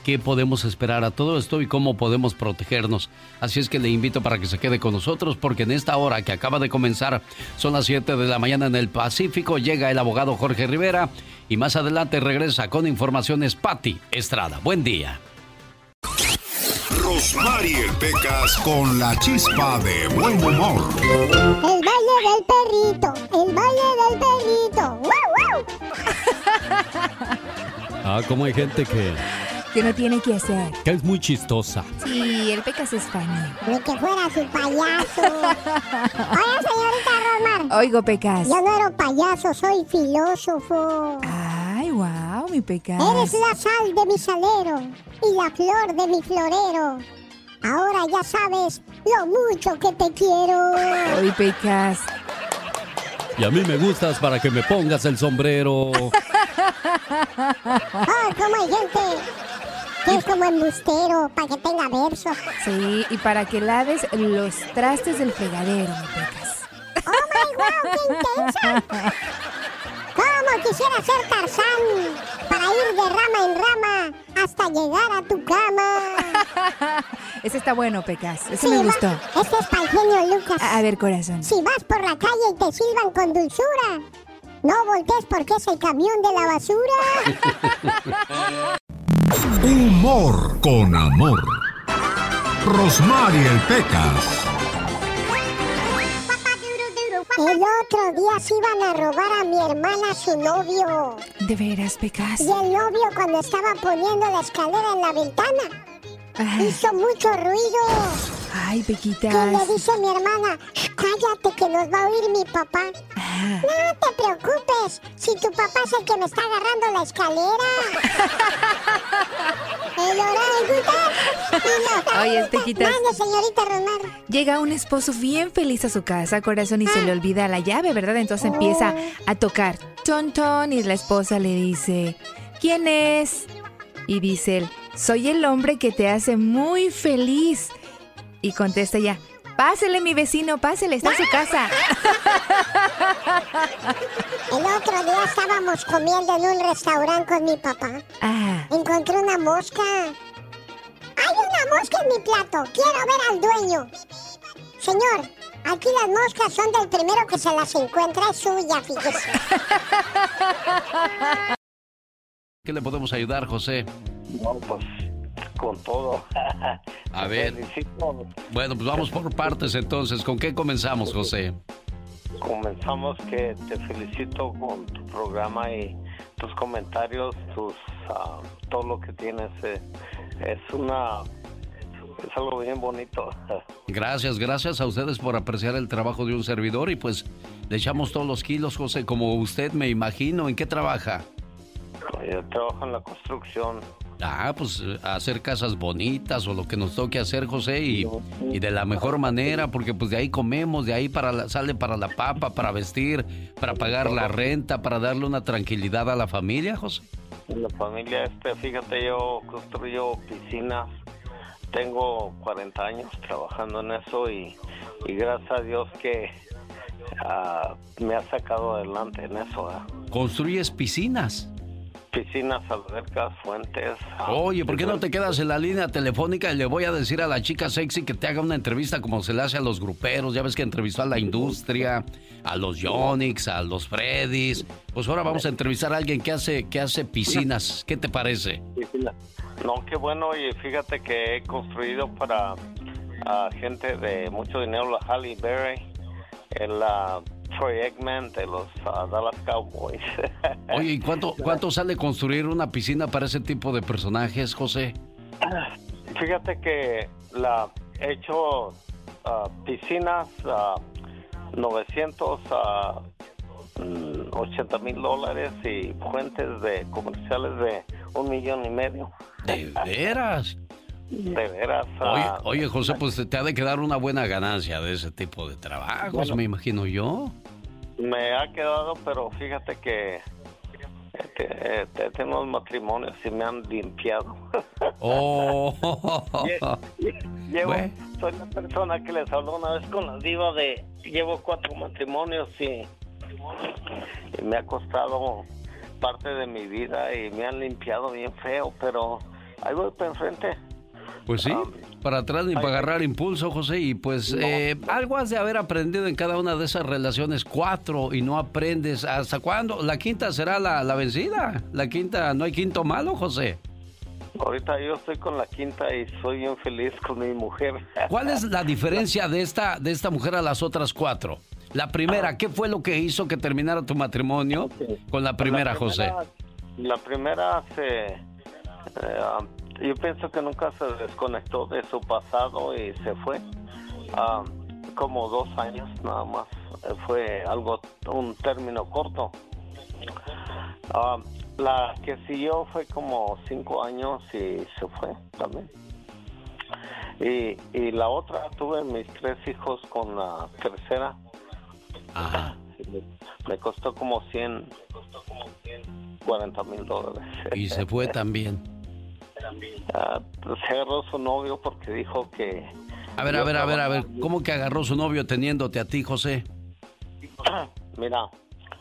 qué podemos esperar a todo esto y cómo podemos protegernos. Así es que le invito para que se quede con nosotros porque en esta hora que acaba de comenzar son las 7 de la mañana en el Pacífico, llega el abogado Jorge Rivera y más adelante regresa con informaciones Patti Estrada. Buen día. Rosmarie Pecas con la chispa de buen humor. El baile del perrito, el baile del perrito. ¡Wow, Ah, como hay gente que que no tiene que hacer. Que es muy chistosa. Sí, el Pecas es español. Ni que fuera su payaso. Oye, señorita Romar. Oigo, Pecas. Yo no era payaso, soy filósofo. Wow, mi. Eres la sal de mi salero y la flor de mi florero. Ahora ya sabes lo mucho que te quiero. Ay, Pecas. Y a mí me gustas para que me pongas el sombrero. Ay, cómo hay gente que es como embustero, para que tenga versos. Sí, y para que laves los trastes del fregadero, pecas. ¡Oh, my wow, qué intensa! ¿Cómo quisiera ser Tarzán para ir de rama en rama hasta llegar a tu cama? Ese está bueno, Pecas. Ese me gustó. este es para el genio Lucas. A, ver, corazón. Si vas por la calle y te silban con dulzura, no voltees porque es el camión de la basura. Humor con amor. Rosmarie Pecas. El otro día se iban a robar a mi hermana su novio. ¿De veras, Pecas? Y el novio cuando estaba poniendo la escalera en la ventana hizo mucho ruido Ay, Pequita. Que le dice mi hermana, cállate que nos va a oír mi papá. Ah. No te preocupes, si tu papá es el que me está agarrando la escalera. el orangutan. Oye, Pequitas. Mande, señorita Romar. Llega un esposo bien feliz a su casa, corazón, y se le olvida la llave, ¿verdad? Entonces empieza a tocar. Ton, ton, y la esposa le dice, ¿quién es? Y dice él, soy el hombre que te hace muy feliz. Y contesta ella, pásele mi vecino, pásele, está en su casa. El otro día estábamos comiendo en un restaurante con mi papá. Ah, Encontré una mosca. Hay una mosca en mi plato. Quiero ver al dueño. Señor, aquí las moscas son del primero que se las encuentra. Es suya, fíjese. ¿Qué le podemos ayudar, José? No, pues con todo. A ver. Felicito. Bueno, pues vamos por partes entonces. ¿Con qué comenzamos, José? Comenzamos que te felicito con tu programa y tus comentarios, tus ah, todo lo que tienes. eh, es una es algo bien bonito. Gracias, gracias a ustedes por apreciar el trabajo de un servidor y pues le echamos todos los kilos, José, como usted me imagino. ¿En qué trabaja? Yo trabajo en la construcción. Ah, pues eh, hacer casas bonitas o lo que nos toque hacer, José, y, y de la mejor manera, porque pues de ahí comemos, de ahí para la- sale para la papa, para vestir, para pagar la renta, para darle una tranquilidad a la familia, José. La familia, este, fíjate, yo construyo piscinas. Tengo 40 años trabajando en eso y, y gracias a Dios que ah, me ha sacado adelante en eso. ¿eh? Construyes piscinas. Piscinas, albercas, fuentes. ah, Oye, ¿por qué no te quedas en la línea telefónica y le voy a decir a la chica sexy que te haga una entrevista como se le hace a los gruperos? Ya ves que entrevistó a la industria, a los Yonix, a los Freddys. Pues ahora vamos a entrevistar a alguien que hace, que hace piscinas. ¿Qué te parece? No, qué bueno, y fíjate que he construido para ah, gente de mucho dinero, la Halle Berry, el ah, Troy Eggman de los ah, Dallas Cowboys. Oye, ¿y cuánto, cuánto sale construir una piscina para ese tipo de personajes, José? Fíjate que la he hecho ah, piscinas a 980 mil dólares y fuentes de comerciales de un millón y medio. ¿De veras? De veras. Oye, ah, oye, José, pues te ha de quedar una buena ganancia de ese tipo de trabajos, Bueno. me imagino yo. Me ha quedado, pero fíjate que este, este, tengo unos matrimonios y me han limpiado. Oh. Llevo, Bueno. soy la persona que les habló una vez con la diva de llevo cuatro matrimonios y, y me ha costado parte de mi vida y me han limpiado bien feo, pero ahí voy para enfrente. Pues sí, para atrás ni para agarrar impulso, José. Y pues eh, algo has de haber aprendido en cada una de esas relaciones. Cuatro y no aprendes. ¿Hasta cuándo? ¿La quinta será la, la vencida? ¿La quinta? ¿No hay quinto malo, José? Ahorita yo estoy con la quinta y soy bien feliz con mi mujer. ¿Cuál es la diferencia de esta, de esta mujer a las otras cuatro? La primera, ¿qué fue lo que hizo que terminara tu matrimonio con la primera, José? La primera se... eh, yo pienso que nunca se desconectó de su pasado y se fue. Ah, como dos años nada más. Eh, Fue algo, un término corto. Ah, la que siguió fue como cinco años y se fue también. Y, y la otra, tuve mis tres hijos con la tercera. Me, me costó como 100, 40 mil dólares. Y se fue también. Ah, pues, se agarró su novio porque dijo que... A ver, a ver, a ver, a ver. ¿Cómo que agarró su novio teniéndote a ti, José? Mira,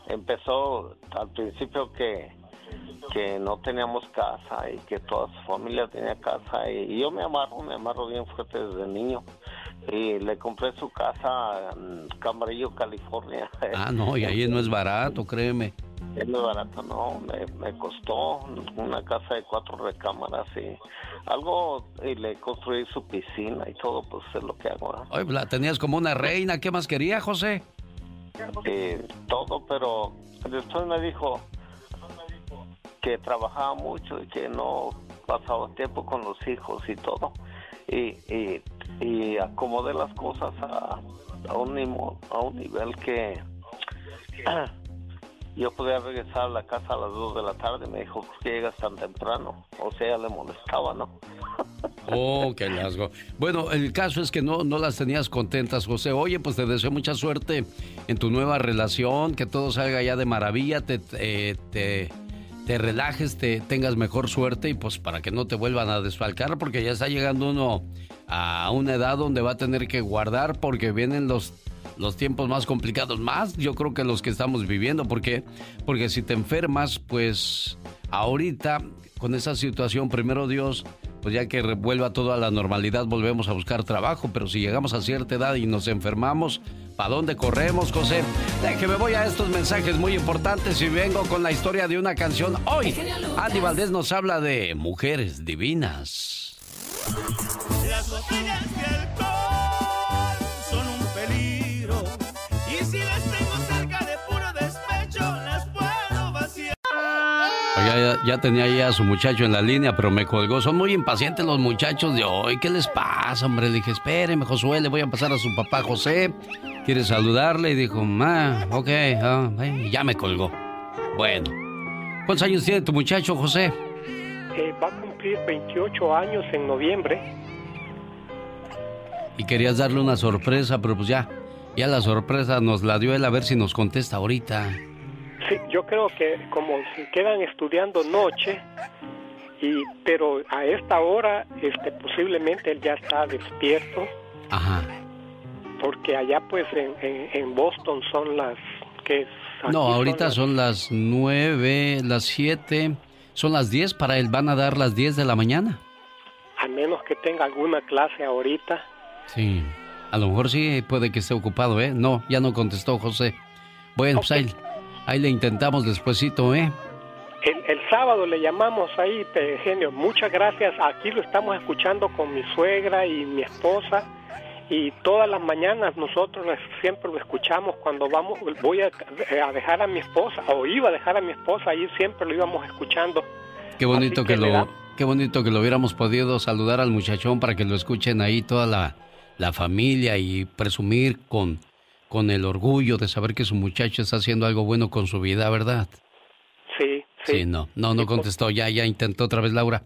empezó al principio que, que no teníamos casa y que toda su familia tenía casa y, y yo me amarro, me amarro bien fuerte desde niño y le compré su casa en Camarillo, California. Ah, no, y ahí no es barato, créeme. Es muy barato, no, me, me costó una casa de cuatro recámaras y algo, y le construí su piscina y todo, pues es lo que hago. la tenías como una reina. ¿Qué más quería, José? Eh, todo, pero después me dijo que trabajaba mucho y que no pasaba tiempo con los hijos y todo. y, y, y acomodé las cosas a, a, un, a un nivel que yo podía regresar a la casa a las 2 de la tarde. Me dijo, ¿por qué llegas tan temprano? O sea, le molestaba, ¿no? Oh, qué hallazgo. Bueno, el caso es que no, no las tenías contentas, José. Oye, pues te deseo mucha suerte en tu nueva relación, que todo salga ya de maravilla, te, te, te, relajes, te tengas mejor suerte y pues para que no te vuelvan a desfalcar, porque ya está llegando uno a una edad donde va a tener que guardar porque vienen los los tiempos más complicados, más yo creo que los que estamos viviendo, porque porque si te enfermas, pues ahorita con esa situación, primero Dios, pues ya que vuelva todo a la normalidad, volvemos a buscar trabajo, pero si llegamos a cierta edad y nos enfermamos, ¿para dónde corremos, José? que me voy a estos mensajes muy importantes y vengo con la historia de una canción. Hoy, Andy Valdés nos habla de mujeres divinas. Las ya, tenía ya a su muchacho en la línea, pero me colgó. Son muy impacientes los muchachos de hoy. ¿Qué les pasa, hombre? Le dije, espéreme, Josué, le voy a pasar a su papá José. ¿Quiere saludarle? Y dijo, ah, ok, ah, ya me colgó. Bueno, ¿cuántos años tiene tu muchacho, José? Eh, va a cumplir 28 años en noviembre. Y querías darle una sorpresa, pero pues ya, ya la sorpresa nos la dio él a ver si nos contesta ahorita. Sí, yo creo que como se quedan estudiando noche, y pero a esta hora este posiblemente él ya está despierto. Ajá. Porque allá pues en, en, Boston son las que No, ahorita son las... nueve, las siete, son las diez para él, van a dar las diez de la mañana. A menos que tenga alguna clase ahorita. Sí, a lo mejor sí puede que esté ocupado, ¿eh? No, ya no contestó José. Bueno, pues ahí, Ahí le intentamos despuesito, ¿eh? El, sábado le llamamos ahí, genio. Muchas gracias. Aquí lo estamos escuchando con mi suegra y mi esposa. Y todas las mañanas nosotros siempre lo escuchamos cuando vamos, voy a, dejar a mi esposa, o iba a dejar a mi esposa, ahí siempre lo íbamos escuchando. Qué bonito que, lo, qué bonito que lo hubiéramos podido saludar al muchachón para que lo escuchen ahí toda la, la familia y presumir con, con el orgullo de saber que su muchacho está haciendo algo bueno con su vida, ¿verdad? Sí, sí. Sí, no, no, no contestó, ya, ya intentó otra vez Laura.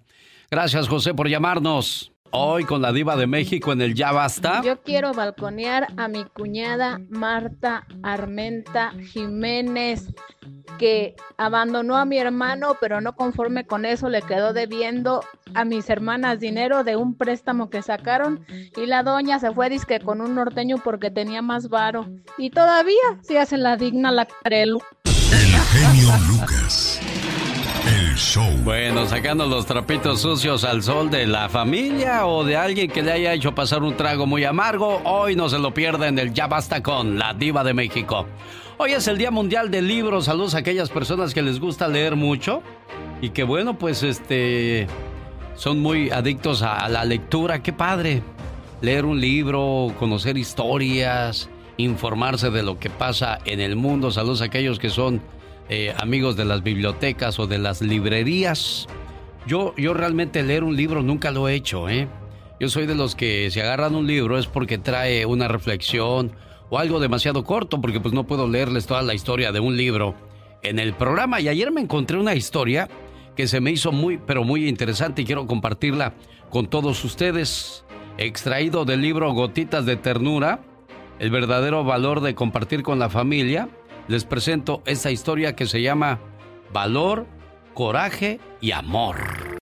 Gracias, José, por llamarnos. Hoy con la diva de México en el Ya Basta. Yo quiero balconear a mi cuñada Marta Armenta Jiménez, que abandonó a mi hermano, pero no conforme con eso le quedó debiendo a mis hermanas dinero de un préstamo que sacaron y la doña se fue disque con un norteño porque tenía más varo. Y todavía se hace la digna la carelu. El genio Lucas. Bueno, sacando los trapitos sucios al sol de la familia o de alguien que le haya hecho pasar un trago muy amargo, hoy no se lo pierden el Ya Basta con la Diva de México. Hoy es el Día Mundial del Libro. Saludos a aquellas personas que les gusta leer mucho y que, bueno, pues este. Son muy adictos a la lectura. ¡Qué padre! Leer un libro, conocer historias, informarse de lo que pasa en el mundo. Saludos a aquellos que son eh, amigos de las bibliotecas o de las librerías. Yo, yo realmente leer un libro nunca lo he hecho, ¿eh? Yo soy de los que si agarran un libro es porque trae una reflexión o algo demasiado corto, porque pues no puedo leerles toda la historia de un libro en el programa. Y ayer me encontré una historia que se me hizo muy, pero muy interesante y quiero compartirla con todos ustedes. Extraído del libro Gotitas de Ternura, el verdadero valor de compartir con la familia les presento esta historia que se llama Valor, Coraje y Amor.